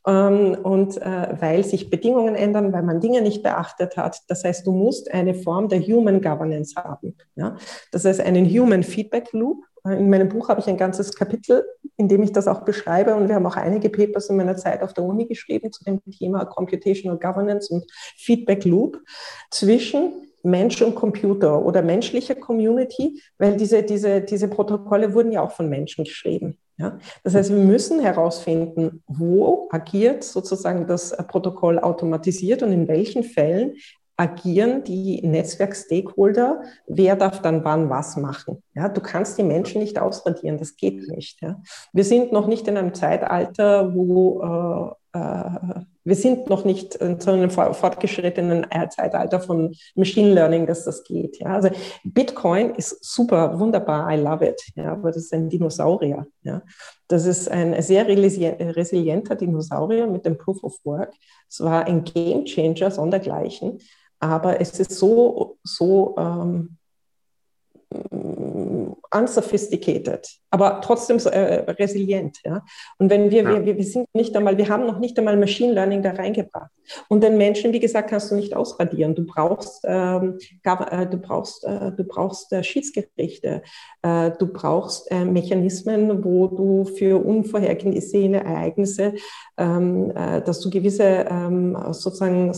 Ähm, und äh, weil sich Bedingungen ändern, weil man Dinge nicht beachtet hat. Das heißt, du musst eine Form der Human Governance haben. Ja? Das heißt, einen Human Feedback Loop. In meinem Buch habe ich ein ganzes Kapitel, in dem ich das auch beschreibe. Und wir haben auch einige Papers in meiner Zeit auf der Uni geschrieben zu dem Thema Computational Governance und Feedback Loop zwischen Mensch und Computer oder menschlicher Community, weil diese, diese, diese Protokolle wurden ja auch von Menschen geschrieben. Ja? Das heißt, wir müssen herausfinden, wo agiert sozusagen das Protokoll automatisiert und in welchen Fällen agieren die Netzwerk-Stakeholder, wer darf dann wann was machen. Ja, du kannst die Menschen nicht ausradieren, das geht nicht. Ja. Wir sind noch nicht in einem Zeitalter, wo äh, wir sind noch nicht in so einem fortgeschrittenen Zeitalter von Machine Learning, dass das geht. Ja. Also Bitcoin ist super, wunderbar, I love it. Ja, aber das ist ein Dinosaurier. Ja. Das ist ein sehr resilienter Dinosaurier mit dem Proof of Work. Es war ein Game Changer sondergleichen. Aber es ist so, so ähm, unsophisticated, aber trotzdem so, äh, resilient. Ja? Und wenn wir, ja. wir, wir sind nicht einmal, wir haben noch nicht einmal Machine Learning da reingebracht. Und den Menschen, wie gesagt, kannst du nicht ausradieren. Du brauchst, ähm, äh, du brauchst, äh, du brauchst äh, Schiedsgerichte, äh, du brauchst äh, Mechanismen, wo du für unvorhergesehene Ereignisse, ähm, äh, dass du gewisse ähm, sozusagen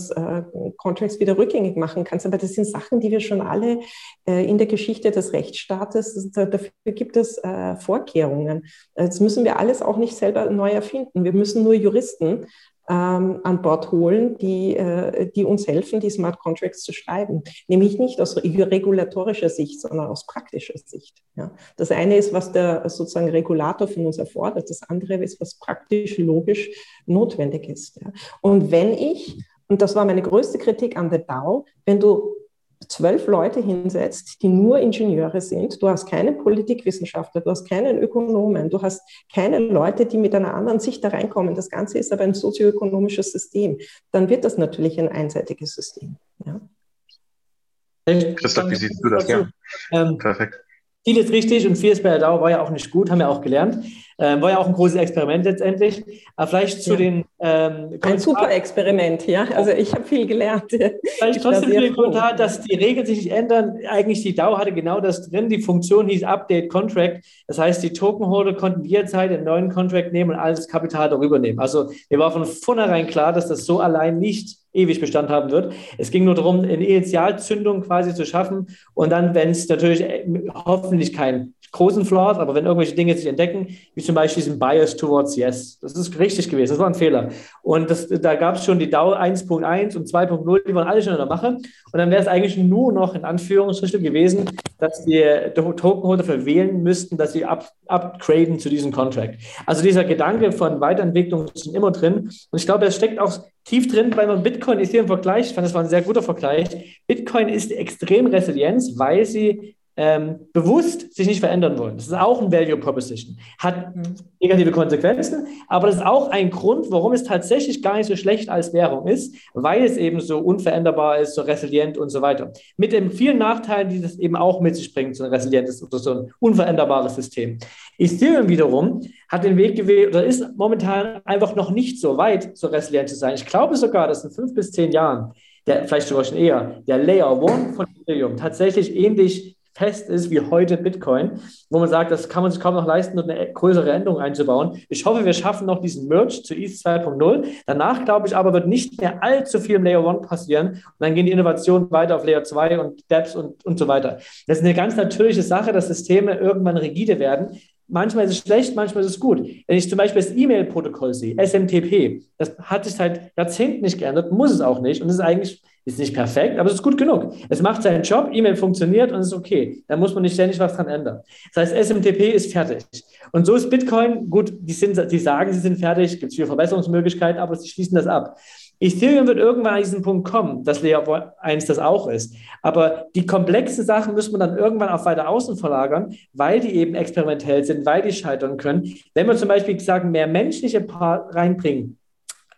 Contracts wieder rückgängig machen kannst. Aber das sind Sachen, die wir schon alle in der Geschichte des Rechtsstaates, dafür gibt es Vorkehrungen. Das müssen wir alles auch nicht selber neu erfinden. Wir müssen nur Juristen an Bord holen, die, äh, die uns helfen, die Smart Contracts zu schreiben. Nämlich nicht aus regulatorischer Sicht, sondern aus praktischer Sicht. Ja. Das eine ist, was der sozusagen Regulator von uns erfordert. Das andere ist, was praktisch, logisch notwendig ist. Ja. Und wenn ich, und das war meine größte Kritik an der DAO, wenn du zwölf Leute hinsetzt, die nur Ingenieure sind, du hast keine Politikwissenschaftler, du hast keinen Ökonomen, du hast keine Leute, die mit einer anderen Sicht da reinkommen. Das Ganze ist aber ein sozioökonomisches System. Dann wird das natürlich ein einseitiges System. Ja. Christoph, wie siehst du das? Ja. Ähm, Perfekt. Vieles richtig und vieles bei der Dauer war ja auch nicht gut, haben wir auch gelernt. Ähm, war ja auch ein großes Experiment letztendlich. Aber vielleicht zu ja. den. Ähm, ein super Experiment, ja. Also ich habe viel gelernt. Vielleicht trotzdem für den Kommentar, dass die Regeln sich nicht ändern. Eigentlich die DAO hatte genau das drin. Die Funktion hieß Update Contract. Das heißt, die Tokenholder konnten jederzeit einen neuen Contract nehmen und alles Kapital darüber nehmen. Also mir war von vornherein klar, dass das so allein nicht ewig Bestand haben wird. Es ging nur darum, eine Initialzündung quasi zu schaffen und dann, wenn es natürlich äh, hoffentlich kein großen Flaws, aber wenn irgendwelche Dinge sich entdecken, wie zum Beispiel diesen Bias towards Yes, das ist richtig gewesen, das war ein Fehler. Und das, da gab es schon die DAO 1.1 und 2.0, die waren alle schon in der Mache. Und dann wäre es eigentlich nur noch in Anführungsstrichen gewesen, dass die Tokenholder verwählen müssten, dass sie up, upgraden zu diesem Contract. Also dieser Gedanke von Weiterentwicklung ist immer drin. Und ich glaube, es steckt auch tief drin, weil man Bitcoin ist hier im Vergleich, ich fand das war ein sehr guter Vergleich. Bitcoin ist extrem Resilienz, weil sie ähm, bewusst sich nicht verändern wollen. Das ist auch ein Value Proposition. Hat mhm. negative Konsequenzen, aber das ist auch ein Grund, warum es tatsächlich gar nicht so schlecht als Währung ist, weil es eben so unveränderbar ist, so resilient und so weiter. Mit den vielen Nachteilen, die das eben auch mit sich bringt, so ein resilientes oder so ein unveränderbares System. Ethereum wiederum hat den Weg gewählt oder ist momentan einfach noch nicht so weit, so resilient zu sein. Ich glaube sogar, dass in fünf bis zehn Jahren der, vielleicht sogar schon eher, der Layer One von Ethereum tatsächlich ähnlich fest ist wie heute Bitcoin, wo man sagt, das kann man sich kaum noch leisten, eine größere Änderung einzubauen. Ich hoffe, wir schaffen noch diesen Merge zu ETH 2.0. Danach, glaube ich aber, wird nicht mehr allzu viel im Layer 1 passieren. Und dann gehen die Innovationen weiter auf Layer 2 und Dapps und, und so weiter. Das ist eine ganz natürliche Sache, dass Systeme irgendwann rigide werden. Manchmal ist es schlecht, manchmal ist es gut. Wenn ich zum Beispiel das E-Mail-Protokoll sehe, SMTP, das hat sich seit Jahrzehnten nicht geändert, muss es auch nicht. Und es ist eigentlich ist nicht perfekt, aber es ist gut genug. Es macht seinen Job, E-Mail funktioniert und ist okay. Da muss man nicht ständig was dran ändern. Das heißt, SMTP ist fertig. Und so ist Bitcoin, gut, die, sind, die sagen, sie sind fertig, gibt es viele Verbesserungsmöglichkeiten, aber sie schließen das ab. Ethereum wird irgendwann an diesen Punkt kommen, dass Layer 1 das auch ist. Aber die komplexen Sachen müssen wir dann irgendwann auf weiter außen verlagern, weil die eben experimentell sind, weil die scheitern können. Wenn wir zum Beispiel sagen, mehr menschliche Part reinbringen,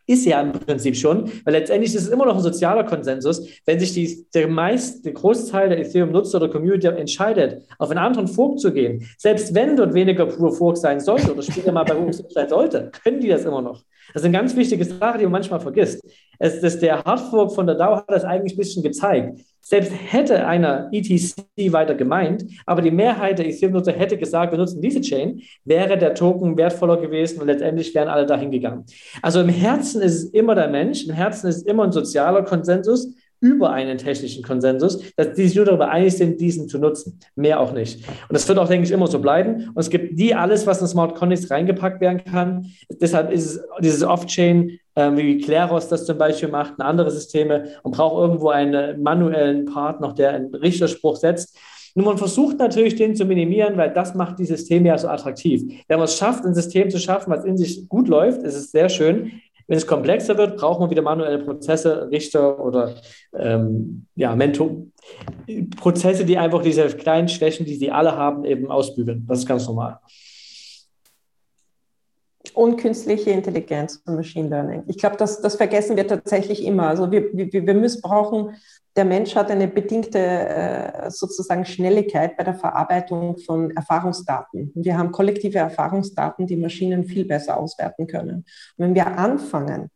ist ja im Prinzip schon, weil letztendlich ist es immer noch ein sozialer Konsensus, wenn sich die, der meist, Großteil der Ethereum-Nutzer oder Community entscheidet, auf einen anderen Fork zu gehen, selbst wenn dort weniger Pure Fork sein sollte oder später mal bei uns sein sollte, können die das immer noch. Das ist eine ganz wichtige Sache, die man manchmal vergisst. Es, das, der Hardfork von der DAO hat das eigentlich ein bisschen gezeigt. Selbst hätte einer ETC weiter gemeint, aber die Mehrheit der Ethereum-Nutzer hätte gesagt, wir nutzen diese Chain, wäre der Token wertvoller gewesen und letztendlich wären alle dahin gegangen. Also im Herzen ist es immer der Mensch, im Herzen ist es immer ein sozialer Konsensus über einen technischen Konsensus, dass die sich nur darüber einig sind, diesen zu nutzen. Mehr auch nicht. Und das wird auch, denke ich, immer so bleiben. Und es gibt nie alles, was in Smart Contracts reingepackt werden kann. Deshalb ist es dieses Off-Chain, äh, wie Kleros das zum Beispiel macht, und andere Systeme und braucht irgendwo einen manuellen Part noch, der einen Richterspruch setzt. Nur man versucht natürlich, den zu minimieren, weil das macht die Systeme ja so attraktiv. Wenn man es schafft, ein System zu schaffen, was in sich gut läuft, ist es sehr schön. Wenn es komplexer wird, braucht man wieder manuelle Prozesse, Richter oder ähm, ja, Mentor Prozesse, die einfach diese kleinen Schwächen, die sie alle haben, eben ausbügeln. Das ist ganz normal. Und künstliche Intelligenz und Machine Learning. Ich glaube, das, das vergessen wir tatsächlich immer. Also wir, wir, wir missbrauchen der Mensch hat eine bedingte äh, sozusagen Schnelligkeit bei der Verarbeitung von Erfahrungsdaten. Wir haben kollektive Erfahrungsdaten, die Maschinen viel besser auswerten können. Und wenn wir anfangen,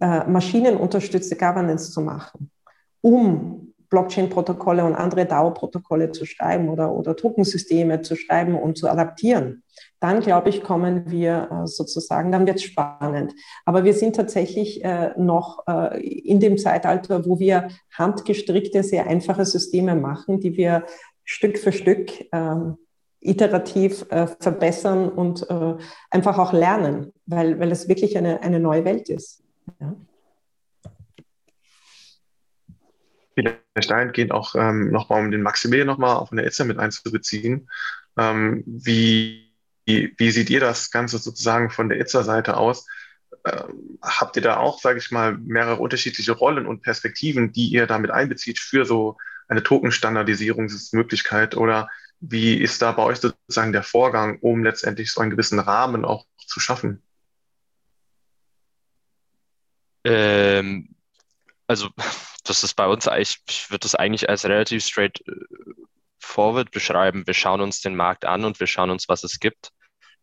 äh, maschinenunterstützte Governance zu machen, um Blockchain-Protokolle und andere DAO-Protokolle zu schreiben oder, oder Tokensysteme zu schreiben und zu adaptieren, dann glaube ich, kommen wir äh, sozusagen, dann wird es spannend. Aber wir sind tatsächlich äh, noch äh, in dem Zeitalter, wo wir handgestrickte, sehr einfache Systeme machen, die wir Stück für Stück ähm, iterativ verbessern und einfach auch lernen, weil, weil es wirklich eine, eine neue Welt ist. Ja. Vielleicht dahingehend auch ähm, nochmal, um den Maximilian nochmal auf eine Itze mit einzubeziehen. Ähm, wie, wie, sieht ihr das Ganze sozusagen von der Itzer-Seite aus? Ähm, habt ihr da auch, sage ich mal, mehrere unterschiedliche Rollen und Perspektiven, die ihr damit einbezieht für so eine Token-Standardisierungsmöglichkeit? Oder wie ist da bei euch sozusagen der Vorgang, um letztendlich so einen gewissen Rahmen auch zu schaffen? Ähm, also das ist bei uns eigentlich, ich würde das eigentlich als relativ straight äh, forward beschreiben. Wir schauen uns den Markt an und wir schauen uns, was es gibt.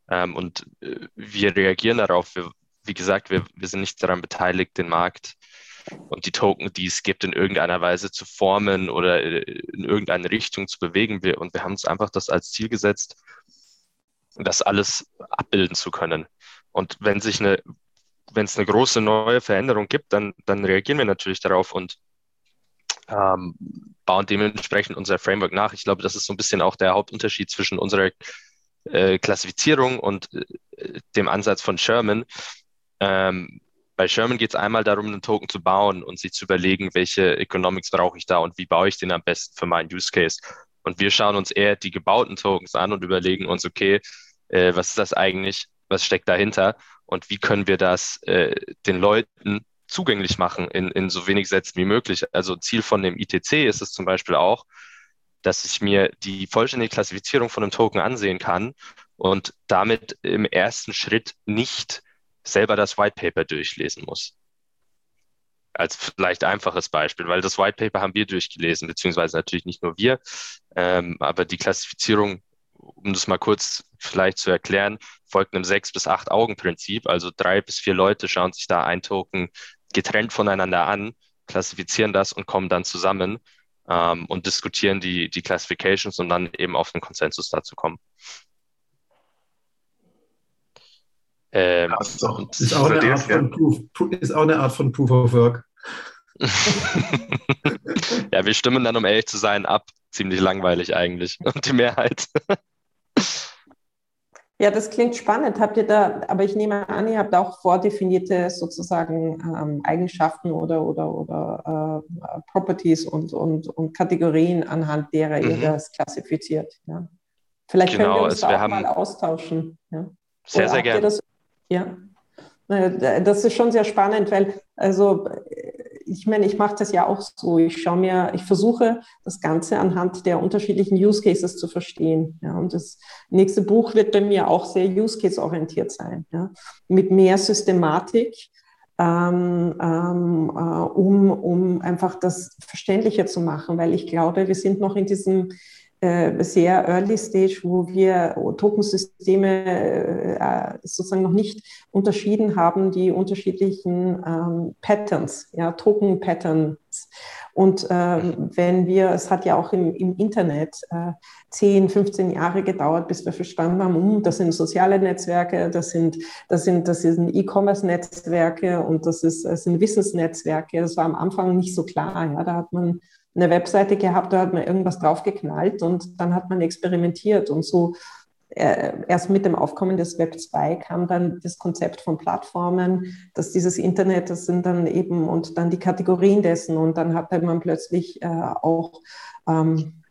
Ähm, und äh, wir reagieren darauf. Wir, wie gesagt, wir, wir sind nicht daran beteiligt, den Markt und die Token, die es gibt, in irgendeiner Weise zu formen oder äh, in irgendeine Richtung zu bewegen. Wir, und wir haben uns einfach das als Ziel gesetzt, das alles abbilden zu können. Und wenn sich eine, wenn es eine große neue Veränderung gibt, dann, dann reagieren wir natürlich darauf und ähm, bauen dementsprechend unser Framework nach. Ich glaube, das ist so ein bisschen auch der Hauptunterschied zwischen unserer äh, Klassifizierung und äh, dem Ansatz von Sherman. Ähm, bei Sherman geht es einmal darum, einen Token zu bauen und sich zu überlegen, welche Economics brauche ich da und wie baue ich den am besten für meinen Use Case. Und wir schauen uns eher die gebauten Tokens an und überlegen uns, okay, äh, was ist das eigentlich? Was steckt dahinter? Und wie können wir das äh, den Leuten zugänglich machen in, in so wenig Sätzen wie möglich. Also Ziel von dem ITC ist es zum Beispiel auch, dass ich mir die vollständige Klassifizierung von einem Token ansehen kann und damit im ersten Schritt nicht selber das White Paper durchlesen muss. Als vielleicht einfaches Beispiel, weil das White Paper haben wir durchgelesen, beziehungsweise natürlich nicht nur wir, ähm, aber die Klassifizierung, um das mal kurz vielleicht zu erklären, folgt einem sechs bis acht Augen Prinzip. Also drei bis vier Leute schauen sich da ein Token getrennt voneinander an, klassifizieren das und kommen dann zusammen ähm, und diskutieren die, die Classifications, um dann eben auf einen Konsensus dazu kommen. Ähm, also, ist, auch eine Art von Proof, ist auch eine Art von Proof of Work. ja, wir stimmen dann, um ehrlich zu sein, ab. Ziemlich langweilig eigentlich. Und die Mehrheit. Ja, das klingt spannend. Habt ihr da, aber ich nehme an, ihr habt auch vordefinierte sozusagen ähm, Eigenschaften oder, oder, oder äh, Properties und, und, und Kategorien, anhand derer mhm. ihr das klassifiziert. Ja. Vielleicht genau, können wir uns also da wir auch mal austauschen. Ja. Sehr, sehr gerne. Ja, das ist schon sehr spannend, weil also ich meine, ich mache das ja auch so. Ich schaue mir, ich versuche das Ganze anhand der unterschiedlichen Use Cases zu verstehen. Ja, und das nächste Buch wird bei mir auch sehr Use Case orientiert sein, ja, mit mehr Systematik, ähm, ähm, äh, um, um einfach das verständlicher zu machen, weil ich glaube, wir sind noch in diesem sehr early stage, wo wir Tokensysteme äh, sozusagen noch nicht unterschieden haben, die unterschiedlichen ähm, Patterns, ja, Token-Patterns. Und äh, wenn wir, es hat ja auch im, im Internet äh, 10, 15 Jahre gedauert, bis wir verstanden haben, hm, das sind soziale Netzwerke, das sind, das sind, das sind E-Commerce-Netzwerke und das, ist, das sind Wissensnetzwerke. Das war am Anfang nicht so klar. Ja, da hat man eine Webseite gehabt, da hat man irgendwas draufgeknallt und dann hat man experimentiert. Und so äh, erst mit dem Aufkommen des Web 2 kam dann das Konzept von Plattformen, dass dieses Internet, das sind dann eben und dann die Kategorien dessen. Und dann hat man plötzlich äh, auch ähm,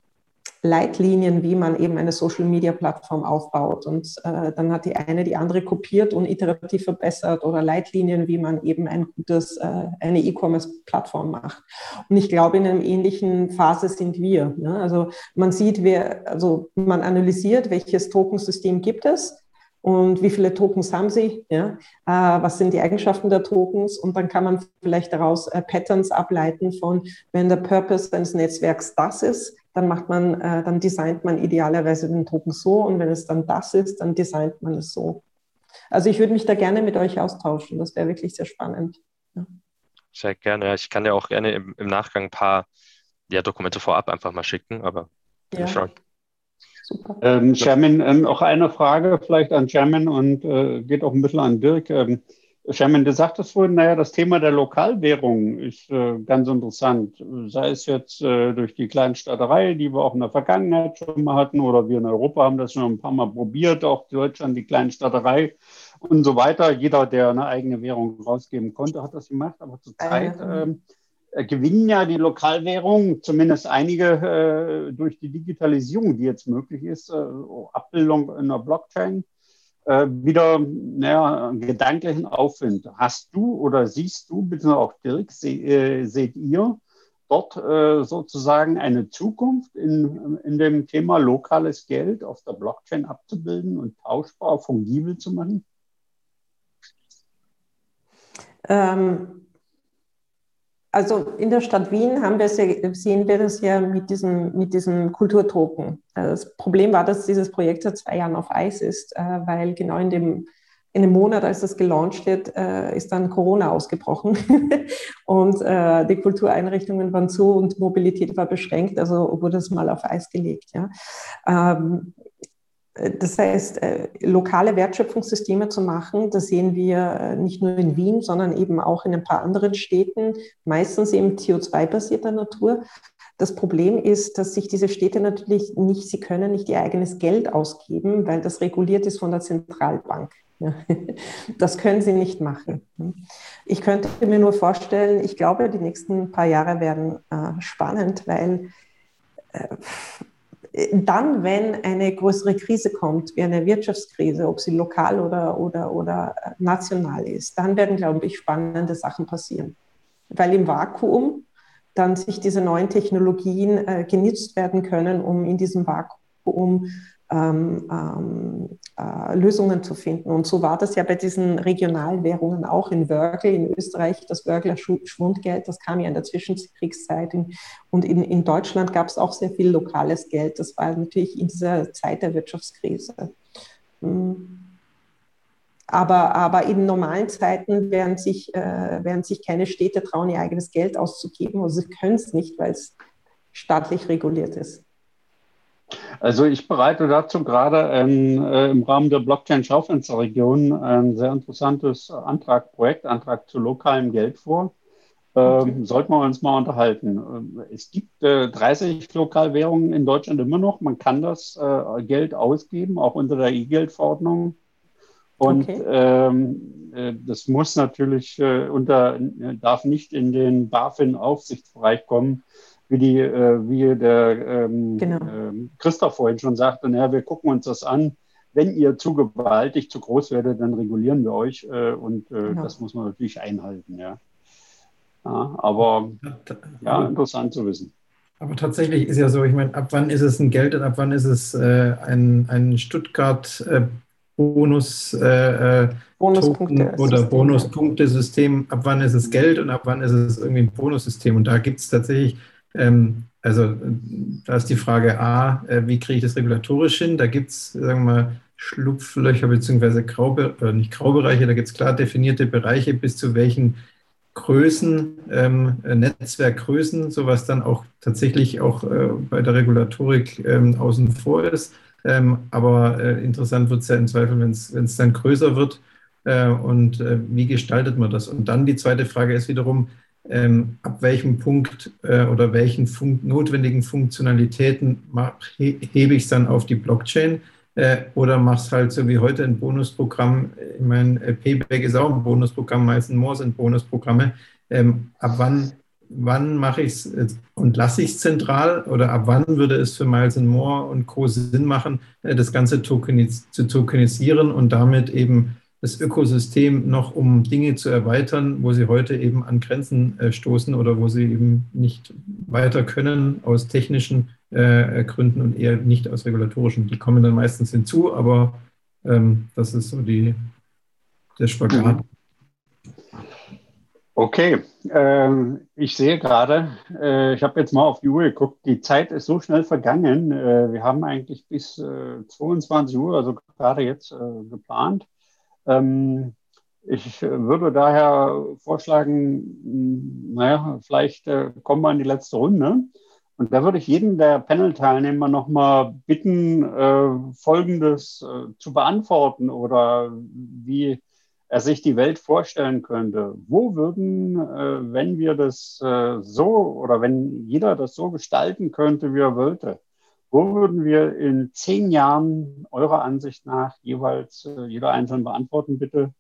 Leitlinien, wie man eben eine Social-Media-Plattform aufbaut. Und äh, dann hat die eine die andere kopiert und iterativ verbessert oder Leitlinien, wie man eben ein gutes, äh, eine E-Commerce-Plattform macht. Und ich glaube, in einer ähnlichen Phase sind wir. Ne? Also man sieht, wer, also man analysiert, welches Tokensystem gibt es und wie viele Tokens haben sie, ja? Äh, was sind die Eigenschaften der Tokens und dann kann man vielleicht daraus äh, Patterns ableiten von, wenn der Purpose eines Netzwerks das ist, dann macht man, äh, dann designt man idealerweise den Token so und wenn es dann das ist, dann designt man es so. Also ich würde mich da gerne mit euch austauschen, das wäre wirklich sehr spannend. Ja. Sehr gerne. Ich kann ja auch gerne im, im Nachgang ein paar ja, Dokumente vorab einfach mal schicken, aber ja. schauen. Super. Ähm, Sherman, ähm, auch eine Frage vielleicht an Sherman und äh, geht auch ein bisschen an Dirk. Ähm, Sherman, du sagtest vorhin, naja, das Thema der Lokalwährung ist äh, ganz interessant. Sei es jetzt äh, durch die Kleinstaaterei, die wir auch in der Vergangenheit schon mal hatten, oder wir in Europa haben das schon ein paar Mal probiert, auch Deutschland die Kleinstaaterei und so weiter. Jeder, der eine eigene Währung rausgeben konnte, hat das gemacht. Aber zurzeit ähm, äh, gewinnen ja die Lokalwährungen, zumindest einige äh, durch die Digitalisierung, die jetzt möglich ist, äh, Abbildung in der Blockchain, äh, wieder naja, einen gedanklichen Aufwind. Hast du oder siehst du, bitte auch Dirk, se, äh, seht ihr dort äh, sozusagen eine Zukunft in, in dem Thema lokales Geld auf der Blockchain abzubilden und tauschbar, fungibel zu machen? Ähm, also in der Stadt Wien haben wir sehr, sehen wir das ja mit diesem, mit diesem Kulturtoken. Also das Problem war, dass dieses Projekt seit zwei Jahren auf Eis ist, äh, weil genau in dem, in dem Monat, als das gelauncht wird, äh, ist dann Corona ausgebrochen und äh, die Kultureinrichtungen waren zu und Mobilität war beschränkt, also wurde es mal auf Eis gelegt. Ja. Ähm, das heißt, äh, lokale Wertschöpfungssysteme zu machen, das sehen wir äh, nicht nur in Wien, sondern eben auch in ein paar anderen Städten, meistens eben CO2-basierter Natur. Das Problem ist, dass sich diese Städte natürlich nicht, sie können nicht ihr eigenes Geld ausgeben, weil das reguliert ist von der Zentralbank. Das können sie nicht machen. Ich könnte mir nur vorstellen, ich glaube, die nächsten paar Jahre werden äh, spannend, weil dann, wenn eine größere Krise kommt, wie eine Wirtschaftskrise, ob sie lokal oder, oder, oder national ist, dann werden, glaube ich, spannende Sachen passieren. Weil im Vakuum dann sich diese neuen Technologien äh, genutzt werden können, um in diesem Vakuum ähm, ähm, äh, Lösungen zu finden. Und so war das ja bei diesen Regionalwährungen auch in Wörgl in Österreich, das Wörgler Schwundgeld, das kam ja in der Zwischenkriegszeit. Und in, in Deutschland gab es auch sehr viel lokales Geld. Das war natürlich in dieser Zeit der Wirtschaftskrise. Hm. Aber, aber in normalen Zeiten werden sich, äh, werden sich keine Städte trauen, ihr eigenes Geld auszugeben. Also sie können es nicht, weil es staatlich reguliert ist. Also ich bereite dazu gerade ein, äh, im Rahmen der Blockchain-Schaufensterregion ein sehr interessantes Antrag, Projektantrag zu lokalem Geld vor. Ähm, sollten wir uns mal unterhalten. Ähm, es gibt äh, 30 Lokalwährungen in Deutschland immer noch. Man kann das äh, Geld ausgeben, auch unter der E-Geld-Verordnung. Und okay. ähm, äh, das muss natürlich äh, unter, darf nicht in den BaFin-Aufsichtsbereich kommen wie, die, äh, wie der ähm, genau. äh, Christoph vorhin schon sagte, naja, wir gucken uns das an. Wenn ihr zu gewaltig, zu groß werdet, dann regulieren wir euch äh, und äh, genau. das muss man natürlich einhalten. Ja. ja aber ja, interessant zu wissen. Aber tatsächlich ist ja so, ich meine, ab wann ist es ein Geld und ab wann ist es äh, ein, ein Stuttgart äh, Bonus, äh, Bonuspunkte oder Bonuspunktesystem, ab wann ist es Geld und ab wann ist es irgendwie ein Bonussystem. Und da gibt es tatsächlich ähm, also da ist die Frage A, äh, wie kriege ich das regulatorisch hin? Da gibt es, sagen wir mal, Schlupflöcher bzw. Graube, äh, nicht Graubereiche, da gibt es klar definierte Bereiche, bis zu welchen Größen, ähm, Netzwerkgrößen, sowas dann auch tatsächlich auch äh, bei der Regulatorik ähm, außen vor ist. Ähm, aber äh, interessant wird es ja im Zweifel, wenn es dann größer wird. Äh, und äh, wie gestaltet man das? Und dann die zweite Frage ist wiederum, ähm, ab welchem Punkt äh, oder welchen fun notwendigen Funktionalitäten he hebe ich es dann auf die Blockchain äh, oder mach's halt so wie heute ein Bonusprogramm. Ich meine, äh, Payback ist auch ein Bonusprogramm, meistens More sind Bonusprogramme. Ähm, ab wann, wann mache ich es äh, und lasse ich es zentral oder ab wann würde es für Miles More und Co. Sinn machen, äh, das Ganze tokenis zu tokenisieren und damit eben das Ökosystem noch, um Dinge zu erweitern, wo sie heute eben an Grenzen äh, stoßen oder wo sie eben nicht weiter können aus technischen äh, Gründen und eher nicht aus regulatorischen. Die kommen dann meistens hinzu, aber Ähm, das ist so die, der Spagat. Okay, ähm, ich sehe gerade, äh, ich habe jetzt mal auf die Uhr geguckt, die Zeit ist so schnell vergangen. Äh, wir haben eigentlich bis äh, 22 Uhr, also gerade jetzt äh, geplant. Ähm, ich würde daher vorschlagen, naja, vielleicht äh, kommen wir in die letzte Runde. Und da würde ich jeden der Panel-Teilnehmer nochmal bitten, äh, Folgendes zu beantworten oder wie er sich die Welt vorstellen könnte. Wo würden, äh, wenn wir das äh, so oder wenn jeder das so gestalten könnte, wie er wollte, wo würden wir in zehn Jahren eurer Ansicht nach jeweils äh, jeder Einzelne beantworten, bitte?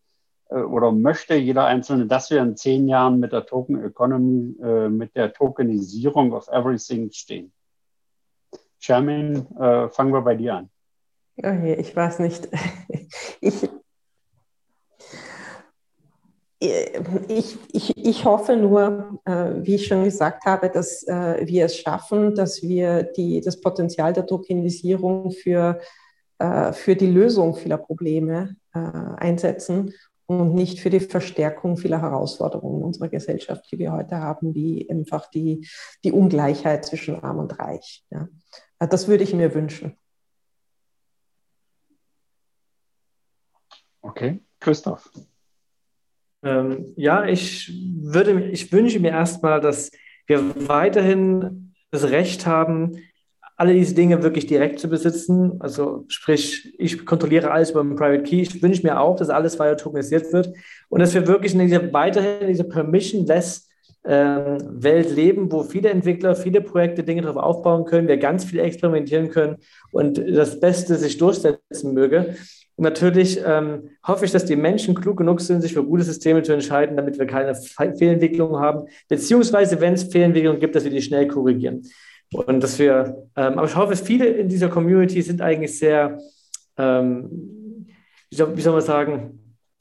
Äh, oder möchte jeder Einzelne, dass wir in zehn Jahren mit der Token Economy, äh, mit der Tokenisierung of Everything stehen? Shermin, äh, fangen wir bei dir an. Okay, ich weiß nicht. Ich, ich, ich, ich hoffe nur, äh, wie ich schon gesagt habe, dass äh, wir es schaffen, dass wir die, das Potenzial der Tokenisierung für, äh, für die Lösung vieler Probleme äh, einsetzen und nicht für die Verstärkung vieler Herausforderungen unserer Gesellschaft, die wir heute haben, wie einfach die, die Ungleichheit zwischen Arm und Reich. Ja. Äh, das würde ich mir wünschen. Okay, Christoph. Ähm, ja, ich würde, ich wünsche mir erstmal, dass wir weiterhin das Recht haben, alle diese Dinge wirklich direkt zu besitzen. Also sprich, ich kontrolliere alles über einen Private Key. Ich wünsche mir auch, dass alles weiter tokenisiert wird und dass wir wirklich in dieser, weiterhin in dieser permissionless äh, Welt leben, wo viele Entwickler, viele Projekte Dinge darauf aufbauen können, wir ganz viel experimentieren können und das Beste sich durchsetzen möge. Und natürlich ähm, hoffe ich, dass die Menschen klug genug sind, sich für gute Systeme zu entscheiden, damit wir keine Fehlentwicklungen haben, beziehungsweise wenn es Fehlentwicklungen gibt, dass wir die schnell korrigieren. Und dass wir, ähm, aber ich hoffe, viele in dieser Community sind eigentlich sehr, ähm, wie, soll, wie soll man sagen,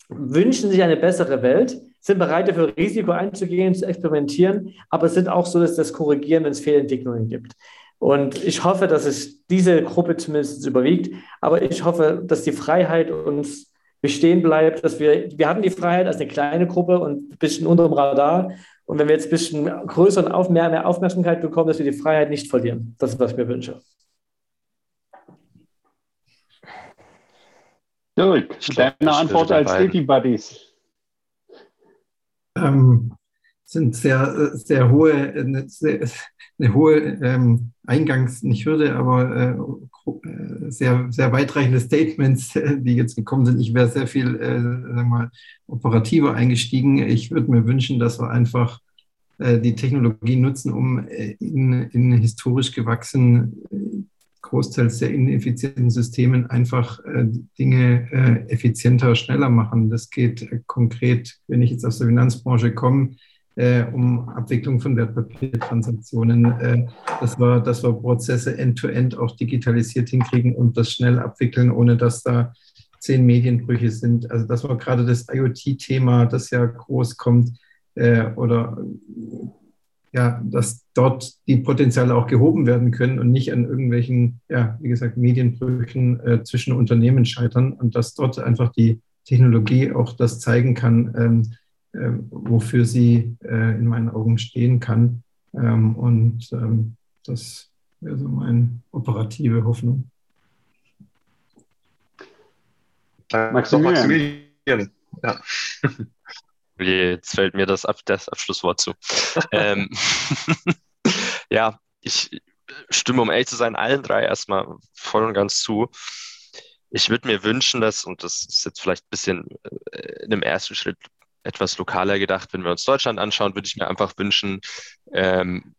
wünschen sich eine bessere Welt, sind bereit dafür Risiko einzugehen, zu experimentieren, aber sind auch so, dass das korrigieren, wenn es Fehlentwicklungen gibt. Und ich hoffe, dass es diese Gruppe zumindest überwiegt. Aber ich hoffe, dass die Freiheit uns bestehen bleibt, dass wir, wir hatten die Freiheit als eine kleine Gruppe und ein bisschen unter dem Radar. Und wenn wir jetzt ein bisschen größer und auf, mehr, mehr Aufmerksamkeit bekommen, dass wir die Freiheit nicht verlieren. Das ist, was ich mir wünsche. Dirk, deine Antwort als City Buddies. Ähm, sind sehr, sehr hohe, eine, sehr, eine hohe ähm, Eingangs, nicht Hürde, aber äh, sehr, sehr weitreichende Statements, die jetzt gekommen sind. Ich wäre sehr viel, äh, mal, operativer eingestiegen. Ich würde mir wünschen, dass wir einfach äh, die Technologie nutzen, um äh, in, in historisch gewachsenen, äh, großteils sehr ineffizienten Systemen einfach äh, Dinge effizienter, schneller machen. Das geht konkret, wenn ich jetzt aus der Finanzbranche komme, äh, um Abwicklung von Wertpapiertransaktionen, äh, dass, wir, dass wir Prozesse end-to-end -end auch digitalisiert hinkriegen und das schnell abwickeln, ohne dass da zehn Medienbrüche sind. Also dass wir gerade das IoT-Thema, das ja groß kommt, äh, oder ja, dass dort die Potenziale auch gehoben werden können und nicht an irgendwelchen, ja, wie gesagt, Medienbrüchen äh, zwischen Unternehmen scheitern und dass dort einfach die Technologie auch das zeigen kann, ähm, äh, wofür sie äh, in meinen Augen stehen kann. Ähm, und ähm, das wäre so meine operative Hoffnung. Maximilian. Ja. Jetzt fällt mir das, Ab das Abschlusswort zu. ähm, ja, ich stimme, um ehrlich zu sein, allen drei erstmal voll und ganz zu. Ich würde mir wünschen, dass, und das ist jetzt vielleicht ein bisschen äh, in einem ersten Schritt etwas lokaler gedacht. Wenn wir uns Deutschland anschauen, würde ich mir einfach wünschen, ähm,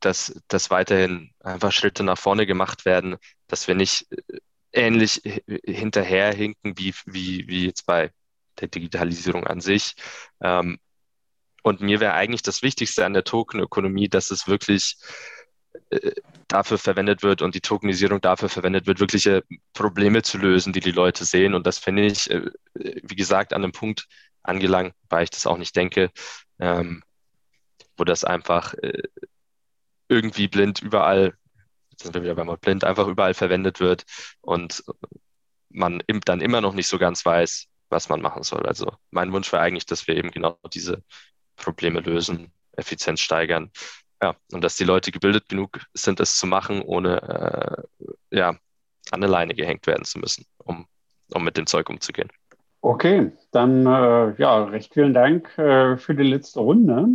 dass, dass weiterhin einfach Schritte nach vorne gemacht werden, dass wir nicht äh, ähnlich hinterherhinken wie, wie, wie jetzt bei der Digitalisierung an sich. Ähm, und mir wäre eigentlich das Wichtigste an der Tokenökonomie, dass es wirklich äh, dafür verwendet wird und die Tokenisierung dafür verwendet wird, wirkliche Probleme zu lösen, die die Leute sehen. Und das finde ich, äh, wie gesagt, an einem Punkt angelangt, weil ich das auch nicht denke, ähm, wo das einfach äh, irgendwie blind überall, jetzt sind wir wieder beim Wort blind, einfach überall verwendet wird und man dann immer noch nicht so ganz weiß, was man machen soll. Also mein Wunsch wäre eigentlich, dass wir eben genau diese Probleme lösen, Effizienz steigern. Ja, und dass die Leute gebildet genug sind, es zu machen, ohne äh, ja, an der Leine gehängt werden zu müssen, um, um mit dem Zeug umzugehen. Okay, dann äh, ja, recht vielen Dank äh, für die letzte Runde.